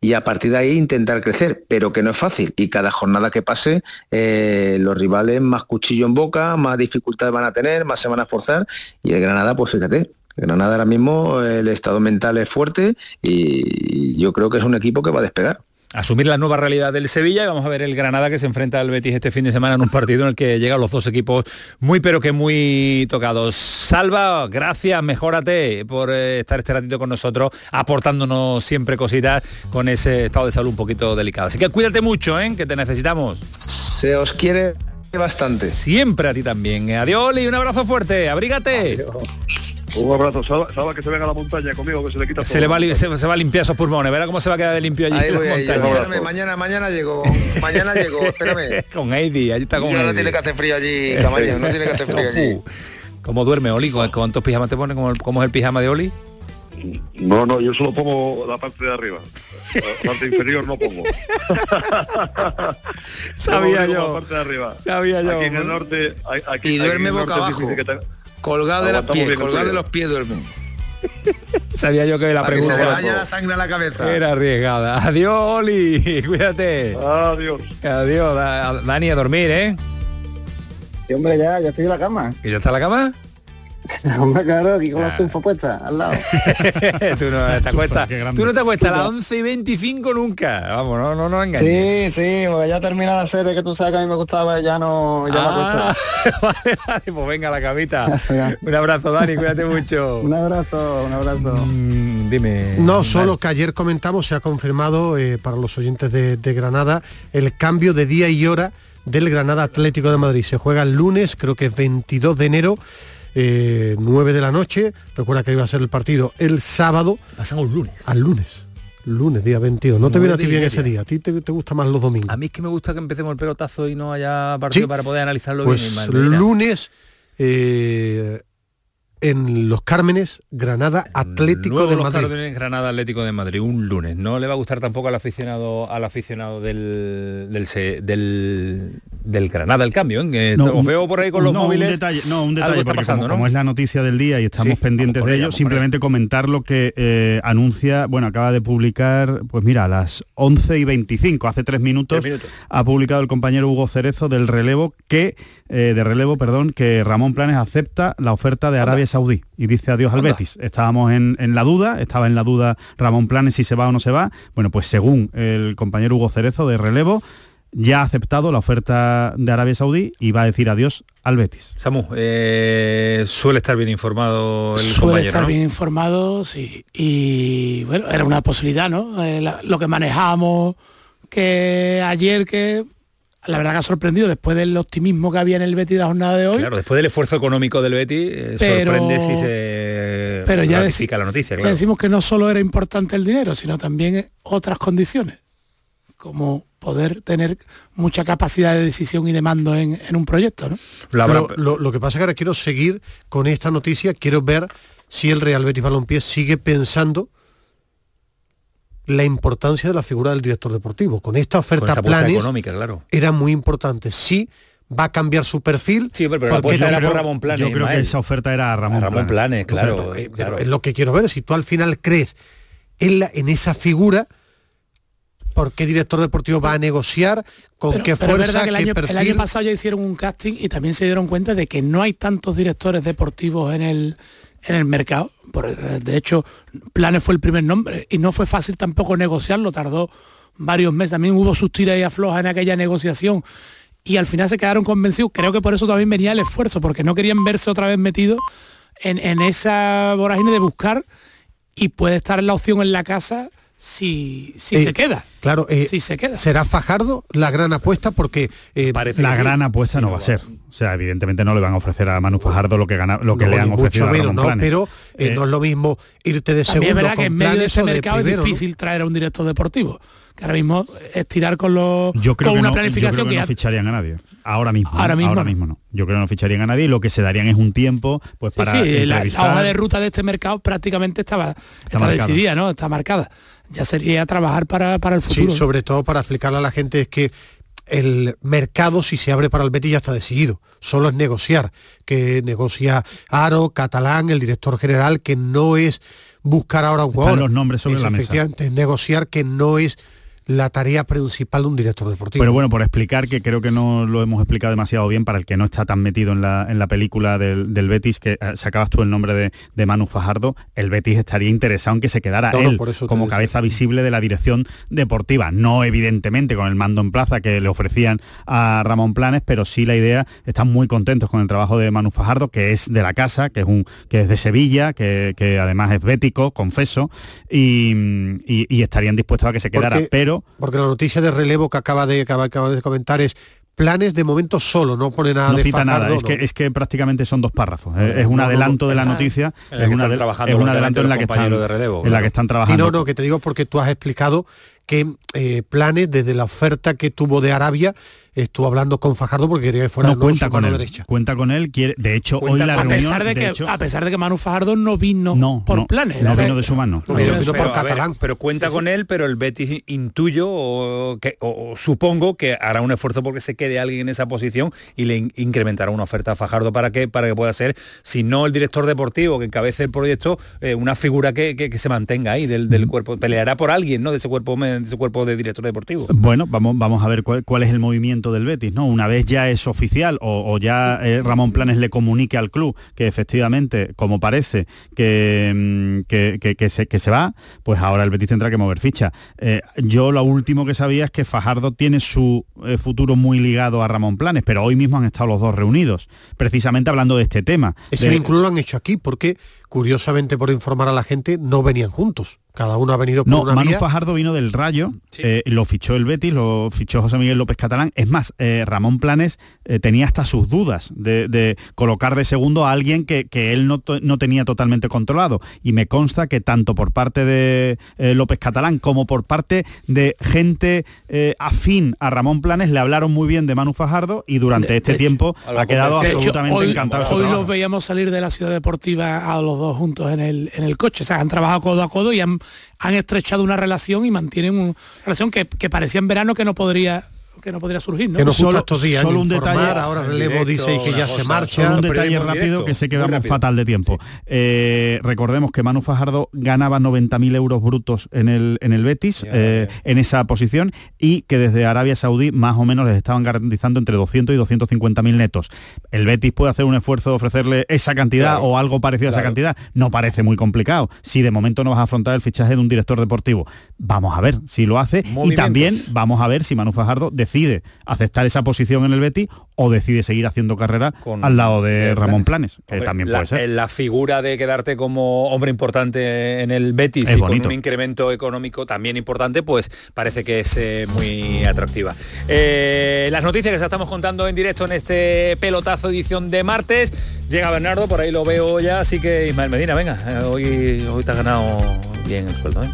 y a partir de ahí intentar crecer, pero que no es fácil. Y cada jornada que pase, eh, los rivales más cuchillo en boca, más dificultades van a tener, más se van a esforzar. Y el Granada, pues fíjate, Granada ahora mismo el estado mental es fuerte y yo creo que es un equipo que va a despegar. Asumir la nueva realidad del Sevilla y vamos a ver el Granada que se enfrenta al Betis este fin de semana en un partido en el que llegan los dos equipos muy pero que muy tocados. Salva, gracias, mejórate por eh, estar este ratito con nosotros, aportándonos siempre cositas con ese estado de salud un poquito delicado. Así que cuídate mucho, ¿eh? que te necesitamos. Se os quiere Bastante. Siempre a ti también. Adiós, Oli, un abrazo fuerte. Abrígate. Un abrazo, Salva, Salva, que se venga a la montaña conmigo, que se le quita Se le va, se, se va a limpiar esos pulmones. Verá cómo se va a quedar de limpio allí Ahí en la voy, ahí, montaña. espérame, mañana, mañana llego, mañana llego, espérame. con Heidi, allí está con ya no Heidi. tiene que hacer frío allí, Camarillo, no tiene que hacer frío allí. ¿Cómo duerme Oli? ¿Cu- ¿Cuántos pijamas te pone? ¿Cómo, cómo es el pijama de Oli? No, no, yo solo pongo la parte de arriba. La parte inferior no pongo. Sabía yo. La parte de arriba. Sabía yo. Aquí en el norte... Aquí, Y aquí duerme en el boca norte abajo. Colgado de las pies, colgado de los pies duermen. Sabía yo que la Para que se le pregunta vaya la sangre a la cabeza. era arriesgada. Adiós, Oli. Cuídate. Adiós. Adiós, Da- Dani, a dormir, ¿eh? Sí, hombre, ya, ya estoy en la cama. ¿Que ya está en la cama? Hombre, claro, aquí con la estufa puesta, al lado. tú no te acuestas. Tú no te acuestas a las 11 y 25 nunca. Vamos, no, no, no engañes. Sí, sí, porque ya termina la serie que tú sabes que a mí me gustaba, ya no, ya Ah, me acuesto. vale, vale, pues venga la camita. Un abrazo, Dani, cuídate mucho. Un abrazo, un abrazo. Mm, dime. No, solo que ayer comentamos, se ha confirmado eh, para los oyentes de, de Granada el cambio de día y hora del Granada Atlético de Madrid. Se juega el lunes, creo que es 22 de enero, eh, 9 de la noche. Recuerda que iba a ser el partido el sábado. Pasamos un lunes. Al lunes. Lunes, día 22. No te viene a ti bien ese día. A ti te, te gusta más los domingos. A mí es que me gusta que empecemos el pelotazo y no haya partido Sí. para poder analizarlo Pues bien. Lunes eh, en Los Cármenes, Granada Atlético Nuevo de Los Madrid. Cárdenas, Granada Atlético de Madrid, un lunes. No le va a gustar tampoco al aficionado al aficionado del del, del, del Granada el cambio, ¿eh? No, os veo por ahí con los no, móviles. Un detalle, no, un detalle, está porque pasando, como, ¿no? como es la noticia del día y estamos Sí, pendientes de ello, simplemente comentar lo que eh, anuncia, bueno, acaba de publicar, pues mira, a las 11 y 25, hace tres minutos, Tres minutos. ha publicado el compañero Hugo Cerezo del relevo que, eh, de relevo, perdón, que Ramón Planes acepta la oferta de Arabia Saudí y dice adiós al. Betis. Estábamos en, en la duda, estaba en la duda Ramón Planes si se va o no se va. Bueno, pues según el compañero Hugo Cerezo de relevo, ya ha aceptado la oferta de Arabia Saudí y va a decir adiós al Betis. Samu, eh, suele estar bien informado el Suele compañero, estar ¿no? bien informado, sí. Y bueno, era una posibilidad, ¿no? Eh, la- lo que manejamos que ayer que la verdad que ha sorprendido después del optimismo que había en el Betis la jornada de hoy. Claro, después del esfuerzo económico del Betis, eh, Pero- sorprende si se pero ya ratifica la noticia, Ya decimos que no solo era importante el dinero, sino también otras condiciones, como poder tener mucha capacidad de decisión y de mando en, en un proyecto, ¿no? Pero lo, lo que pasa es que ahora quiero seguir con esta noticia, quiero ver si el Real Betis Balompié sigue pensando la importancia de la figura del director deportivo. Con esta Con oferta apuesta planes económica, claro. era muy importante. Sí, va a cambiar su perfil. Sí, pero, la porque yo era por Ramón Planes. Yo creo que esa oferta era a Ramón, A Ramón Planes, claro, O sea, pero, eh, claro. es lo que quiero ver. Si tú al final crees en, la- en esa figura, ¿por qué director deportivo va a negociar? ¿Con Pero- qué pero es fuerza? verdad que el año, el perfil? año pasado ya hicieron un casting y también se dieron cuenta de que no hay tantos directores deportivos en el, en el mercado. Por- eh, de hecho, Planes fue el primer nombre y no fue fácil tampoco negociarlo, tardó varios meses. También hubo sus tiras y aflojas en aquella negociación y al final se quedaron convencidos. Creo que por eso también venía el esfuerzo, porque no querían verse otra vez metidos en, en esa vorágine de buscar y puede estar la opción en la casa si, si Eh, se queda. Claro, eh, Si se queda. será Fajardo la gran apuesta porque eh, la gran apuesta no va a ser. O sea, evidentemente no le van a ofrecer a Manu Fajardo lo que gana, lo que no, le han ofrecido a menos, Ramón ¿no? Planes. pero eh, Eh, no es lo mismo irte de También es segundo verdad que en medio de ese de mercado primero, es ¿no? difícil traer a un director deportivo. Que ahora mismo es tirar con los Yo creo con que una no, yo planificación creo que que no ya- ficharían a nadie. Ahora mismo. Ahora ¿no? mismo Ahora no. mismo no. Yo creo que no ficharían a nadie y lo que se darían es un tiempo pues Sí, para sí, la, la hoja de ruta de este mercado prácticamente estaba está, decidida, ¿no? Está marcada. Ya sería trabajar para, para el Sí, sobre todo para explicarle a la gente es que el mercado si se abre para el Betis ya está decidido, solo es negociar, que negocia Aro, Catalán, el director general, que no es buscar ahora un Están jugador. los nombres sobre Es, la mesa. es negociar que no es la tarea principal de un director deportivo. Pero bueno, por explicar, que creo que no lo hemos explicado demasiado bien para el que no está tan metido en la, en la película del, del Betis, que eh, sacabas tú el nombre de, de Manu Fajardo, el Betis estaría interesado en que se quedara No, no, él por eso te como cabeza visible de la dirección deportiva. No evidentemente con el mando en plaza que le ofrecían a Ramón Planes, pero sí la idea, están muy contentos con el trabajo de Manu Fajardo, que es de la casa, que es, un, que es de Sevilla, que, que además es bético, confeso, y, y- y estarían dispuestos a que se quedara, Porque- pero Porque la noticia de relevo que acaba de, acaba, acaba de comentar es planes de momento solo, no pone nada no de cita nada, es, no. que, es que prácticamente son dos párrafos. Es, es un adelanto de la noticia, es un, adelanto en la que están, de relevo, en la que están Y trabajando. no, no, que te digo porque tú has explicado que eh, planes desde la oferta que tuvo de Arabia estuvo hablando con Fajardo porque quería que fuera no cuenta su con mano él, derecha. cuenta con él, quiere, de hecho hoy Cuenta- la a reunión, pesar de, que hecho, a pesar de que Manu Fajardo no vino no, por no, planes no vino de su mano. No, Pero, vino por pero, a ver, catalán. pero cuenta Sí, sí. con él, pero el Betis intuyo o, que, o- o supongo que hará un esfuerzo porque se quede alguien en esa posición y le in- incrementará una oferta a Fajardo para que para que pueda ser, si no el director deportivo que encabece el proyecto, eh, una figura que, que- que se mantenga ahí del, del cuerpo, peleará por alguien, ¿no? De ese cuerpo de ese cuerpo de director deportivo. Bueno, vamos, vamos a ver cuál, cuál es el movimiento del Betis, ¿no? Una vez ya es oficial o, o ya eh, Ramón Planes le comunique al club que efectivamente, como parece, que, mm, que, que- que se, que se va, pues ahora el Betis tendrá que mover ficha. Eh, yo lo último que sabía es que Fajardo tiene su eh, futuro muy ligado a Ramón Planes, pero hoy mismo han estado los dos reunidos, precisamente hablando de este tema. Ese de- vínculo lo han hecho aquí porque, curiosamente, por informar a la gente, no venían juntos. Cada uno ha venido por No, una Manu vía. Fajardo vino del Rayo, eh, lo fichó el Betis, lo fichó José Miguel López Catalán. Es más, eh, Ramón Planes eh, tenía hasta sus dudas de, de colocar de segundo a alguien que, que él no, to- no tenía totalmente controlado. Y me consta que tanto por parte de eh, López Catalán como por parte de gente eh, afín a Ramón Planes le hablaron muy bien de Manu Fajardo y durante De- este de tiempo hecho, ha quedado hecho, absolutamente hoy, encantado. hoy trabajo. los veíamos salir de la ciudad deportiva a los dos juntos en el, en el coche. O sea, han trabajado codo a codo y han, han estrechado una relación y mantienen una relación que, que parecía en verano que no podría que no podría surgir, ¿no? que nos gusta Solo- estos días solo un detalle- ahora relevo directo, dice que ya cosa, se marcha Solo un detalle rápido directo, que sé que muy vamos rápido. fatal de tiempo. Eh, recordemos que Manu Fajardo ganaba 90.000 euros brutos en el, en el Betis, Ya, eh, ya. en esa posición, y que desde Arabia Saudí más o menos les estaban garantizando entre 200 y 250.000 netos. El Betis puede hacer un esfuerzo de ofrecerle esa cantidad Claro, o algo parecido a esa cantidad. No parece muy complicado. Si de momento no vas a afrontar el fichaje de un director deportivo, vamos a ver si lo hace. Y también vamos a ver si Manu Fajardo decide aceptar esa posición en el Betis o decide seguir haciendo carrera Con- al lado de de Ramón Planes. Planes, que Hombre, también la, puede ser. La figura de quedarte como hombre importante en el Betis Es y bonito. con un incremento económico también importante, pues parece que es eh, muy atractiva. Eh, las noticias que os estamos contando en directo en este pelotazo edición de martes. Llega Bernardo, por ahí lo veo ya, así que Ismael Medina, venga, eh, hoy, hoy te has ganado bien el sueldo, ¿eh?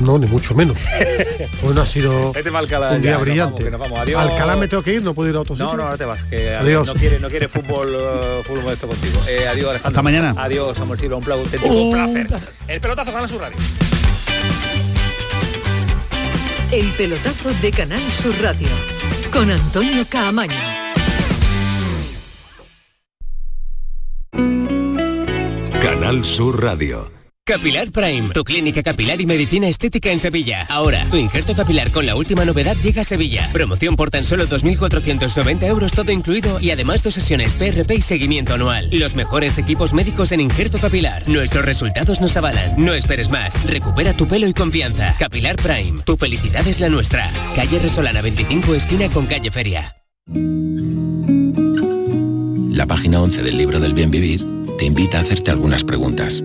No, ni mucho menos. Hoy no ha sido Alcalá un ya, día nos brillante. vamos, nos. Alcalá me tengo que ir, no puedo ir a otro No, sitio. no, ahora te vas, que Adiós. no quiere, no quiere fútbol, eh, fútbol modesto contigo. Eh, adiós, Alejandro. Hasta mañana. Adiós, Samuel Silva, un pla- auténtico Un placer. El pelotazo Canal Sur Radio. El pelotazo de Canal Sur Radio con Antonio Caamaño. Canal Sur Radio. Capilar Prime, tu clínica capilar y medicina estética en Sevilla. Ahora, tu injerto capilar con la última novedad llega a Sevilla. Promoción por tan solo 2.490 euros todo incluido y además dos sesiones PRP y seguimiento anual. Los mejores equipos médicos en injerto capilar. Nuestros resultados nos avalan. No esperes más. Recupera tu pelo y confianza. Capilar Prime, tu felicidad es la nuestra. Calle Resolana 25 esquina con calle Feria. La página 11 del libro del bien vivir te invita a hacerte algunas preguntas.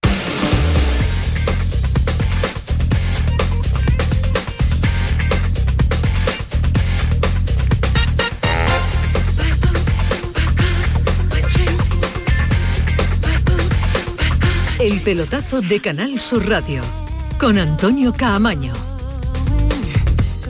Pelotazo de Canal Sur Radio con Antonio Caamaño.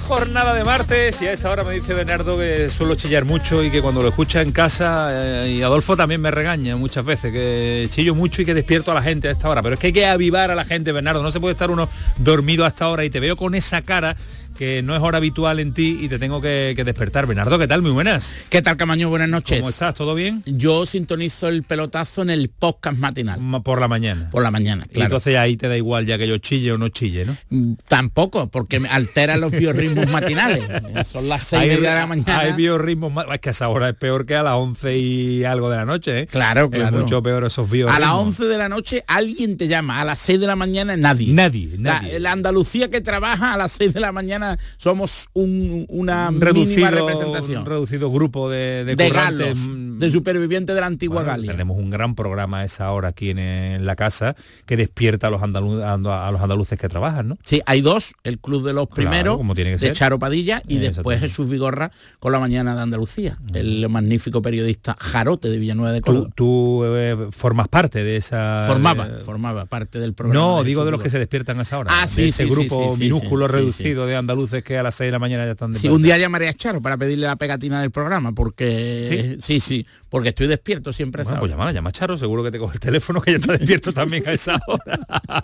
Jornada de martes y a esta hora me dice Bernardo que suelo chillar mucho y que cuando lo escucha en casa, eh, y Adolfo también me regaña muchas veces, que chillo mucho y que despierto a la gente a esta hora. Pero es que hay que avivar a la gente, Bernardo. No se puede estar uno dormido hasta ahora y te veo con esa cara que no es hora habitual en ti y te tengo que, que despertar. Bernardo, ¿qué tal? Muy buenas. ¿Qué tal, Camaño? Buenas noches. ¿Cómo estás? ¿Todo bien? Yo sintonizo el pelotazo en el podcast matinal. Ma- Por la mañana. Por la mañana, Y claro. entonces ahí te da igual ya que yo chille o no chille, ¿no? Mm, Tampoco, porque me altera los biorritmos matinales. Son las 6 de la mañana. Hay biorritmos. Es que a esa hora es peor que a las 11 y algo de la noche, ¿eh? Claro, Es claro. mucho peor esos biorritmos. A las 11 de la noche alguien te llama, a las 6 de la mañana nadie. Nadie, La, nadie. la Andalucía que trabaja a las 6 de la mañana somos un- una Un mínima reducido, representación. un reducido grupo de, de, de galos, mm, de supervivientes de la antigua Bueno, Galia. Tenemos un gran programa a esa hora aquí en, en la casa que despierta a los, andalu- a los andaluces que trabajan, ¿no? Sí, hay dos, el Club de los Claro, Primeros, como tiene que de ser. Charo Padilla, y después. Jesús Vigorra con la mañana de Andalucía, el magnífico periodista Jarote de Villanueva de Córdoba. Tú, tú, eh, formas parte de esa... formaba, de- formaba parte del programa. No, de digo de los que se despiertan a esa hora. Ah, de sí, ese sí, grupo sí, sí, minúsculo reducido de andaluces que a las 6 de la mañana ya están Sí, despiertos. un día llamaré a Charo para pedirle la pegatina del programa, porque sí, sí, porque estoy despierto siempre a esa Bueno, pues llama, llama a Charo, seguro que te coge el teléfono que ya está despierto también a esa hora.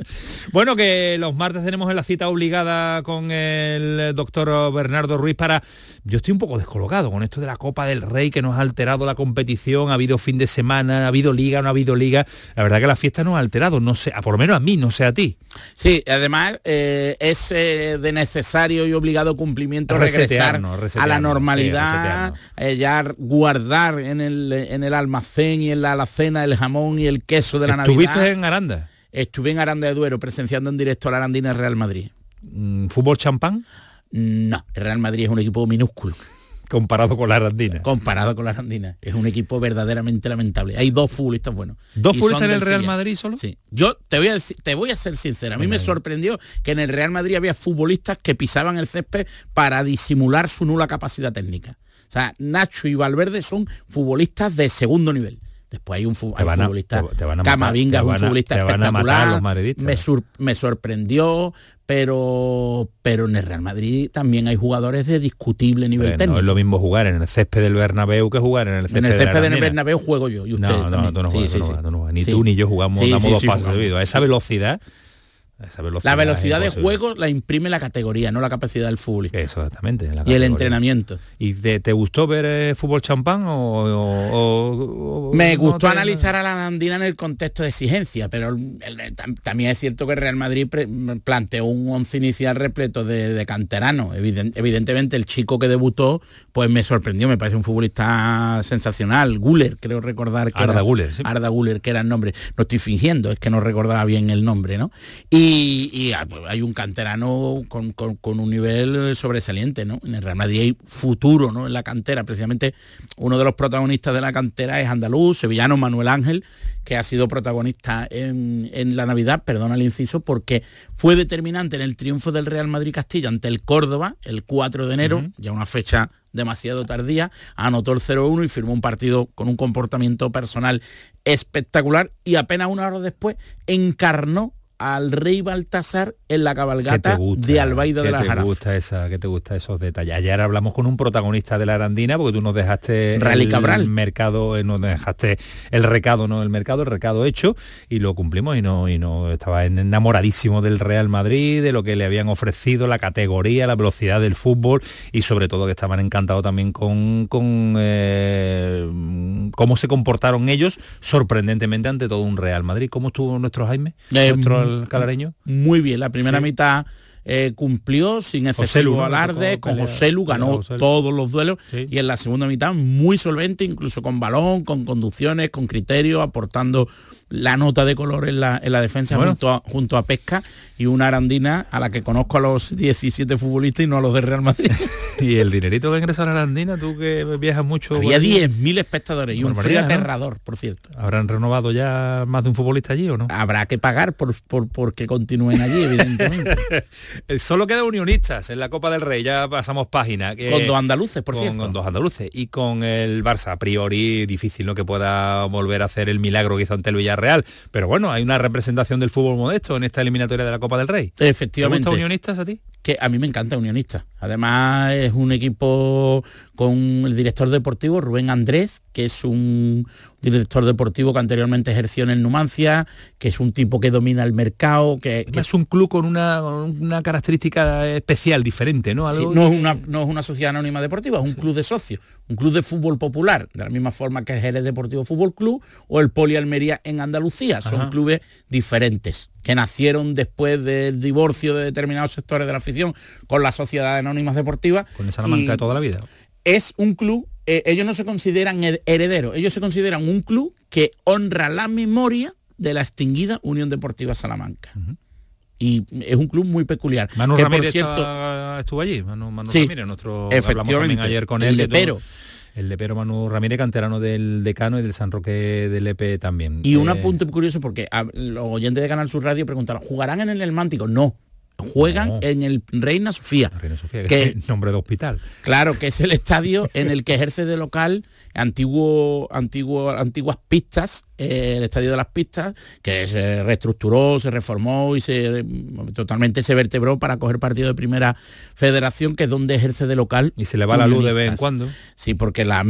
bueno, que los martes tenemos la cita obligada con el doctor Bernardo Ruiz para... Yo estoy un poco descolocado con esto de la Copa del Rey que nos ha alterado la competición, ha habido fin de semana, ha habido liga, no ha habido liga. La verdad que la fiesta nos ha alterado, no sé, a por lo menos a mí, no sé a ti. Sí, además eh, es eh, de necesario y obligado cumplimiento regresar a la normalidad, eh, ya guardar en el, en el almacén y en la alacena el jamón y el queso de la ¿Estuviste Navidad. en Aranda? Estuve en Aranda de Duero presenciando en directo a la Arandina Real Madrid. Mm, ¿Fútbol champán? No, el Real Madrid es un equipo minúsculo. Comparado con la Arandina. Comparado con la Arandina. Es un equipo verdaderamente lamentable. Hay dos futbolistas buenos. ¿Dos futbolistas en el Real. Madrid solo? Sí. Yo te voy a decir- te voy a ser sincera. A mí Venga, me sorprendió que en el Real Madrid había futbolistas que pisaban el césped para disimular su nula capacidad técnica. O sea, Nacho y Valverde son futbolistas de segundo nivel. Después hay un fu- Te hay van a- futbolista, te- te van a matar, Camavinga es un futbolista espectacular. me, sur- me sorprendió, pero pero en el Real Madrid también hay jugadores de discutible nivel Hombre, no técnico. es lo mismo jugar en el césped del Bernabéu que jugar en el césped, En el de césped del Arandina. Bernabéu juego yo y usted No, no, tú no Sí, juegas, sí, tú no sí. juegas, tú no juegas. Ni tú ni yo jugamos, damos dos pasos de velocidad, a esa velocidad La velocidad de juego la imprime la categoría, no la capacidad del futbolista. Exactamente. la Y el entrenamiento. ¿Y te, te gustó ver eh, fútbol champán o, o- o- Me no gustó te- analizar a la Arandina en el contexto de exigencia, pero el- el- tam- también es cierto que Real Madrid pre- planteó un once inicial repleto de, de canteranos. Eviden- evidentemente el chico que debutó pues me sorprendió, me parece un futbolista sensacional. Guller, creo recordar que Arda era, Güler, sí. Arda Guller, que era el nombre. No estoy fingiendo, es que no recordaba bien el nombre, ¿no? Y, y, ah, pues, hay un canterano con, con- con un nivel sobresaliente, ¿no? En el Real Madrid hay futuro, ¿no? En la cantera, precisamente uno de los protagonistas de la cantera es andaluz, sevillano Manuel Ángel, que ha sido protagonista en, en la Navidad, perdona el inciso, porque fue determinante en el triunfo del Real Madrid Castilla ante el Córdoba el 4 de enero, ya una fecha demasiado tardía, anotó el 0-1 y firmó un partido con un comportamiento personal espectacular y apenas una hora después encarnó al rey Baltasar en la ¿Qué te cabalgata gusta? de Albaida ¿Qué de la te Jarafa. gusta esa, ¿Qué te gusta esos detalles? Ayer hablamos con un protagonista de la Arandina porque tú nos dejaste Rally el Cabral. mercado, eh, nos dejaste el recado, no el mercado, el recado hecho y lo cumplimos y no y no estaba enamoradísimo del Real Madrid, de lo que le habían ofrecido, la categoría, la velocidad del fútbol y sobre todo que estaban encantados también con, con eh, cómo se comportaron ellos sorprendentemente ante todo un Real Madrid. ¿Cómo estuvo nuestro Jaime? Eh, nuestro calareño. Muy bien, la primera Sí. mitad eh, cumplió sin José excesivo Lu, ¿no? alarde, con pelea- José Lu ganó José Lu. todos los duelos y en la segunda mitad muy solvente, incluso con balón, con conducciones, con criterio, aportando la nota de color en la, en la defensa Bueno. junto, a, junto a Pesca y una arandina a la que conozco a los 17 futbolistas y no a los de Real Madrid. Y el dinerito que ingresa a la Arandina, tú que viajas mucho. Había por allí, 10.000 espectadores y un frío aterrador, por cierto. ¿Habrán renovado ya más de un futbolista allí o no? Habrá que pagar por, por, por que continúen allí, evidentemente. Eh, Solo queda unionistas en la Copa del Rey, ya pasamos página. que- Con dos andaluces, por con, cierto. Con dos andaluces. Y con el Barça, a priori difícil ¿no? que pueda volver a hacer el milagro que hizo ante el Villarreal. Pero bueno, hay una representación del fútbol modesto en esta eliminatoria de la Copa del Rey. ¿Te Efectivamente. gusta unionistas a ti? Que a mí me encanta unionista. Además es un equipo con el director deportivo Rubén Andrés, que es un director deportivo que anteriormente ejerció en el Numancia, que es un tipo que domina el mercado, que, que es un club con una, una característica especial, diferente, ¿no? Sí, no, que- es una, no es una sociedad anónima deportiva, es un club de socios, un club de fútbol popular, de la misma forma que el Jerez Deportivo Fútbol Club o el Poli Almería en Andalucía. Son Ajá. clubes diferentes, que nacieron después del divorcio de determinados sectores de la afición con las sociedades anónimas deportivas. Con el Salamanca Y de toda la vida. Es un club, eh, ellos no se consideran her- herederos, ellos se consideran un club que honra la memoria de la extinguida Unión Deportiva Salamanca. Y es un club muy peculiar. Manu que, por Ramírez cierto, estuvo allí, Manu, Manu Sí, Ramírez, nuestro hablamos también ayer con el él. que lepero. todo- El lepero Manu Ramírez, canterano del Decano y del San Roque del Lepe también. Y un Eh, apunte curioso porque a- los oyentes de Canal Sur Radio preguntaron, ¿jugarán en el Elmántico? No, juegan No. en el Reina Sofía. Reina Sofía, que es nombre de hospital. Claro, que es el estadio en el que ejerce de local antiguo, antiguo, antiguas pistas, eh, el estadio de las pistas, que se reestructuró, se reformó y se totalmente se vertebró para coger partido de primera federación, que es donde ejerce de local. Y se le va la luz de vez en cuando. Sí, porque las,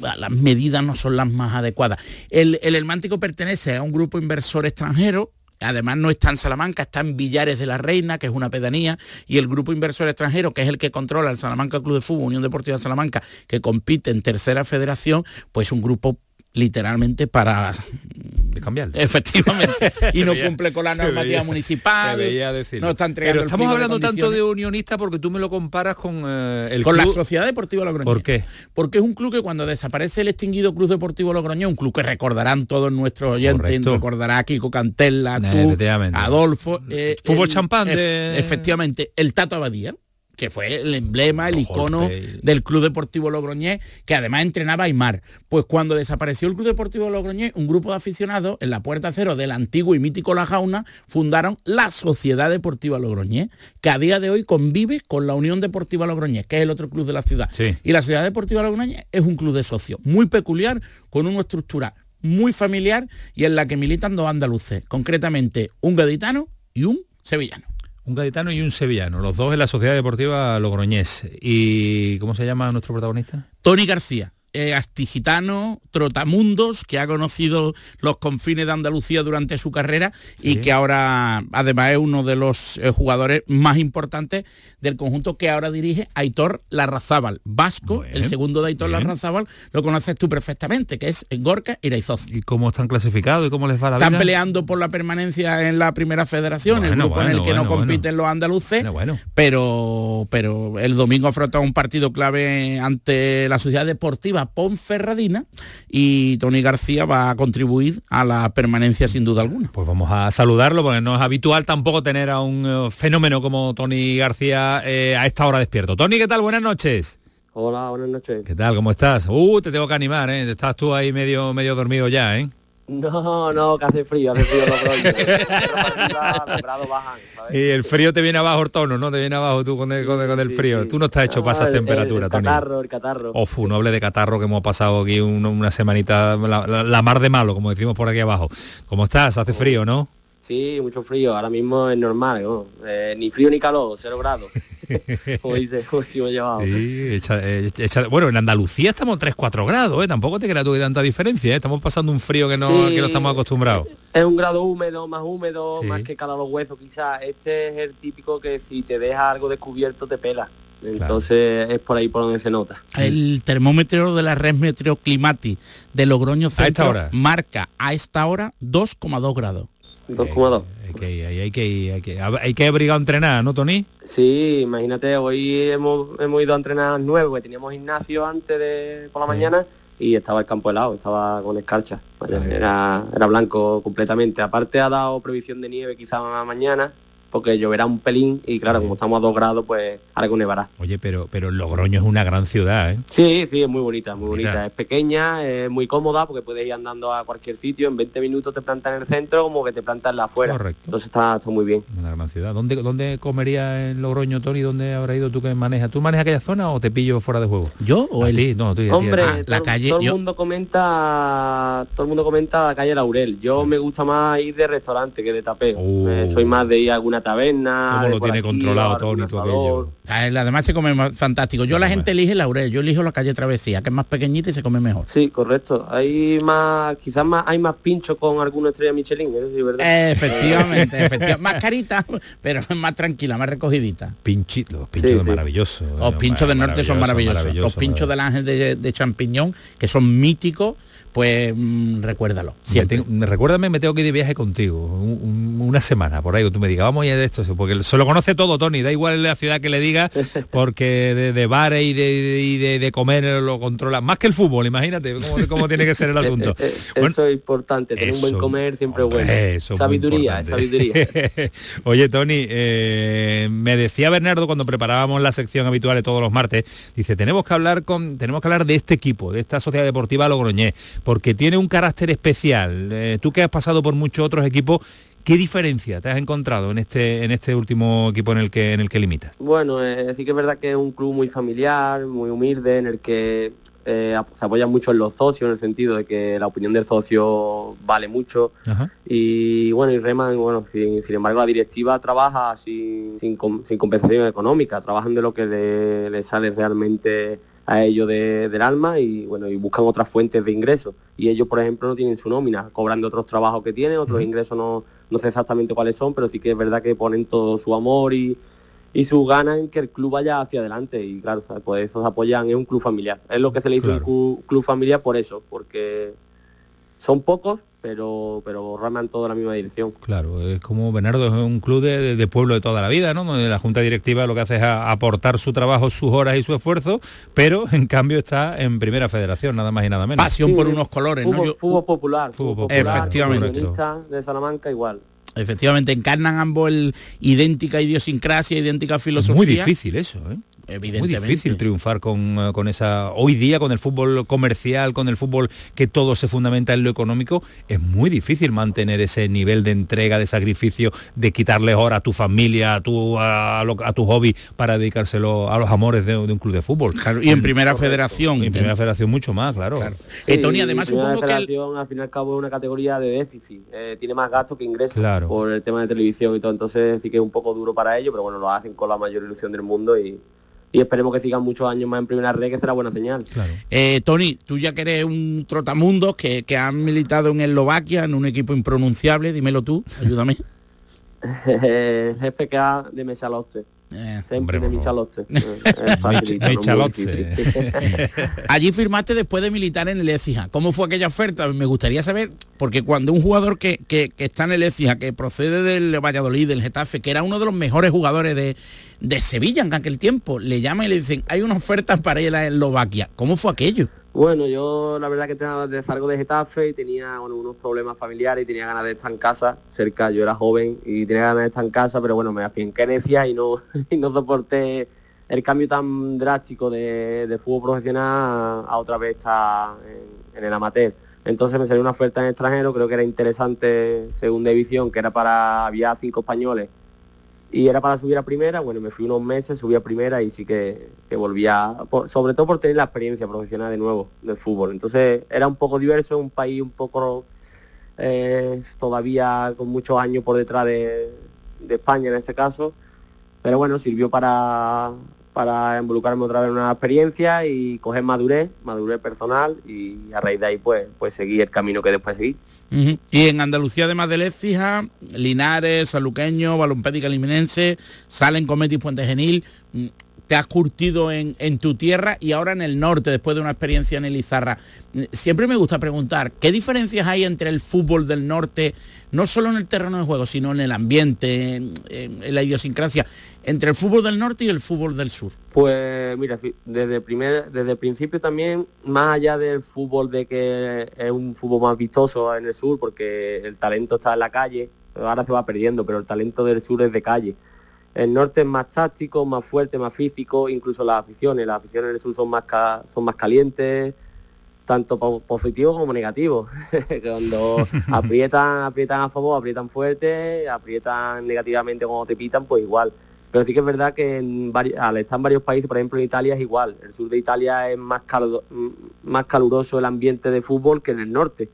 las medidas no son las más adecuadas. El, el Elmántico pertenece a un grupo inversor extranjero. Además no está en Salamanca, está en Villares de la Reina, que es una pedanía, y el grupo inversor extranjero, que es el que controla el Salamanca Club de Fútbol, Unión Deportiva Salamanca, que compite en tercera federación, pues un grupo literalmente para de cambiar efectivamente y no veía- cumple con la normativa veía- municipal no está entregando Pero el estamos de hablando tanto de unionista porque tú me lo comparas con eh, el con club. la Sociedad Deportiva Logroñés. ¿Por qué? Porque es un club que cuando desaparece el extinguido Club Deportivo Logroñés, un club que recordarán todos nuestros oyentes, Correcto. recordará a Kiko Cantella, tú. Adolfo. eh, Fútbol el- champán de- Efectivamente, el Tato Abadía que fue el emblema, el icono del Club Deportivo Logroñés, que además entrenaba a Aymar. Pues cuando desapareció el Club Deportivo Logroñés, un grupo de aficionados en la puerta cero del antiguo y mítico La Jauna fundaron la Sociedad Deportiva Logroñés, que a día de hoy convive con la Unión Deportiva Logroñés, que es el otro club de la ciudad. Sí. Y la Sociedad Deportiva Logroñés es un club de socios, muy peculiar, con una estructura muy familiar y en la que militan dos andaluces, concretamente un gaditano y un sevillano. Un gaditano y un sevillano, los dos en la Sociedad Deportiva Logroñés. ¿Y cómo se llama nuestro protagonista? Tony García, eh, astigitano, trotamundos, que ha conocido los confines de Andalucía durante su carrera y que ahora además es uno de los eh, jugadores más importantes del conjunto que ahora dirige Aitor Larrazábal, vasco, el segundo de Aitor bien. Larrazábal, lo conoces tú perfectamente, que es Gorka Iraizoz. ¿Y cómo están clasificados y cómo les va la Están vida? peleando por la permanencia en la primera federación, el Bueno, grupo en el bueno, que no bueno, compiten los andaluces, pero, pero el domingo afronta un partido clave ante la Sociedad Deportiva Ponferradina y Tony García va a contribuir a la permanencia sin duda alguna. Pues vamos a saludarlo porque no es habitual tampoco tener a un eh, fenómeno como Tony García eh, a esta hora despierto. Tony, ¿qué tal? Buenas noches. Hola, buenas noches. ¿Qué tal? ¿Cómo estás? Uh, te tengo que animar, ¿eh? Estás tú ahí medio, medio dormido ya, ¿eh? No, no, que hace frío, hace frío los Los grados bajan, ¿sabes? Y el frío te viene abajo el tono, ¿no? Te viene abajo tú con el, con el- con el frío. Tú no estás hecho para Ah, esas el- temperaturas, el, catarro, el catarro. Ofu, no hable de catarro que hemos pasado aquí un- una semanita, la, la- la mar de malo, como decimos por aquí abajo. ¿Cómo estás? Hace frío, ¿no? Sí, mucho frío, ahora mismo es normal, ¿no? Eh, ni frío ni calor, cero grados. como dice, como llevado. Sí, echa- eh, echa- bueno, en Andalucía estamos 3-4 grados, ¿eh? Tampoco te creas tú que tanta diferencia, ¿eh? Estamos pasando un frío que no, Sí. que no estamos acostumbrados. Es un grado húmedo, más húmedo, Sí. más que cada los huesos quizás. Este es el típico que si te deja algo descubierto te pela. Entonces es por ahí por donde se nota. El termómetro de la red Meteoclimati de Logroño esta Centro hora. marca a esta hora 2,2 grados. 2,2. Hay que, hay, hay que, hay que, hay que abrigar a entrenar, ¿no, Tony? Sí, imagínate, hoy hemos, hemos ido a entrenar 9, porque teníamos gimnasio antes de por la mañana y estaba el campo helado, estaba con escarcha. Vaya, Era, era blanco completamente. Aparte ha dado previsión de nieve quizá mañana, porque lloverá un pelín y claro, como estamos a 2 grados, pues ahora que nevará. Oye, pero, pero Logroño es una gran ciudad, ¿eh? Sí, sí, es muy bonita, muy Bonita. bonita. Es pequeña, es muy cómoda porque puedes ir andando a cualquier sitio, en 20 minutos te plantas en el centro como que te plantas en la afuera. Correcto. Entonces está, está muy bien. Una gran ciudad. ¿Dónde, ¿Dónde comería en Logroño, Tony? ¿Dónde habrá ido tú que manejas? ¿Tú manejas aquella zona o te pillo fuera de juego? ¿Yo o él? ti? No, tú. Hombre, Ah, la todo, calle, todo yo- el mundo comenta, todo el mundo comenta la calle Laurel. Yo me gusta más ir de restaurante que de tapeo. Uh. Eh, soy más de ir a algún alguna taberna. Cómo lo por tiene aquí, controlado, Tony, todo. Ah, Además se come más fantástico. Yo la gente elige Laurel, yo elijo la calle Travesía, que es más pequeñita y se come mejor. Sí, correcto. Hay más, quizás más, hay más pinchos con alguna estrella Michelin, eso sí, ¿verdad? Efectivamente, efectivamente. Más carita, pero más tranquila, más recogidita. Pinchitos, los pinchos Sí, de sí. maravilloso. Los pinchos del norte son maravillosos. maravilloso, Los pinchos del ángel de, de champiñón, que son míticos, pues recuérdalo. Me Siempre. tengo- me- recuérdame, me tengo que ir de viaje contigo, un- un- una semana por ahí, que tú me digas, vamos a ir de esto, porque se lo conoce todo, Tony, da igual la ciudad que le diga, porque de, de bares y de, y de- de comer lo controla, más que el fútbol, imagínate cómo, cómo tiene que ser el asunto. Eh, eh, eso es importante, tener un buen comer siempre es bueno. Eso sabiduría, sabiduría. Oye, Tony, eh, me decía Bernardo cuando preparábamos la sección habitual de todos los martes, dice, tenemos que hablar con, tenemos que hablar de este equipo, de esta Sociedad Deportiva Logroñés, porque tiene un carácter especial. Eh, tú que has pasado por muchos otros equipos, ¿qué diferencia te has encontrado en este, en este último equipo en el que, en el que limitas? Bueno, eh, sí que es verdad que es un club muy familiar, muy humilde, en el que eh, se apoya mucho en los socios, en el sentido de que la opinión del socio vale mucho. Y bueno, y Reman, bueno, sin, sin embargo la directiva trabaja sin, sin, com- sin compensación económica, trabajan de lo que le, le sale realmente a ellos de- del alma y bueno, y buscan otras fuentes de ingresos. Y ellos, por ejemplo, no tienen su nómina, cobran de otros trabajos que tienen, otros ingresos no, no sé exactamente cuáles son, pero sí que es verdad que ponen todo su amor y, y sus ganas en que el club vaya hacia adelante y claro, pues eso se apoyan, es un club familiar. Es lo que se le dice un cu- club familiar por eso, porque son pocos, pero pero raman todo en la misma dirección. Claro, es como Bernardo es un club de, de- de pueblo de toda la vida, ¿no? Donde la Junta Directiva lo que hace es a- aportar su trabajo, sus horas y su esfuerzo, pero en cambio está en Primera Federación, nada más y nada menos. Pasión por unos colores, ¿no? Fútbol, Yo- fútbol popular, fútbol popular, Efectivamente. De Salamanca igual. Efectivamente, encarnan ambos el idéntica idiosincrasia, idéntica filosofía. Muy difícil eso, ¿eh? Muy Evidentemente. difícil triunfar con, eh, con esa... Hoy día, con el fútbol comercial, con el fútbol que todo se fundamenta en lo económico, es muy difícil mantener ese nivel de entrega, de sacrificio, de quitarles horas a tu familia, a tu, a, lo- a tu hobby, para dedicárselo a los amores de, de un club de fútbol. y en primera federación. Y en primera federación mucho más, claro. Eh, Tony, Sí, además Primera supongo que el- Federación, al fin y al cabo es una categoría de déficit, eh, tiene más gastos que ingresos Claro. por el tema de televisión y todo, entonces sí que es un poco duro para ellos, pero bueno, lo hacen con la mayor ilusión del mundo y, y esperemos que sigan muchos años más en primera red, que será buena señal. Eh, Tony, tú ya que eres un trotamundos que, que has militado en Eslovaquia, en un equipo impronunciable, dímelo tú, ayúdame. El GFK de Mechalotze. Siempre de. Eh, difícil. Allí firmaste después de militar en el Écija. ¿Cómo fue aquella oferta? Me gustaría saber, porque cuando un jugador que, que- que está en el Écija, que procede del Valladolid, del Getafe, que era uno de los mejores jugadores de, de Sevilla en aquel tiempo, le llama y le dicen, hay una oferta para ir a Eslovaquia. ¿Cómo fue aquello? Bueno, yo la verdad que tenía de salgo de Getafe y tenía bueno, unos problemas familiares y tenía ganas de estar en casa, cerca, yo era joven y tenía ganas de estar en casa, pero bueno, me afianqué en Ecija y no, y no soporté el cambio tan drástico de, fútbol profesional a, otra vez estar en, en el amateur. Entonces me salió una oferta en extranjero, creo que era interesante segunda división, que era para, había cinco españoles y era para subir a primera, bueno, me fui unos meses, subí a primera y sí que, que volvía, sobre todo por tener la experiencia profesional de nuevo del fútbol. Entonces era un poco diverso, un país un poco eh, todavía con muchos años por detrás de, de España en este caso, pero bueno, sirvió para, para involucrarme otra vez en una experiencia y coger madurez, madurez personal y a raíz de ahí pues, pues seguí el camino que después seguí. Y en Andalucía, además del Écija, Linares, Saluqueño, Balompédica Liminense, Salen, Cometis, Puente Genil, mm, te has curtido en, en tu tierra y ahora en el norte, después de una experiencia en el Izarra. Mm, Siempre me gusta preguntar, ¿qué diferencias hay entre el fútbol del norte, no solo en el terreno de juego, sino en el ambiente, en, en la idiosincrasia, entre el fútbol del norte y el fútbol del sur? Pues mira, desde primer, desde el principio también, más allá del fútbol de que es un fútbol más vistoso en el sur, porque el talento está en la calle, ahora se va perdiendo, pero el talento del sur es de calle. El norte es más táctico, más fuerte, más físico, incluso las aficiones, las aficiones del sur son más son más calientes, tanto po- positivo como negativo. Cuando aprietan, aprietan a favor, aprietan fuerte, aprietan negativamente cuando te pitan, pues igual. Pero sí que es verdad que en vari- al estar en varios países, por ejemplo en Italia es igual. El sur de Italia es más, caludo- mm, más caluroso el ambiente de fútbol que en el norte.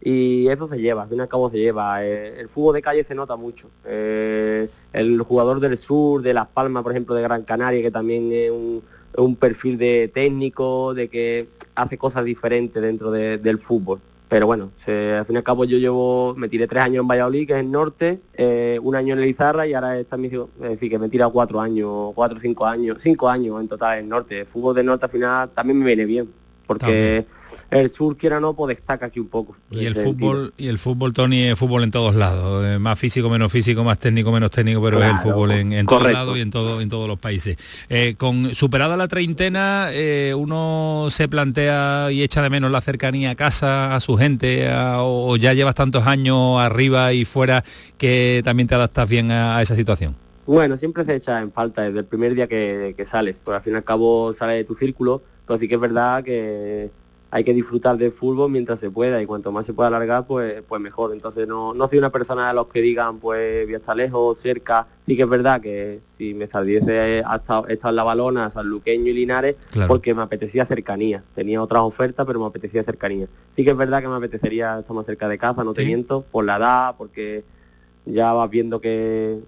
y eso se lleva, al fin y al cabo se lleva. Eh, el fútbol de calle se nota mucho. Eh, el jugador del sur, de Las Palmas, por ejemplo, de Gran Canaria, que también es un, perfil de técnico, de que hace cosas diferentes dentro de- del fútbol. Pero bueno, se- al fin y al cabo yo llevo, me tiré tres años en Valladolid, que es el norte, eh, un año en Lizarra y ahora está mi, es decir, que me he tirado cuatro años, cuatro cinco años, cinco años en total en el norte. El fútbol del norte al final también me viene bien, porque el sur, quiera no, pues destaca aquí un poco. Y el sentido. fútbol, y el fútbol, Tony, es fútbol en todos lados. eh, más físico, menos físico, más técnico, menos técnico, pero es el fútbol en, en todos lados y en todo, en todos los países. Eh, con superada la treintena, eh, uno se plantea y echa de menos la cercanía a casa, a su gente, a- o ya llevas tantos años arriba y fuera que también te adaptas bien a, a esa situación. Bueno, siempre se echa en falta desde el primer día que, que sales, porque al fin y al cabo sales de tu círculo, pero sí que es verdad que hay que disfrutar del fútbol mientras se pueda y cuanto más se pueda alargar, pues, pues mejor. Entonces no, no soy una persona de los que digan, pues voy a estar lejos, cerca. Sí que es verdad que si me saliese hasta he estado en La Balona, San Luqueño y Linares, Claro. porque me apetecía cercanía. Tenía otras ofertas, pero me apetecía cercanía. Sí que es verdad que me apetecería estar más cerca de casa, no te Sí. miento, por la edad, porque ya vas viendo que,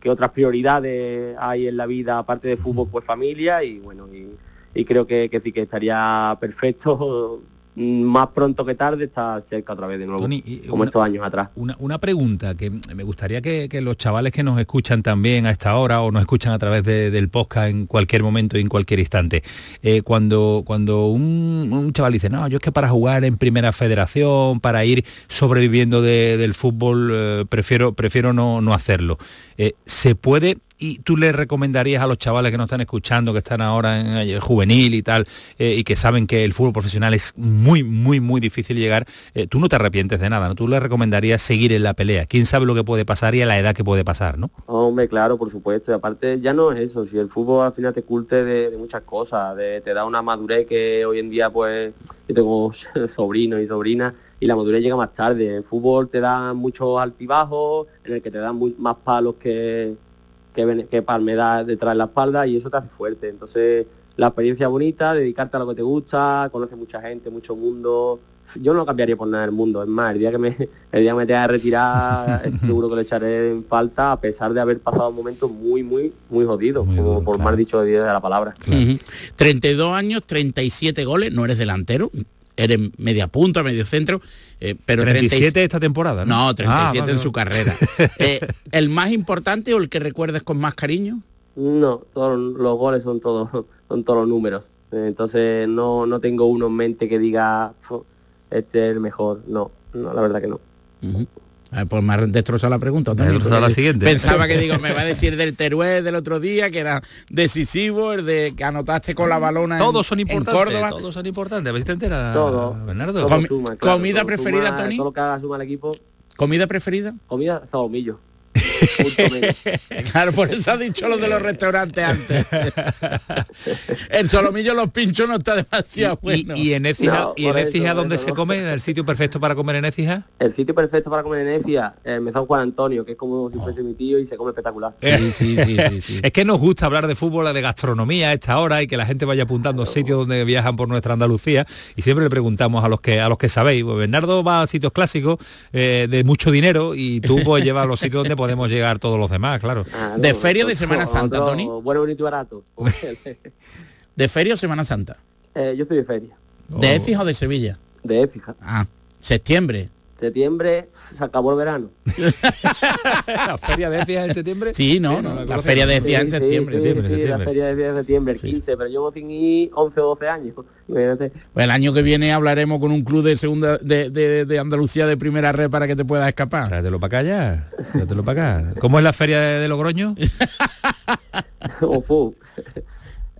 que otras prioridades hay en la vida, aparte de fútbol, pues familia, y bueno, y, y creo que, que sí que estaría perfecto mm, más pronto que tarde estar cerca otra vez de nuevo, Tony, como una- estos años atrás. Una, una pregunta que me gustaría que, que los chavales que nos escuchan también a esta hora o nos escuchan a través de- del podcast en cualquier momento y en cualquier instante, eh, cuando, cuando un, un chaval dice, no, yo es que para jugar en primera federación, para ir sobreviviendo de- del fútbol, eh, prefiero, prefiero no, no hacerlo. Eh, ¿Se puede y tú le recomendarías a los chavales que nos están escuchando, que están ahora en el juvenil y tal, eh, y que saben que el fútbol profesional es muy, muy, muy difícil llegar, eh, tú no te arrepientes de nada, ¿no? Tú le recomendarías seguir en la pelea. ¿Quién sabe lo que puede pasar y a la edad que puede pasar, ¿no? Hombre, claro, por supuesto. Y aparte, ya no es eso. Si el fútbol al final te culte de, muchas cosas, de- te da una madurez que hoy en día, pues, yo tengo sobrinos y sobrinas, y la madurez llega más tarde. El fútbol te da muchos altibajos, en el que te dan muy- más palos que, que, ven- que palmedad detrás de la espalda, y eso te hace fuerte. Entonces, la experiencia bonita, dedicarte a lo que te gusta, conoces mucha gente, mucho mundo. Yo no lo cambiaría por nada del mundo. Es más, el día que me, el día que me tenga que retirar, seguro que lo echaré en falta, a pesar de haber pasado momentos muy, muy, muy jodidos, como por más dicho de la palabra. Ujú. 32 años, 37 goles, no eres delantero, eres media punta, medio centro, eh, pero 37 esta temporada, ¿no? No, 37 Ah, vale, en su carrera. Eh, ¿El más importante o el que recuerdes con más cariño? No, todos los goles son todos son todos los números. Eh, Entonces no, no tengo uno en mente que diga "Fu, este es el mejor. No, no, la verdad que no. Ah, pues me ha destrozado la pregunta. Destrozado la siguiente. Pensaba que digo, me va a decir del Teruel del otro día, que era decisivo, el de que anotaste con la balona en- Todos son en importantes, Córdoba. todos son importantes. A ver si te enteras, Todo. Bernardo. Todo suma, claro, comida todo preferida, suma, Tony? Todo lo que haga suma el equipo. ¿Comida preferida? Comida, solomillo. claro, por eso ha dicho lo de los restaurantes antes. el solomillo los pinchos no está demasiado Y, bueno. y en Écija, No, y en Écija ¿dónde eso, se no. come? ¿El sitio perfecto para comer en Écija? El sitio perfecto para comer en Ecija, el Mesón Juan Antonio, que es como si fuese mi tío y se come espectacular. Sí, sí, sí, sí, sí. Es que nos gusta hablar de fútbol, de gastronomía a esta hora y que la gente vaya apuntando sitios donde viajan por nuestra Andalucía y siempre le preguntamos a los que a los que sabéis. Pues Bernardo va a sitios clásicos eh, de mucho dinero y tú pues llevas a los sitios donde podemos llegar todos los demás, claro. Ah, ¿De feria de Semana Santa, Tony? Bueno, bonito y barato. ¿De feria o Semana Santa? Eh, yo soy de feria. ¿De Écija o de Sevilla? De Écija. Ah, septiembre. Septiembre se acabó el verano. la feria de Écija en septiembre. Sí, no, no, la feria de Écija en Sí, septiembre. Sí, septiembre, la feria de septiembre, el 15, pero yo sin ir 11 o 12 años. Pues el año que viene hablaremos con un club de segunda de, de- de Andalucía de primera red para que te puedas escapar. Tráetelo para acá ya. Tráetelo para acá. ¿Cómo es la feria de, de Logroño?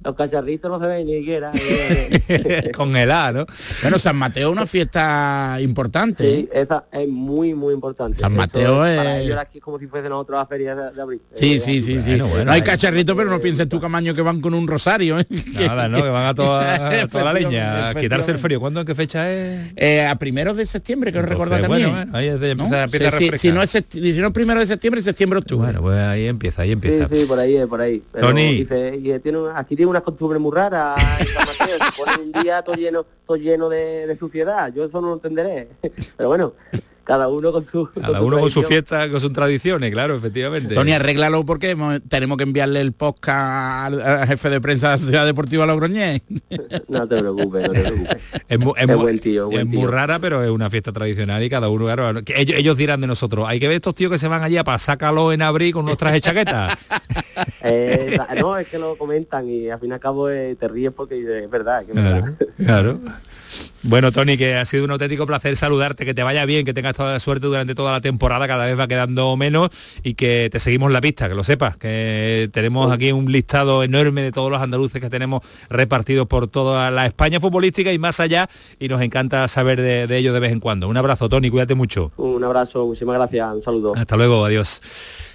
Los cacharritos no se ven ni siquiera. Con el A, ¿no? Bueno, San Mateo es una fiesta importante. Sí, ¿eh? esa es muy, muy importante. San Eso Mateo es- Para ellos aquí es como si fuesen otra feria de, de abril. Sí, Eh, sí, sí, sí. Bueno, bueno, no hay cacharritos, pero no pienses tú, Camaño, que van con un rosario. ¿eh? Nada, ¿no? Que van a toda, a toda la leña a quitarse el frío. ¿Cuándo? ¿En qué fecha es? Eh, a primeros de septiembre, que os recordar también. ahí es de- ¿No? a Sí, sí, si, no es si no es primero de septiembre, septiembre, octubre. Bueno, pues ahí empieza, ahí Sí, empieza. sí, por ahí, es, por ahí. Pero Tony. dice- y tiene un- aquí tiene tiene costumbres muy raras en San Mateo, se pone un día todo lleno, todo lleno de, de suciedad, yo eso no lo entenderé. Pero bueno, cada uno con su Cada uno con su fiesta, con sus tradiciones, claro, efectivamente. Tony, arréglalo porque hemos- tenemos que enviarle el podcast al, al jefe de prensa de la Sociedad Deportiva Logroñés. No te preocupes, no te preocupes. Es, mu- es Es mu- buen tío, buen es muy rara, pero es una fiesta tradicional y cada uno, claro, que ellos, ellos dirán de nosotros, hay que ver estos tíos que se van allá para sácalo en abril con unos trajes chaquetas. Eh, no, es que lo comentan y al fin y al cabo eh, te ríes porque es verdad, que es Claro, verdad. claro. Bueno, Tony, que ha sido un auténtico placer saludarte, que te vaya bien, que tengas toda la suerte durante toda la temporada, cada vez va quedando menos y que te seguimos la pista, que lo sepas, que tenemos aquí un listado enorme de todos los andaluces que tenemos repartidos por toda la España futbolística y más allá y nos encanta saber de, de ello de vez en cuando. Un abrazo, Tony, cuídate mucho. Un abrazo, muchísimas gracias, un saludo. Hasta luego, adiós.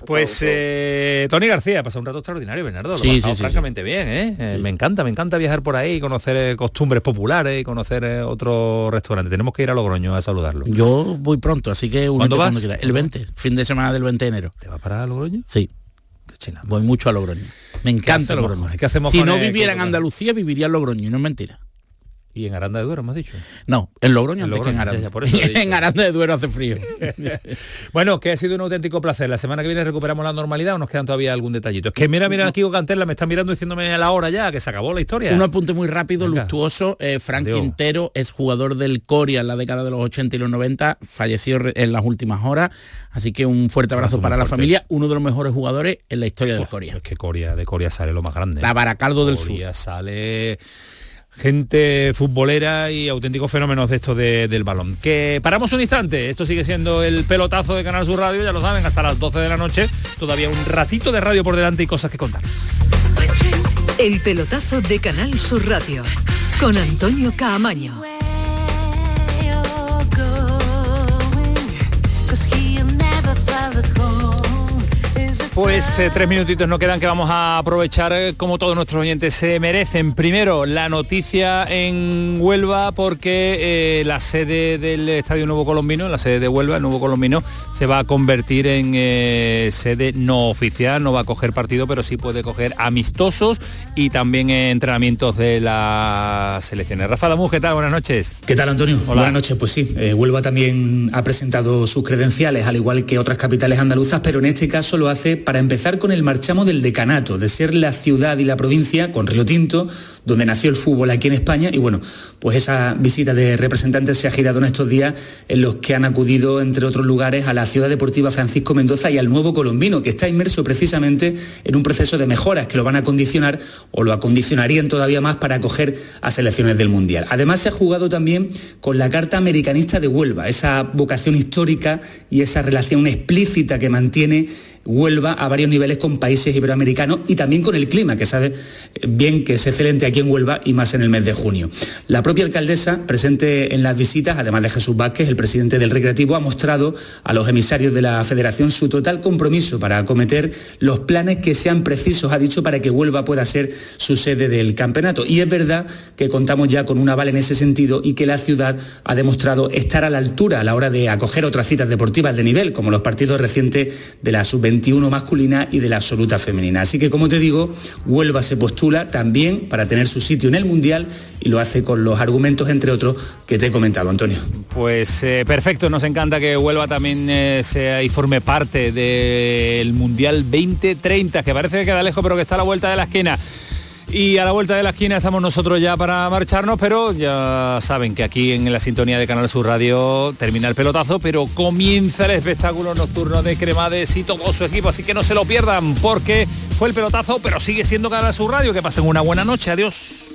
Pues eh, Tony García, ha pasado un rato extraordinario, Bernardo. Lo Sí, ha pasado sí, sí, francamente bien, ¿eh? Eh, Me encanta, me encanta viajar por ahí, conocer eh, costumbres populares y conocer otro restaurante. Tenemos que ir a Logroño a saludarlo. Yo voy pronto, así que ¿Cuándo vas? cuando. El 20, fin de semana del 20 de enero. ¿Te vas para Logroño? Sí. Voy mucho a Logroño. Me encanta hacemos Logroño. qué hacemos si no el- viviera en Andalucía, viviría en Logroño, y no es mentira. Y en Aranda de Duero, has dicho. No, en Logroño En que en Aranda. por eso en Aranda de Duero hace frío. Bueno, que ha sido un auténtico placer. La semana que viene recuperamos la normalidad o nos quedan todavía algún detallito. Es que mira, mira, Kiko Cantella me está mirando diciéndome a la hora ya, que se acabó la historia. Un apunte muy rápido, Venga. luctuoso. Eh, Frank. Quintero es jugador del Coria en la década de los 80 y los 90, falleció en las últimas horas. Así que un fuerte abrazo, para la familia, uno de los mejores jugadores en la historia del Coria. Es que Coria, de Coria sale lo más grande. La Baracaldo del Coria sale gente futbolera y auténticos fenómenos de esto de- del balón. Que paramos un instante, esto sigue siendo el pelotazo de Canal Sur Radio, ya lo saben, hasta las 12 de la noche, todavía un ratito de radio por delante y cosas que contarles. El pelotazo de Canal Sur Radio con Antonio Caamaño. Pues eh, tres minutitos no quedan que vamos a aprovechar eh, como todos nuestros oyentes se merecen. Primero, la noticia en Huelva porque eh, la sede del Estadio Nuevo Colombino, la sede de Huelva, el Nuevo Colombino, se va a convertir en sede no oficial, no va a coger partido, pero sí puede coger amistosos y también entrenamientos de las selecciones. Rafa Damus, ¿qué tal? Buenas noches. ¿Qué tal, Antonio? Hola. Buenas noches. Pues sí, Huelva también ha presentado sus credenciales, al igual que otras capitales andaluzas, pero en este caso lo hace para empezar con el marchamo del decanato, de ser la ciudad y la provincia con Río Tinto, donde nació el fútbol aquí en España. Y bueno, pues esa visita de representantes se ha girado en estos días en los que han acudido, entre otros lugares, a la ciudad deportiva Francisco Mendoza y al nuevo Colombino, que está inmerso precisamente en un proceso de mejoras que lo van a condicionar o lo acondicionarían todavía más para acoger a selecciones del Mundial. Además se ha jugado también con la Carta Americanista de Huelva, esa vocación histórica y esa relación explícita que mantiene Huelva a varios niveles con países iberoamericanos y también con el clima, que sabe bien que es excelente aquí en Huelva y más en el mes de junio. La propia alcaldesa, presente en las visitas, además de Jesús Vázquez, el presidente del Recreativo, ha mostrado a los emisarios de la Federación su total compromiso para acometer los planes que sean precisos, ha dicho, para que Huelva pueda ser su sede del campeonato. Y es verdad que contamos ya con un aval en ese sentido y que la ciudad ha demostrado estar a la altura a la hora de acoger otras citas deportivas de nivel, como los partidos recientes de la sub-21 masculina y de la absoluta femenina. Así que, como te digo, Huelva se postula también para tener su sitio en el Mundial y lo hace con los argumentos, entre otros, que te he comentado, Antonio. Pues eh, perfecto, nos encanta que Huelva también eh, sea y forme parte del Mundial 2030, que parece que queda lejos, pero que está a la vuelta de la esquina. Y a la vuelta de la esquina estamos nosotros ya para marcharnos, pero ya saben que aquí en la sintonía de Canal Sur Radio termina el pelotazo, pero comienza el espectáculo nocturno de Cremades y todo su equipo, así que no se lo pierdan, porque fue el pelotazo, pero sigue siendo Canal Sur Radio. Que pasen una buena noche, adiós.